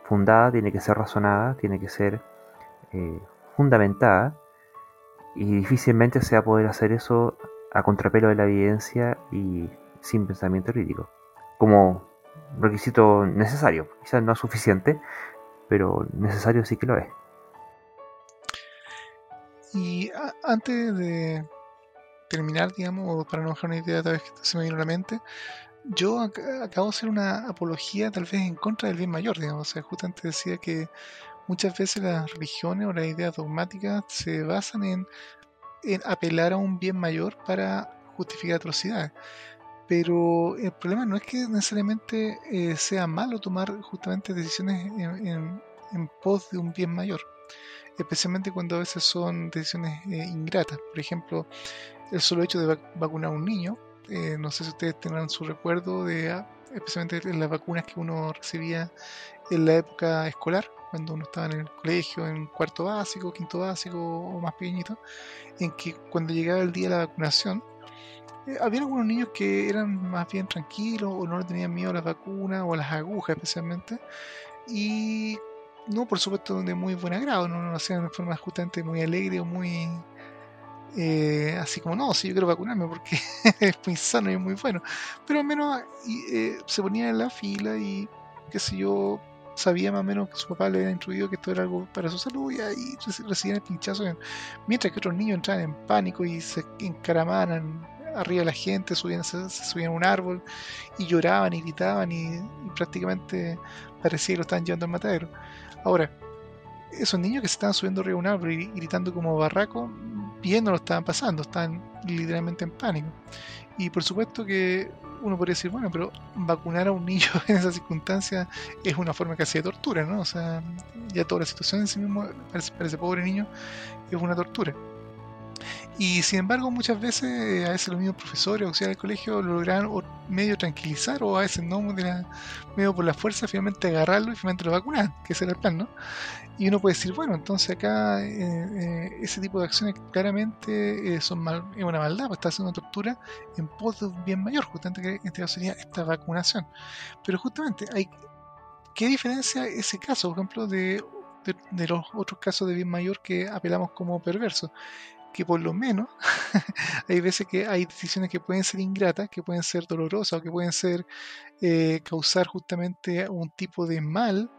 fundada, tiene que ser razonada, tiene que ser eh, fundamentada y difícilmente se va a poder hacer eso a contrapelo de la evidencia y sin pensamiento crítico, como requisito necesario, quizás no suficiente, pero necesario sí que lo es. Y antes de terminar, digamos, para no dejar una idea tal vez que se me vino a la mente, yo acabo de hacer una apología tal vez en contra del bien mayor, digamos. O sea, justamente decía que muchas veces las religiones o las ideas dogmáticas se basan en, apelar a un bien mayor para justificar atrocidades. Pero el problema no es que necesariamente eh, sea malo tomar justamente decisiones en, pos de un bien mayor, especialmente cuando a veces son decisiones eh, ingratas. Por ejemplo, el solo hecho de vacunar a un niño eh, no sé si ustedes tendrán su recuerdo de, ah, especialmente en las vacunas que uno recibía en la época escolar, cuando uno estaba en el colegio, en cuarto básico, quinto básico o más pequeñito, en que cuando llegaba el día de la vacunación, eh, había algunos niños que eran más bien tranquilos o no le tenían miedo a las vacunas o a las agujas especialmente. Y no, por supuesto, de muy buen agrado, no lo hacían de forma justamente muy alegre o muy... Eh, así como, no, si yo quiero vacunarme porque es muy sano y es muy bueno. Pero al menos eh, se ponían en la fila y, qué sé yo, sabía más o menos que su papá le había instruido que esto era algo para su salud y ahí recibían el pinchazo. Mientras que otros niños entraban en pánico y se encaramaban arriba de la gente, subían, se, subían a un árbol y lloraban y gritaban y, prácticamente parecía que lo estaban llevando al matadero. Ahora, esos niños que se estaban subiendo arriba de un árbol y gritando como barraco, bien no lo estaban pasando, estaban literalmente en pánico. Y por supuesto que uno podría decir, bueno, pero vacunar a un niño en esa circunstancia es una forma casi de tortura, ¿no? O sea, ya toda la situación en sí mismo, para ese pobre niño, es una tortura. Y sin embargo, muchas veces, a veces los mismos profesores o auxiliares del colegio lo lograban medio tranquilizar o a veces no, medio por la fuerza, finalmente agarrarlo y finalmente lo vacunar, que ese era el plan, ¿no? Y uno puede decir, bueno, entonces acá eh, eh, ese tipo de acciones claramente son mal, es una maldad, pues está haciendo una tortura en pos de un bien mayor, justamente que en este caso sería esta vacunación. Pero justamente, hay ¿qué diferencia ese caso, por ejemplo, de, de, de los otros casos de bien mayor que apelamos como perversos? que por lo menos hay veces que hay decisiones que pueden ser ingratas, que pueden ser dolorosas o que pueden ser eh, causar justamente un tipo de mal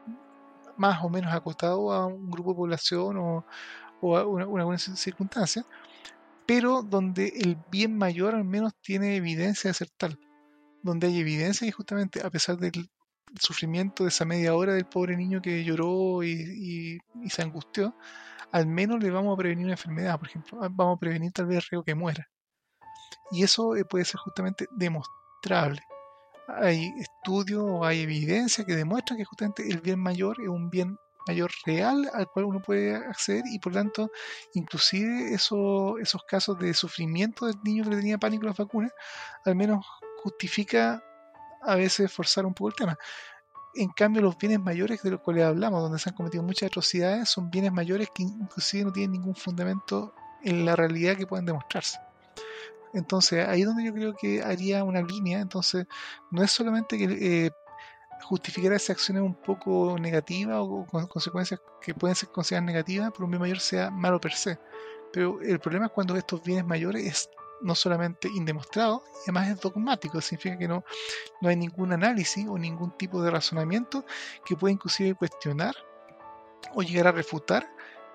más o menos acotado a un grupo de población o, a una, buena circunstancia, pero donde el bien mayor al menos tiene evidencia de ser tal, donde hay evidencia y justamente a pesar del sufrimiento de esa media hora del pobre niño que lloró y se angustió, al menos le vamos a prevenir una enfermedad, por ejemplo, ah, vamos a prevenir tal vez el riesgo que muera. Y eso eh, puede ser justamente demostrable. Hay estudios o hay evidencia que demuestra que justamente el bien mayor es un bien mayor real al cual uno puede acceder y por tanto inclusive eso, esos casos de sufrimiento del niño que le tenía pánico a las vacunas al menos justifica a veces forzar un poco el tema. En cambio, los bienes mayores de los cuales hablamos, donde se han cometido muchas atrocidades, son bienes mayores que inclusive no tienen ningún fundamento en la realidad que pueden demostrarse. Entonces, ahí es donde yo creo que haría una línea. Entonces, no es solamente que eh, justificar esa acciones un poco negativa o con consecuencias que pueden ser consideradas negativas por un bien mayor sea malo per se. Pero el problema es cuando estos bienes mayores es no solamente indemostrado, además es dogmático, significa que no, no hay ningún análisis o ningún tipo de razonamiento que pueda inclusive cuestionar o llegar a refutar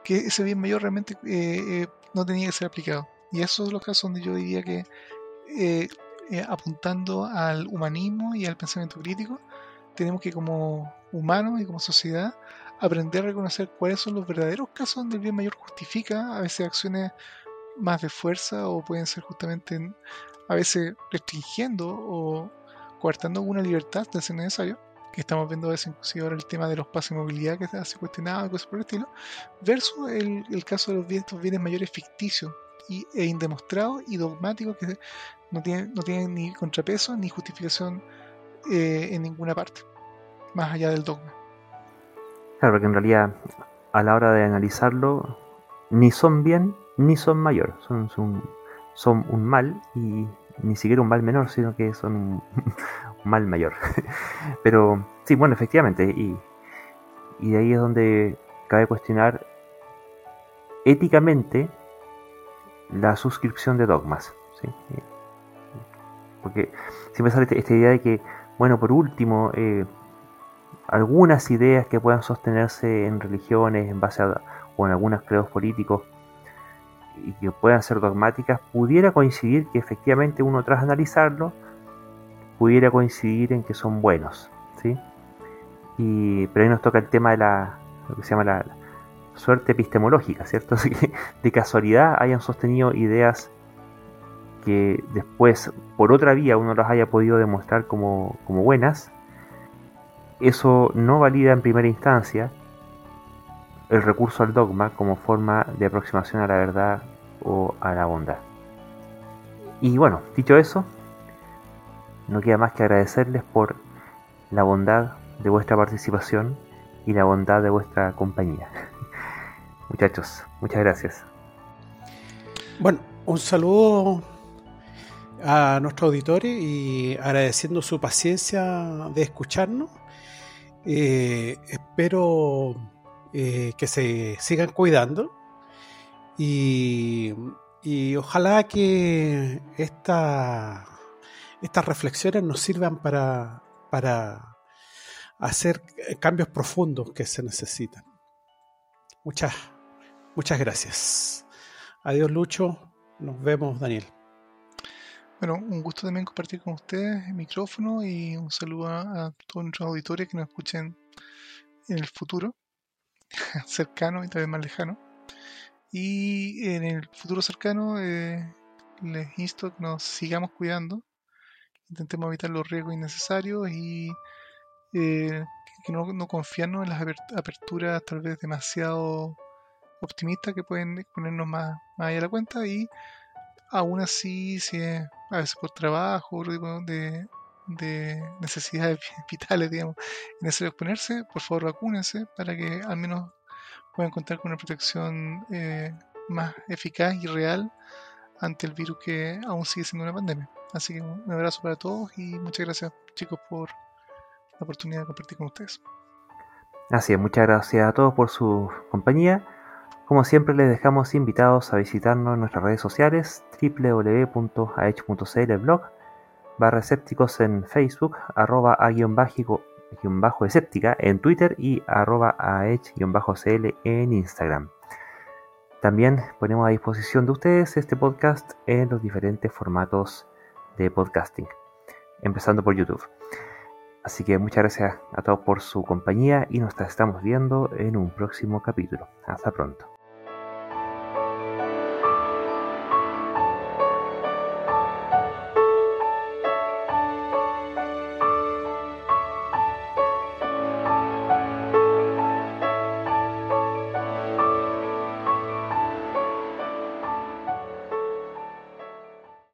que ese bien mayor realmente eh, eh, no tenía que ser aplicado. Y esos son los casos donde yo diría que eh, apuntando al humanismo y al pensamiento crítico, tenemos que como humanos y como sociedad aprender a reconocer cuáles son los verdaderos casos donde el bien mayor justifica a veces acciones más de fuerza o pueden ser justamente a veces restringiendo o coartando alguna libertad de ser necesario, que estamos viendo a veces inclusive ahora el tema de los pases de movilidad que se hace cuestionado y cosas por el estilo, versus el, caso de los bienes, bienes mayores ficticios e indemostrados y dogmáticos que no tienen, no tienen ni contrapeso ni justificación eh, en ninguna parte, más allá del dogma. Claro, porque en realidad a la hora de analizarlo, ni son bien ni son mayor, son, son, un mal y ni siquiera un mal menor, sino que son un, mal mayor. Pero sí, bueno, efectivamente, y, y de ahí es donde cabe cuestionar éticamente la suscripción de dogmas. Porque siempre sale esta idea de que, bueno, por último, eh, algunas ideas que puedan sostenerse en religiones en base a, o en algunos credos políticos y que puedan ser dogmáticas, pudiera coincidir que efectivamente uno tras analizarlo, pudiera coincidir en que son buenos. ¿sí? Y, pero ahí nos toca el tema de la, lo que se llama la, suerte epistemológica, ¿cierto? Que de casualidad hayan sostenido ideas que después por otra vía uno las haya podido demostrar como, como buenas, eso no valida en primera instancia el recurso al dogma como forma de aproximación a la verdad o a la bondad. Y bueno, dicho eso, no queda más que agradecerles por la bondad de vuestra participación y la bondad de vuestra compañía. Muchachos, muchas gracias. Bueno, un saludo a nuestros auditores y agradeciendo su paciencia de escucharnos. Eh, espero eh, que se sigan cuidando y, ojalá que esta, estas reflexiones nos sirvan para, para hacer cambios profundos que se necesitan. Muchas, muchas gracias. Adiós Lucho, nos vemos Daniel. Bueno, un gusto también compartir con ustedes el micrófono y un saludo a, todos nuestros auditores que nos escuchen en el futuro, cercano y también más lejano. Y en el futuro cercano eh, les insto que nos sigamos cuidando, intentemos evitar los riesgos innecesarios y eh, que no, no, confiarnos en las aperturas tal vez demasiado optimistas que pueden ponernos más, allá de la cuenta y aún así, si es a veces por trabajo, de, de necesidades vitales, digamos, es necesario exponerse, por favor vacúnense para que al menos puedan contar con una protección eh, más eficaz y real ante el virus que aún sigue siendo una pandemia. Así que un abrazo para todos y muchas gracias chicos por la oportunidad de compartir con ustedes. Así es, muchas gracias a todos por su compañía. Como siempre les dejamos invitados a visitarnos en nuestras redes sociales www.aech.cl blog barra escépticos en Facebook, arroba a guion bajo escéptica en Twitter y arroba aech-cl en Instagram. También ponemos a disposición de ustedes este podcast en los diferentes formatos de podcasting, empezando por YouTube. Así que muchas gracias a todos por su compañía y nos estamos viendo en un próximo capítulo. Hasta pronto.